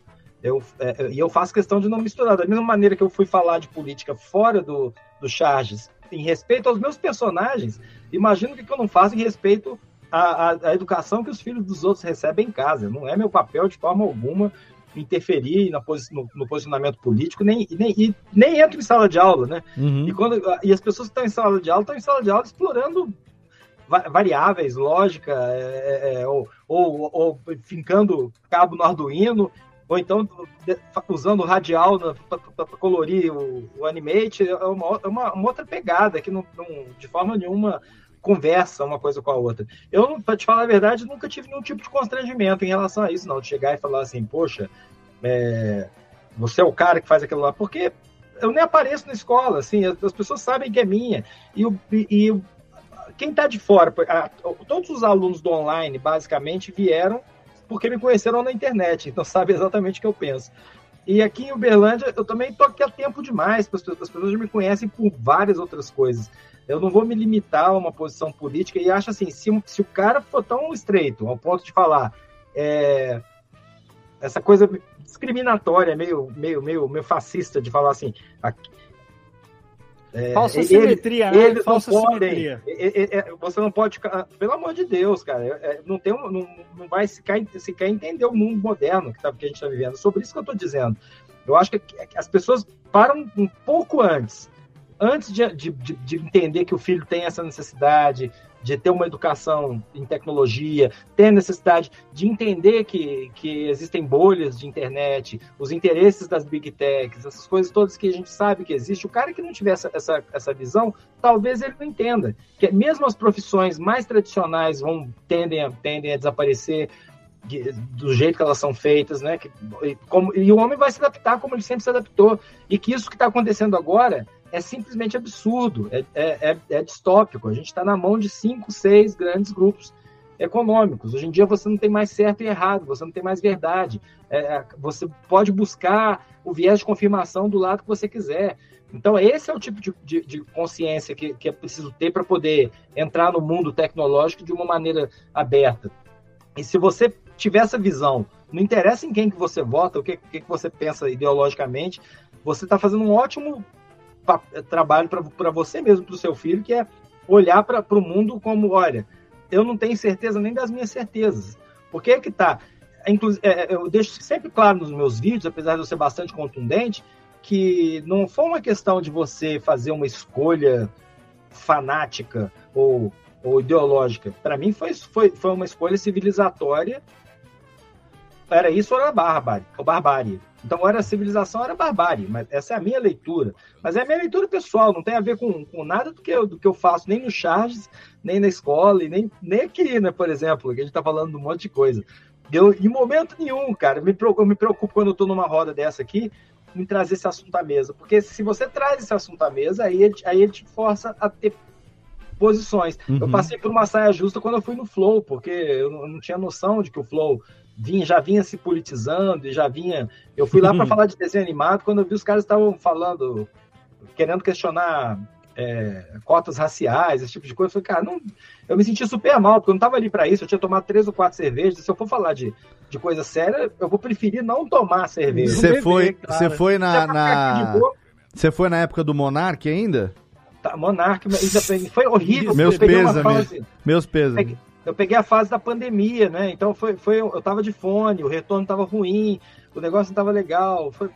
Eu, eh, e eu faço questão de não misturar. Da mesma maneira que eu fui falar de política fora do, do Charges, em respeito aos meus personagens, imagino que eu não faço em respeito à, à, à educação que os filhos dos outros recebem em casa. Não é meu papel, de forma alguma, interferir na posi- no, no posicionamento político, nem, nem, e nem entro em sala de aula, né? Uhum. E, quando, e as pessoas que estão em sala de aula estão em sala de aula explorando va- variáveis, lógica, é, é, ou, ou, ou fincando cabo no Arduino, ou então usando o radial para colorir o, o animate, é uma, é uma, uma outra pegada que não, não, de forma nenhuma conversa uma coisa com a outra. Eu, para te falar a verdade, nunca tive nenhum tipo de constrangimento em relação a isso, não, de chegar e falar assim, poxa, é, você é o cara que faz aquilo lá, porque eu nem apareço na escola, assim, as, as pessoas sabem que é minha. E, o- e- quem está de fora, todos os alunos do online, basicamente, vieram porque me conheceram na internet, então sabe exatamente o que eu penso. E aqui em Uberlândia, eu também tô aqui há tempo demais, as pessoas, as pessoas me conhecem por várias outras coisas. Eu não vou me limitar a uma posição política e acho assim, se, se o cara for tão estreito ao ponto de falar, é, essa coisa discriminatória, meio, meio, meio, meio fascista de falar assim. Aqui, é, Falsa simetria, ele, né? Eles Falsa não podem. simetria. É, é, você não pode ficar. Pelo amor de Deus, cara. É, não, tem, um- não, não vai sequer, sequer entender o mundo moderno que, tá, que a gente está vivendo. Sobre isso que eu estou dizendo. Eu acho que, que as pessoas param um pouco antes. Antes de, de- de entender que o filho tem essa necessidade de ter uma educação em tecnologia, ter a necessidade de entender que, que existem bolhas de internet, os interesses das big techs, essas coisas todas que a gente sabe que existe. O cara que não tiver essa, essa, essa visão, talvez ele não entenda. Que mesmo as profissões mais tradicionais vão tendem a, tendem a desaparecer de- do jeito que elas são feitas, né? Que, como, e o homem vai se adaptar como ele sempre se adaptou. E que isso que está acontecendo agora é simplesmente absurdo, é, é, é, é distópico. A gente está na mão de cinco, seis grandes grupos econômicos. Hoje em dia você não tem mais certo e errado, você não tem mais verdade. É, é, você pode buscar o viés de confirmação do lado que você quiser. Então, esse é o tipo de, de, de consciência que, que é preciso ter para poder entrar no mundo tecnológico de uma maneira aberta. E se você tiver essa visão, não interessa em quem que você vota, o que, que, que você pensa ideologicamente, você está fazendo um ótimo trabalho para você mesmo, para o seu filho, que é olhar para o mundo como, olha, eu não tenho certeza nem das minhas certezas. Por que que tá? Inclusive, é, eu deixo sempre claro nos meus vídeos, apesar de eu ser bastante contundente, que não foi uma questão de você fazer uma escolha fanática ou, ou ideológica. Para mim foi, foi, foi uma escolha civilizatória. Era isso ou era bárbaro, ou barbárie. Então, era civilização, era barbárie. Mas essa é a minha leitura. Mas é a minha leitura pessoal, não tem a ver com, com nada do que, eu, do que eu faço, nem no Charges, nem na escola, e nem, nem aqui, né, por exemplo, que a gente tá falando de um monte de coisa. Eu, em momento nenhum, cara, me eu me preocupo quando eu tô numa roda dessa aqui, em trazer esse assunto à mesa. Porque se você traz esse assunto à mesa, aí ele, aí ele te força a ter posições. Eu Uhum. passei por uma saia justa quando eu fui no Flow, porque eu não, eu não tinha noção de que o Flow vinha, já vinha se politizando e já vinha. Eu fui lá para <laughs> falar de desenho animado quando eu vi os caras estavam falando, querendo questionar é, cotas raciais, esse tipo de coisa. Eu falei, cara, não, eu me senti super mal, porque eu não estava ali para isso. Eu tinha tomado três ou quatro cervejas. Se eu for falar de, de coisa séria, eu vou preferir não tomar cerveja. Você foi, você foi na, na você foi na época do Monark ainda? tá, Monark, isso é- foi horrível. Meus fase- Meus pesos. Eu peguei a fase da pandemia, né? Então foi, foi eu tava de fone, o retorno tava ruim, o negócio não tava legal. Foi,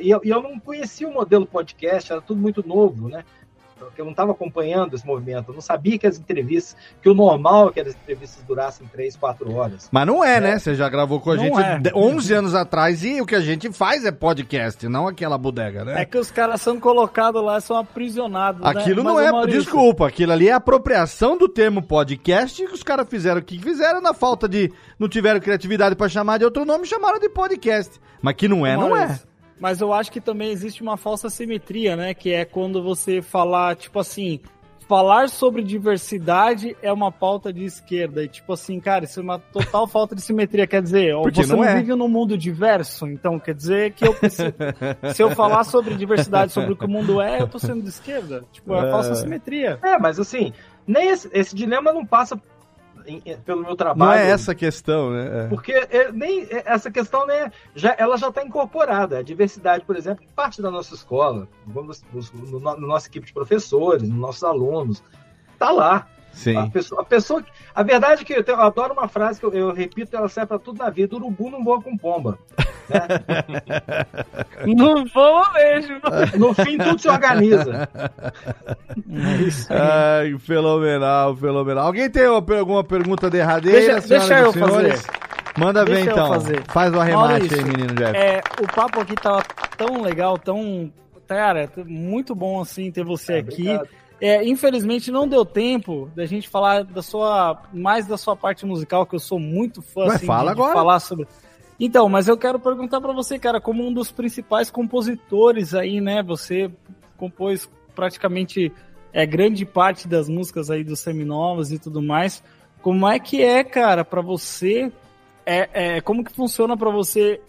e, eu, e eu não conhecia o modelo podcast, era tudo muito novo, né? Porque eu não estava acompanhando esse movimento, eu não sabia que as entrevistas, que o normal é que as entrevistas durassem três, quatro horas. Mas não é, né? Você já gravou com a Não gente é. de- 11 anos atrás e o que a gente faz é podcast, não aquela bodega, né? É que os caras são colocados lá, são aprisionados. né? Aquilo Mas, não é, Maurício, desculpa, aquilo ali é apropriação do termo podcast que os caras fizeram o que fizeram na falta de não tiveram criatividade pra chamar de outro nome, chamaram de podcast. Mas que não é, não é. Mas eu acho que também existe uma falsa simetria, né? Que é quando você falar, tipo assim, falar sobre diversidade é uma pauta de esquerda. E tipo assim, cara, isso é uma total <laughs> falta de simetria. Quer dizer, Porque você não não, é. vive num mundo diverso, então quer dizer que eu preciso- <laughs> se eu falar sobre diversidade, sobre o que o mundo é, eu tô sendo de esquerda. Tipo, é, É. falsa simetria. É, mas assim, nem esse, esse dilema não passa em- em- pelo meu trabalho. Não é essa a questão, né? É. Porque é, nem é, essa questão né, já, ela já está incorporada. A diversidade, por exemplo, parte da nossa escola, vamos, no, no- na nossa equipe de professores, nos nossos alunos, tá lá. Sim. A pessoa, a pessoa a verdade é que eu, tenho- eu adoro uma frase que eu, eu repito, ela serve para tudo na vida: urubu não voa com pomba. <laughs> Não vou mesmo. No fim, tudo se organiza. Ai, fenomenal, fenomenal. Alguém tem uma alguma pergunta derradeira? Deixa- deixa eu senhores? fazer. Manda ver então. fazer. Faz o arremate Maurício, aí, menino Jeff. É, o papo aqui tava tão legal, tão. Cara, muito bom assim ter você aqui. É, infelizmente não deu tempo da gente falar da sua. mais da sua parte musical, que eu sou muito fã Ué, assim, fala de, agora. falar sobre. Então, mas eu quero perguntar pra você, cara, como um dos principais compositores aí, né? Você compôs praticamente é, grande parte das músicas aí dos seminovos e tudo mais. Como é que é, cara, pra você? É, é, como que funciona pra você?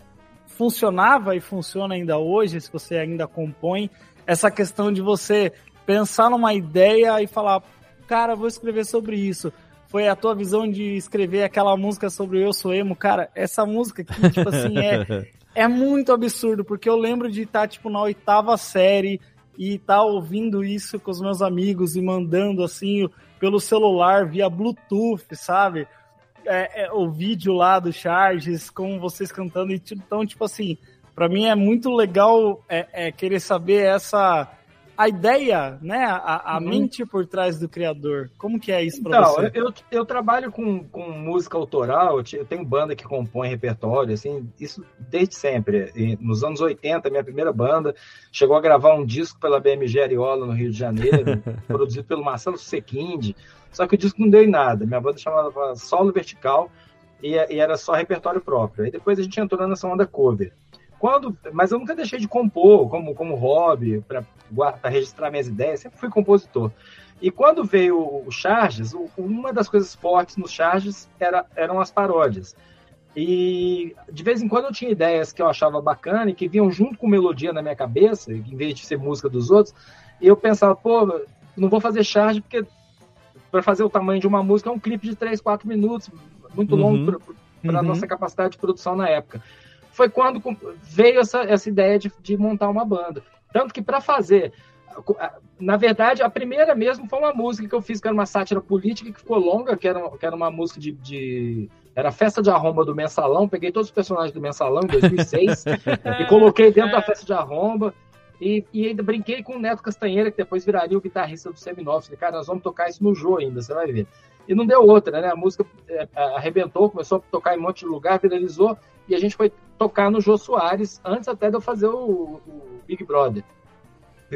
Funcionava e funciona ainda hoje, se você ainda compõe, essa questão de você pensar numa ideia e falar, cara, vou escrever sobre isso. foi a tua visão de escrever aquela música sobre o Eu Sou Emo. Cara, essa música aqui, tipo assim, é, <laughs> é muito absurdo, porque eu lembro de estar, tipo, na oitava série e estar ouvindo isso com os meus amigos e mandando, assim, pelo celular, via Bluetooth, sabe? É, é, o vídeo lá do Charges, com vocês cantando. Então, tipo assim, para mim é muito legal é, é, querer saber essa a ideia, né? A, a uhum. mente por trás do criador. Como que é isso para então, você? Eu, eu trabalho com, com música autoral, eu tenho banda que compõe repertório, assim, isso desde sempre. E nos anos 80, minha primeira banda chegou a gravar um disco pela BMG Ariola no Rio de Janeiro, <laughs> produzido pelo Marcelo Sequinde. Só que o disco não deu em nada. Minha banda chamava Solo Vertical e, e era só repertório próprio. Aí depois a gente entrou nessa onda cover. Quando, mas eu nunca deixei de compor como, como hobby, para registrar minhas ideias, sempre fui compositor. E quando veio o Charges, uma das coisas fortes nos Charges era, eram as paródias. E de vez em quando eu tinha ideias que eu achava bacana e que vinham junto com melodia na minha cabeça, em vez de ser música dos outros. E eu pensava, pô, não vou fazer charge porque para fazer o tamanho de uma música é um clipe de 3, 4 minutos, muito uhum. longo para a uhum. nossa capacidade de produção na época foi quando veio essa, essa ideia de, de montar uma banda. Tanto que para fazer, na verdade, a primeira mesmo foi uma música que eu fiz, que era uma sátira política, que ficou longa, que era, que era uma música de, de era a festa de arromba do Mensalão. Peguei todos os personagens do Mensalão em 2006 <laughs> e coloquei dentro da festa de arromba. E, e, ainda brinquei com o Neto Castanheira, que depois viraria o guitarrista do Seminovos. Falei, cara, nós vamos tocar isso no jogo ainda, você vai ver. E não deu outra, né? A música é, arrebentou, começou a tocar em um monte de lugar, viralizou, e a gente foi tocar no Jô Soares, antes até de eu fazer o, o Big Brother.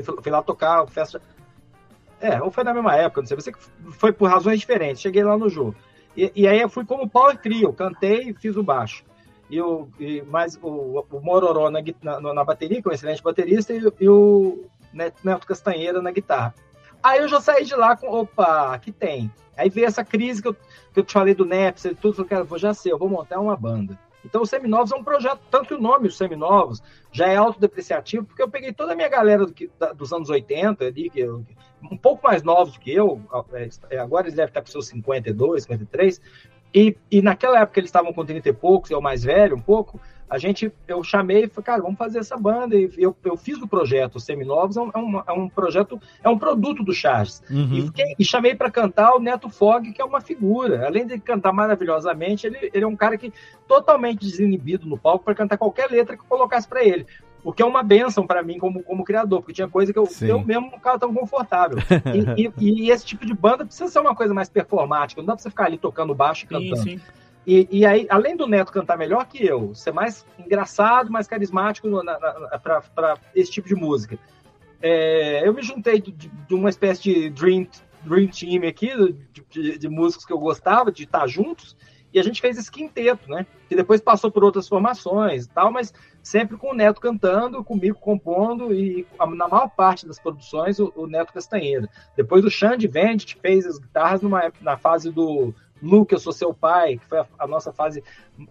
Fui, lá tocar festa. É, ou foi na mesma época, não sei. Você foi por razões diferentes. Cheguei lá no Jô. E, e aí eu fui como Power Trio, cantei e fiz o baixo. E o, e, mais o, o Mororó na, na, na, bateria, que é um excelente baterista, e, e o Neto Castanheira na guitarra. Aí eu já saí de lá com, opa, aqui tem. Aí veio essa crise que eu, que eu te falei do Nepsi e tudo, falei, cara, vou já ser, eu vou montar uma banda. Então o Seminovos é um projeto, tanto que o nome, os Seminovos, já é autodepreciativo, porque eu peguei toda a minha galera do que, da, dos anos 80, ali, que eu, um pouco mais novos que eu, é, é, agora eles devem estar com seus 52, 53, e, e naquela época eles estavam com 30 e poucos, eu mais velho um pouco, a gente, eu chamei e falei, cara, vamos fazer essa banda. E eu, eu fiz o projeto Seminovos, é um, é um, é um projeto, é um produto do Charles. Uhum. E, fiquei, e, chamei para cantar o Neto Fog, que é uma figura. Além de cantar maravilhosamente, ele, ele é um cara que totalmente desinibido no palco para cantar qualquer letra que eu colocasse para ele. O que é uma benção para mim como, como criador, porque tinha coisa que eu, eu mesmo não ficava tão confortável. <laughs> e, e, e, esse tipo de banda precisa ser uma coisa mais performática, não dá para você ficar ali tocando baixo e cantando. Sim, sim. E, e, aí, além do Neto cantar melhor que eu, ser mais engraçado, mais carismático para esse tipo de música, é, eu me juntei de, de, uma espécie de dream, dream team aqui, de, de, de, músicos que eu gostava, de estar juntos, e a gente fez esse quinteto, né? Que depois passou por outras formações e tal, mas sempre com o Neto cantando, comigo compondo, e na maior parte das produções, o, o Neto Castanheira. Depois o Xande Vendt fez as guitarras numa, na fase do Luke, eu sou seu pai, que foi a, a nossa fase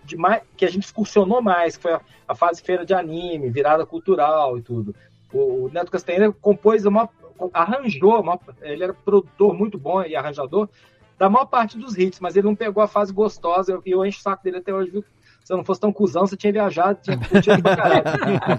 de mais, que a gente excursionou mais, que foi a, a, fase feira de anime, virada cultural e tudo. O, o Neto Castanheira compôs uma, arranjou, uma, ele era produtor muito bom e arranjador da maior parte dos hits, mas ele não pegou a fase gostosa e eu, eu encho o saco dele até hoje, viu? Se eu não fosse tão cuzão, você tinha viajado, tinha curtido pra caralho.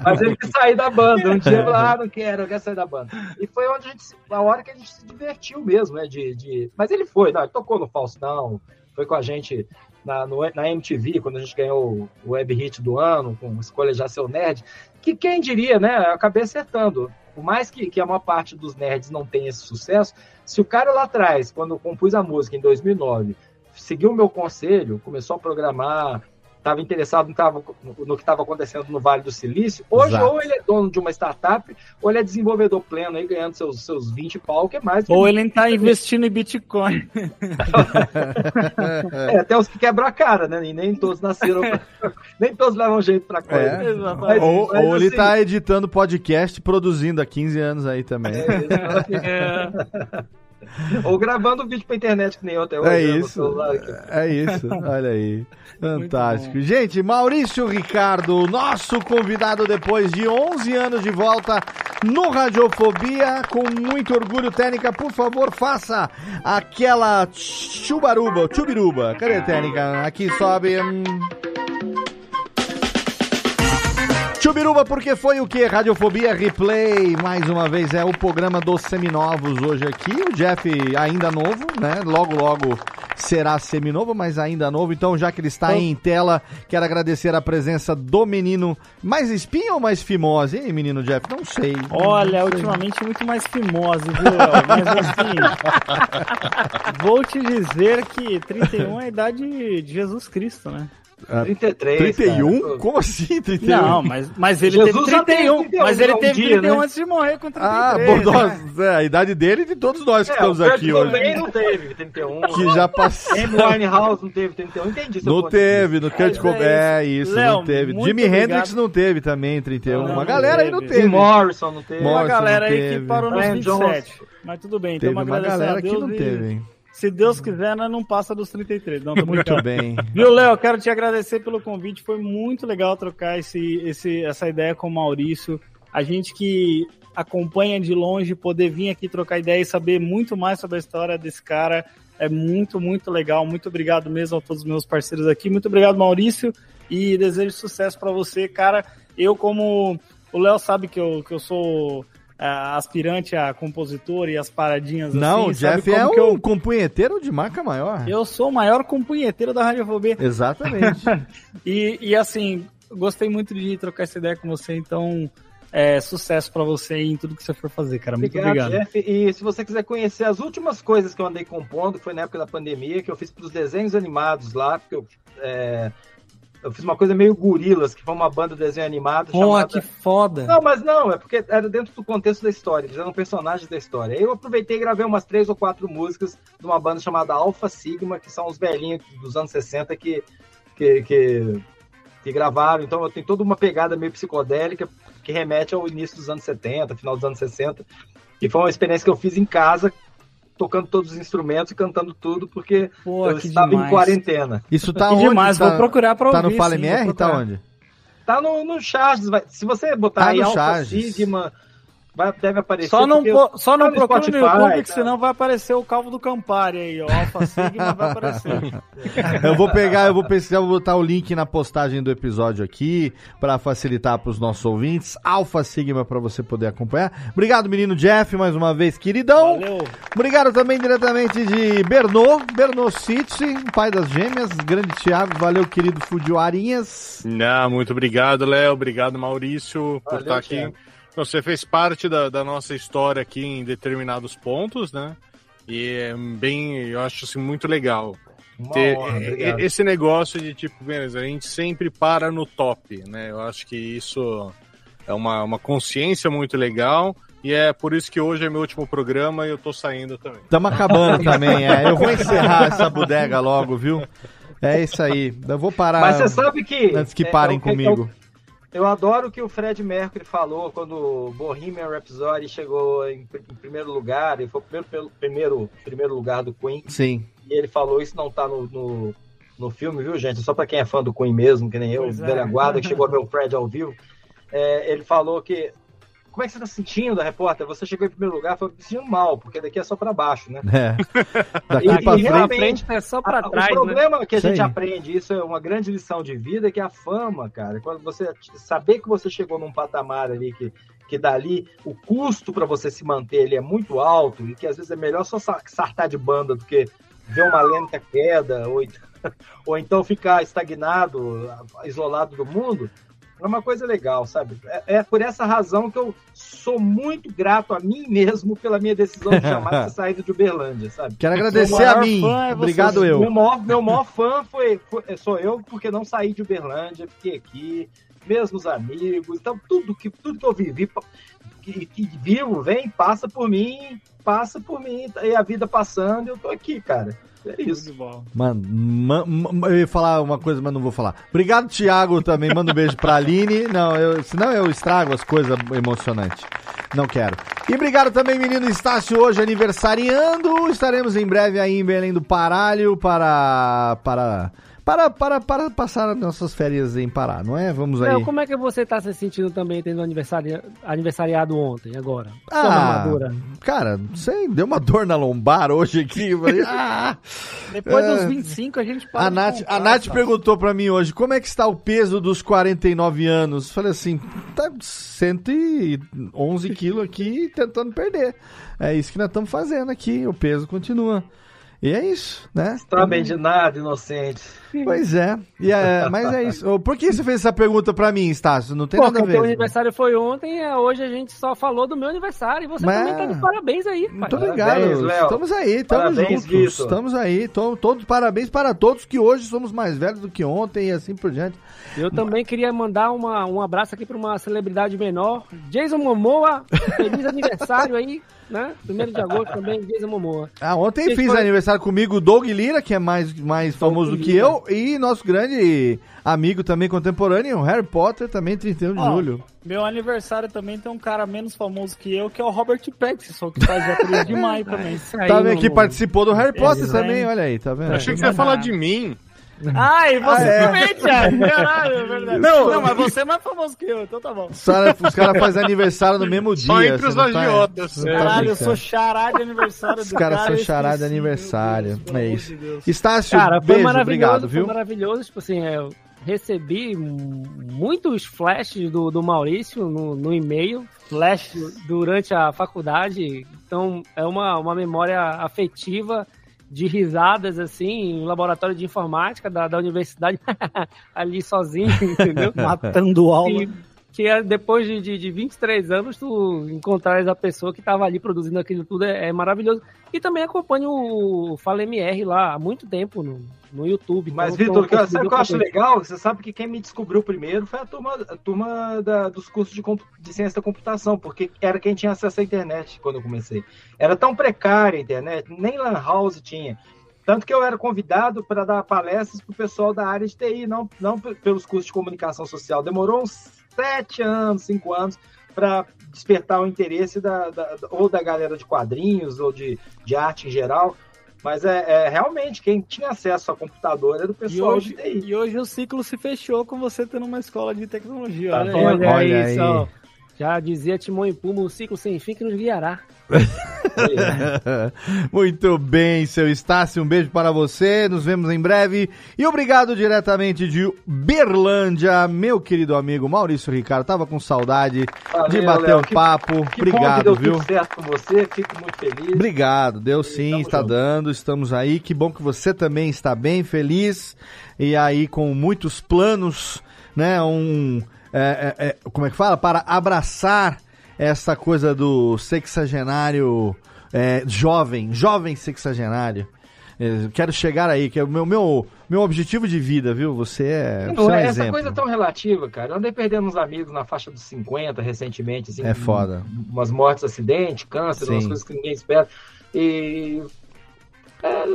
Mas ele quis sair da banda. Um dia eu falei, ah, não quero, eu quero sair da banda. E foi onde a gente, a hora que a gente se divertiu mesmo, né? De, de... Mas ele foi, não, ele tocou no Faustão, foi com a gente na, no, na MTV, quando a gente ganhou o Web Hit do ano, com Escolha Já Seu Nerd, que quem diria, né? Eu acabei acertando. Por mais que, que a maior parte dos nerds não tenha esse sucesso, se o cara lá atrás, quando compus a música em 2009, seguiu o meu conselho, começou a programar estava interessado no, tava, no que estava acontecendo no Vale do Silício. Hoje, Exato. ou ele é dono de uma startup, ou ele é desenvolvedor pleno aí, ganhando seus, seus 20 pau, que é mais. Ou ele está investindo em Bitcoin. <laughs> é, até os que quebram a cara, né? E nem todos nasceram. <laughs> nem todos levam jeito para coisa. É. Mas, ou, mas, ou ele está assim, editando podcast produzindo há 15 anos aí também. É, <laughs> <laughs> Ou gravando vídeo pra internet que nem eu até hoje. É isso. aqui. É isso. Olha aí. <laughs> Fantástico. Gente, Maurício Ricardo, nosso convidado depois de 11 anos de volta no Radiofobia, com muito orgulho técnica, por favor, faça aquela chubaruba, chubiruba. Cadê a técnica? Aqui sobe. hum. Chubiruba, porque foi o que? Radiofobia Replay, mais uma vez, é o programa dos seminovos hoje aqui. O Jeff ainda novo, né? Logo, logo será seminovo, mas ainda novo. Então, já que ele está em tela, quero agradecer a presença do menino mais espinha ou mais fimose, hein, menino Jeff? Não sei. Olha, Não sei. ultimamente muito mais fimose, viu? Mas <laughs> assim, vou te dizer que 31 é a idade de Jesus Cristo, né? Ah, 33, 31? cara. Como assim 31? Não, mas, mas ele Jesus teve já teve 31, 31, mas ele um teve dia, 31 né? antes de morrer com 33. Ah, né? bom, nós, é, a idade dele e de todos nós que É, estamos o Kurt aqui hoje. Cobain não teve 31. Que já passou. Amy Winehouse não teve 31. Entendi Não teve, no. Kurt é Cobain, é isso, Léo, não teve. Jimi obrigado. Hendrix não teve também, 31. Não, Uma não galera aí não teve. Jim Morrison não teve. Tem uma Morrison galera aí que parou nos Brian 27. Jones. Mas tudo bem, Teve então uma agradecendo galera que não e teve, hein? Se Deus quiser, nós não passa dos 33. Não, tô Muito bem. Viu, Léo? Quero te agradecer pelo convite. Foi muito legal trocar esse, esse, essa ideia com o Maurício. A gente que acompanha de longe, poder vir aqui trocar ideia e saber muito mais sobre a história desse cara é muito, muito legal. Muito obrigado mesmo a todos os meus parceiros aqui. Muito obrigado, Maurício. E desejo sucesso para você, cara. Eu, como o Léo sabe que eu, que eu sou aspirante a compositor e as paradinhas Não, assim. o sabe Jeff é um eu- compunheteiro de marca maior. eu sou o maior compunheteiro da Radiofobia. Exatamente. <laughs> E, e assim, gostei muito de trocar essa ideia com você, então é, sucesso pra você em tudo que você for fazer, cara. Muito Obrigado, obrigado. Jeff. E se você quiser conhecer as últimas coisas que eu andei compondo, foi na época da pandemia, que eu fiz para os desenhos animados lá, porque eu, é, eu fiz uma coisa meio gorilas, que foi uma banda de desenho animado Pô, chamada... que foda. Não, mas não, é porque era dentro do contexto da história, eles eram personagens da história. Aí eu aproveitei e gravei umas três ou quatro músicas de uma banda chamada Alpha Sigma, que são os velhinhos dos anos 60 que, que, que, que gravaram. Então eu tenho toda uma pegada meio psicodélica que remete ao início dos anos 70, final dos anos 60. E foi uma experiência que eu fiz em casa, tocando todos os instrumentos e cantando tudo, porque Pô, eu estava demais. em quarentena. Isso tá Que onde? demais, tá, vou procurar pra Tá ouvir, no Fala sim, vou MR? Tá onde? Tá no, no Charges, vai- se você botar Ah, aí no Alpha. Sigma, vai, deve aparecer. Só não, po- só não no procura no YouTube, que senão vai aparecer o calvo do Campari aí, ó. Alpha Sigma vai aparecer. <laughs> Eu vou pegar, eu vou pesquisar, vou botar o link na postagem do episódio aqui para facilitar para os nossos ouvintes. Alpha Sigma para você poder acompanhar. Obrigado, menino Jeff, mais uma vez, queridão. Valeu. Obrigado também diretamente de Bernô, Bernô City, pai das gêmeas, grande Thiago, valeu, querido Fudioarinhas. Não, muito obrigado, Léo. Obrigado, Maurício, por Valeu, estar aqui. Thiago. Você fez parte da, da nossa história aqui em determinados pontos, né? E é bem, eu acho assim, muito legal. Uma Ter esse negócio de tipo, beleza, a gente sempre para no top, né? Eu acho que isso é uma, uma consciência muito legal. E é por isso que hoje é meu último programa e eu tô saindo também. Estamos acabando <laughs> também, é. Eu vou encerrar essa bodega logo, viu? É isso aí. Eu vou parar Mas você sabe que. antes que é, parem é, comigo. Eu, eu adoro o que o Fred Mercury falou quando o Bohemian Rhapsody chegou em, em primeiro lugar, e foi o primeiro, primeiro, primeiro lugar do Queen. Sim. E ele falou, isso não tá no, no, no filme, viu, gente? Só pra quem é fã do Queen mesmo, que nem eu, Pois é. velha guarda, que chegou a ver o Fred ao vivo. É, ele falou que. Como é que você tá se sentindo, repórter? Você chegou em primeiro lugar, foi me sentindo mal, porque daqui é só pra baixo, né? É. <laughs> Daqui E- pra e frente. realmente, é só a- pra a- trás, o problema que a gente aí. aprende, isso é uma grande lição de vida, que é a fama, cara. Quando você saber que você chegou num patamar ali que, que dali o custo para você se manter ele é muito alto e que às vezes é melhor só sa- sartar de banda do que ver uma lenta queda ou, <laughs> ou então ficar estagnado, isolado do mundo. É uma coisa legal, sabe? É, é por essa razão que eu sou muito grato a mim mesmo pela minha decisão de jamais <laughs> ter saído de Uberlândia, sabe? Quero agradecer a mim. é. Obrigado eu. Meu maior, meu maior fã foi, foi- sou eu, porque não saí de Uberlândia, fiquei aqui, mesmos amigos, então tudo que, tudo que eu vivi. que, que vivo, vem, passa por mim, passa por mim, e a vida passando, eu tô aqui, cara. É isso. Mano, ma- ma- eu ia falar uma coisa, mas não vou falar. Obrigado, Thiago, também. Manda um beijo pra Aline. Não, eu, senão eu estrago as coisas emocionantes. Não quero. E obrigado também, menino Estácio, hoje aniversariando. Estaremos em breve aí em Belém do Paralho para. para. Para, para, para passar nossas férias em Pará, não é? Vamos aí. Como é que você tá se sentindo também tendo aniversário, aniversariado ontem, agora? Ah, cara, não sei, deu uma dor na lombar hoje aqui. falei, <laughs> ah, Depois É. dos 25 a gente para A Nath, contar, a Nath tá? perguntou pra mim hoje, como é que está o peso dos 49 anos? Falei assim, tá 111 quilos aqui tentando perder. É isso que nós estamos fazendo aqui, o peso continua. E é isso, né? Sabem de nada, inocente. Pois é, e é, mas é isso. Por que você fez essa pergunta pra mim, Estácio? Não tem Pô, nada a porque o ver. aniversário foi ontem, é, hoje a gente só falou do meu aniversário e você Mas- também tá de parabéns aí, pai. Muito obrigado. Parabéns. Estamos aí, estamos Parabéns, juntos. Vitor. Estamos aí. to- todos parabéns para todos que hoje somos mais velhos do que ontem e assim por diante. Eu também queria mandar uma, um abraço aqui para uma celebridade menor, Jason Momoa. Feliz <laughs> aniversário aí, né? Primeiro de agosto também, Jason Momoa. Ah, ontem Quem fiz foi? aniversário comigo o Doug Lira, que é mais, mais famoso do que Lira. eu, e nosso grande amigo também contemporâneo, Harry Potter, também 31 de Ó, julho. Meu aniversário também tem um cara menos famoso que eu, que é o Robert Pattinson, que faz dia 3 de <laughs> maio também. Também aqui participou do Harry Potter Eles também, olha aí, tá vendo? Achei que você ia falar de mim. Ai, você Ah, é. também, Thiago. Caralho, é verdade. Não. Não, mas você é mais famoso que eu, então tá bom. Os caras os cara fazem aniversário no mesmo dia. Só entre os tá- agiotas. tá Caralho, eu brincando. sou chará de aniversário Os do caras cara. são eu charada de esqueci, aniversário. Deus, é isso. de. Estácio, Cara, foi beijo, maravilhoso, obrigado, foi viu? maravilhoso. Tipo assim, eu recebi muitos flashes do, do Maurício no, no e-mail, flash durante a faculdade. Então, é uma, uma memória afetiva de risadas, assim, em laboratório de informática da, da universidade, <laughs> ali sozinho, entendeu? Matando aula. E que é, depois de, de, de 23 anos, tu encontrares a pessoa que estava ali produzindo aquilo tudo é, é maravilhoso. E também acompanho o Fala MR lá há muito tempo no, no YouTube. Mas, então, Vitor, sabe o que eu acho legal? Você sabe que quem me descobriu primeiro foi a turma, a turma da- dos cursos de, de ciência da computação, porque era quem tinha acesso à internet quando eu comecei. Era tão precária a internet, nem Lan House tinha. Tanto que eu era convidado para dar palestras para o pessoal da área de TI, não, não pelos cursos de comunicação social. Demorou uns sete anos, cinco anos, para despertar o interesse da, da- ou da galera de quadrinhos ou de, de arte em geral. Mas é, é, realmente quem tinha acesso a computador era o E pessoal hoje, de TI. e hoje o ciclo se fechou com você tendo uma escola de tecnologia. Tá olha bom. aí. Olha, Olha isso, aí. Já dizia Timão e Puma, o ciclo sem fim que nos guiará. <laughs> Muito bem, seu Estácio, um beijo para você, nos vemos em breve. E obrigado diretamente de Berlândia, meu querido amigo Maurício Ricardo. Tava com saudade Valeu, de bater Léo, um que- papo. Que obrigado, deu viu? tudo certo com você, fico muito feliz. Obrigado, deu sim, está junto. dando, estamos aí. Que bom que você também está bem, feliz e aí com muitos planos, né? Um, é, é, é, como é que fala? Para abraçar essa coisa do sexagenário é, jovem, jovem sexagenário. É, Quero chegar aí, que é o meu, meu, meu objetivo de vida, viu? Você é, Não, você é um essa exemplo. coisa tão relativa, cara. Eu andei perdendo uns amigos na faixa dos 50 recentemente, assim. É foda. Umas mortes, acidente, câncer, umas Sim. coisas que ninguém espera. E. é,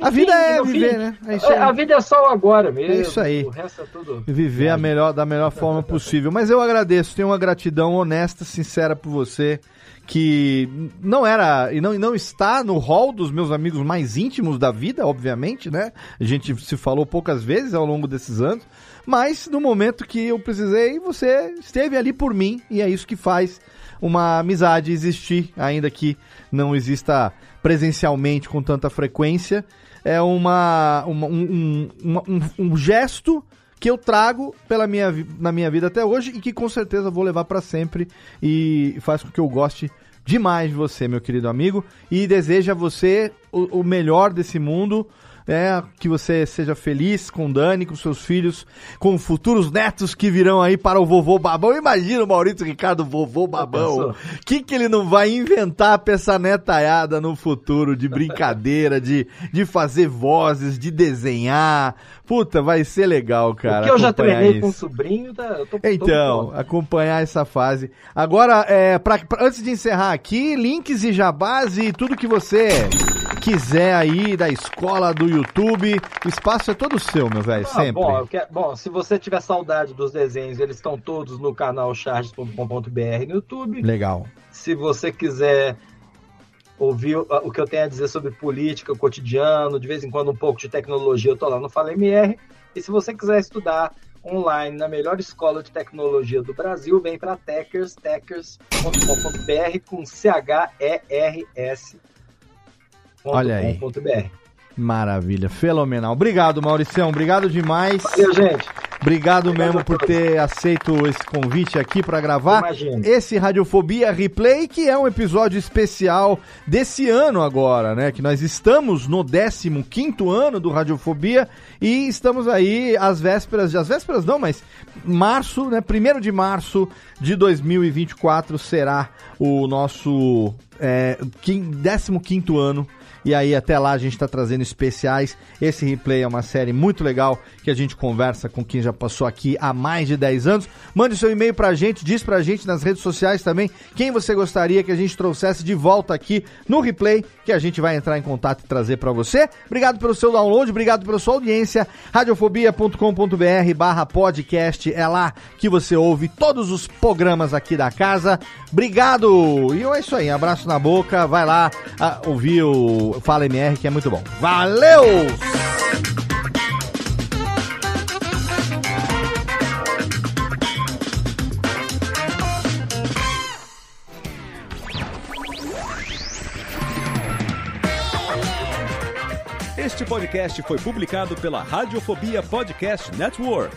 A vida é no fim, viver, né? É isso aí. A vida é só o agora mesmo. É isso aí. O resto é tudo. viver a melhor, da melhor forma possível. Mas eu agradeço, tenho uma gratidão honesta, sincera por você, que não era e não, e não está no hall dos meus amigos mais íntimos da vida, obviamente, né? A gente se falou poucas vezes ao longo desses anos, mas no momento que eu precisei, você esteve ali por mim e é isso que faz uma amizade existir, ainda que não exista presencialmente com tanta frequência. É uma, uma- um, um- um- um gesto que eu trago pela minha, na minha vida até hoje e que com certeza vou levar para sempre e faz com que eu goste demais de você, meu querido amigo, e desejo a você o, o melhor desse mundo, É, que você seja feliz com Dani, com seus filhos, com futuros netos que virão aí para o vovô babão. Imagina o Maurício Ricardo, vovô babão. O que, que ele não vai inventar pra essa netaiada no futuro de brincadeira, de, de fazer vozes, de desenhar. Puta, vai ser legal, cara. Porque eu já treinei isso. com o sobrinho, tá, eu tô Então, tô acompanhar essa fase. Agora, é, pra, pra- antes de encerrar aqui, links e jabás e tudo que você quiser aí da escola, do YouTube. O espaço é todo seu, meu velho, Ah, sempre. bom, quero- bom, se você tiver saudade dos desenhos, eles estão todos no canal charges.com.br no YouTube. Legal. Se você quiser ouvir o o que eu tenho a dizer sobre política, cotidiano, de vez em quando um pouco de tecnologia, eu tô lá no Fala MR. E se você quiser estudar online na melhor escola de tecnologia do Brasil, vem para Techers, techers.com.br com C-H-E-R-S. Olha aí. Maravilha, fenomenal. Obrigado, Mauricião. Obrigado demais. Valeu, gente. Obrigado mesmo por ter aceito esse convite aqui para gravar Imagina. esse Radiofobia Replay, que é um episódio especial desse ano agora, né? Que nós estamos no 15º ano do Radiofobia e estamos aí às vésperas, de, às vésperas não, mas março, né? Primeiro de março de 2024 será o nosso é, quin- 15º ano e aí, até lá, a gente está trazendo especiais. Esse replay é uma série muito legal que a gente conversa com quem já passou aqui há mais de 10 anos. Mande seu e-mail pra gente, diz pra gente nas redes sociais também quem você gostaria que a gente trouxesse de volta aqui no replay, que a gente vai entrar em contato e trazer pra você. Obrigado pelo seu download, obrigado pela sua audiência. Radiofobia.com.br barra podcast é lá que você ouve todos os programas aqui da casa. Obrigado! E é isso aí, abraço na boca, vai lá ouvir o Fala MR que é muito bom. Valeu! Este podcast foi publicado pela Radiofobia Podcast Network.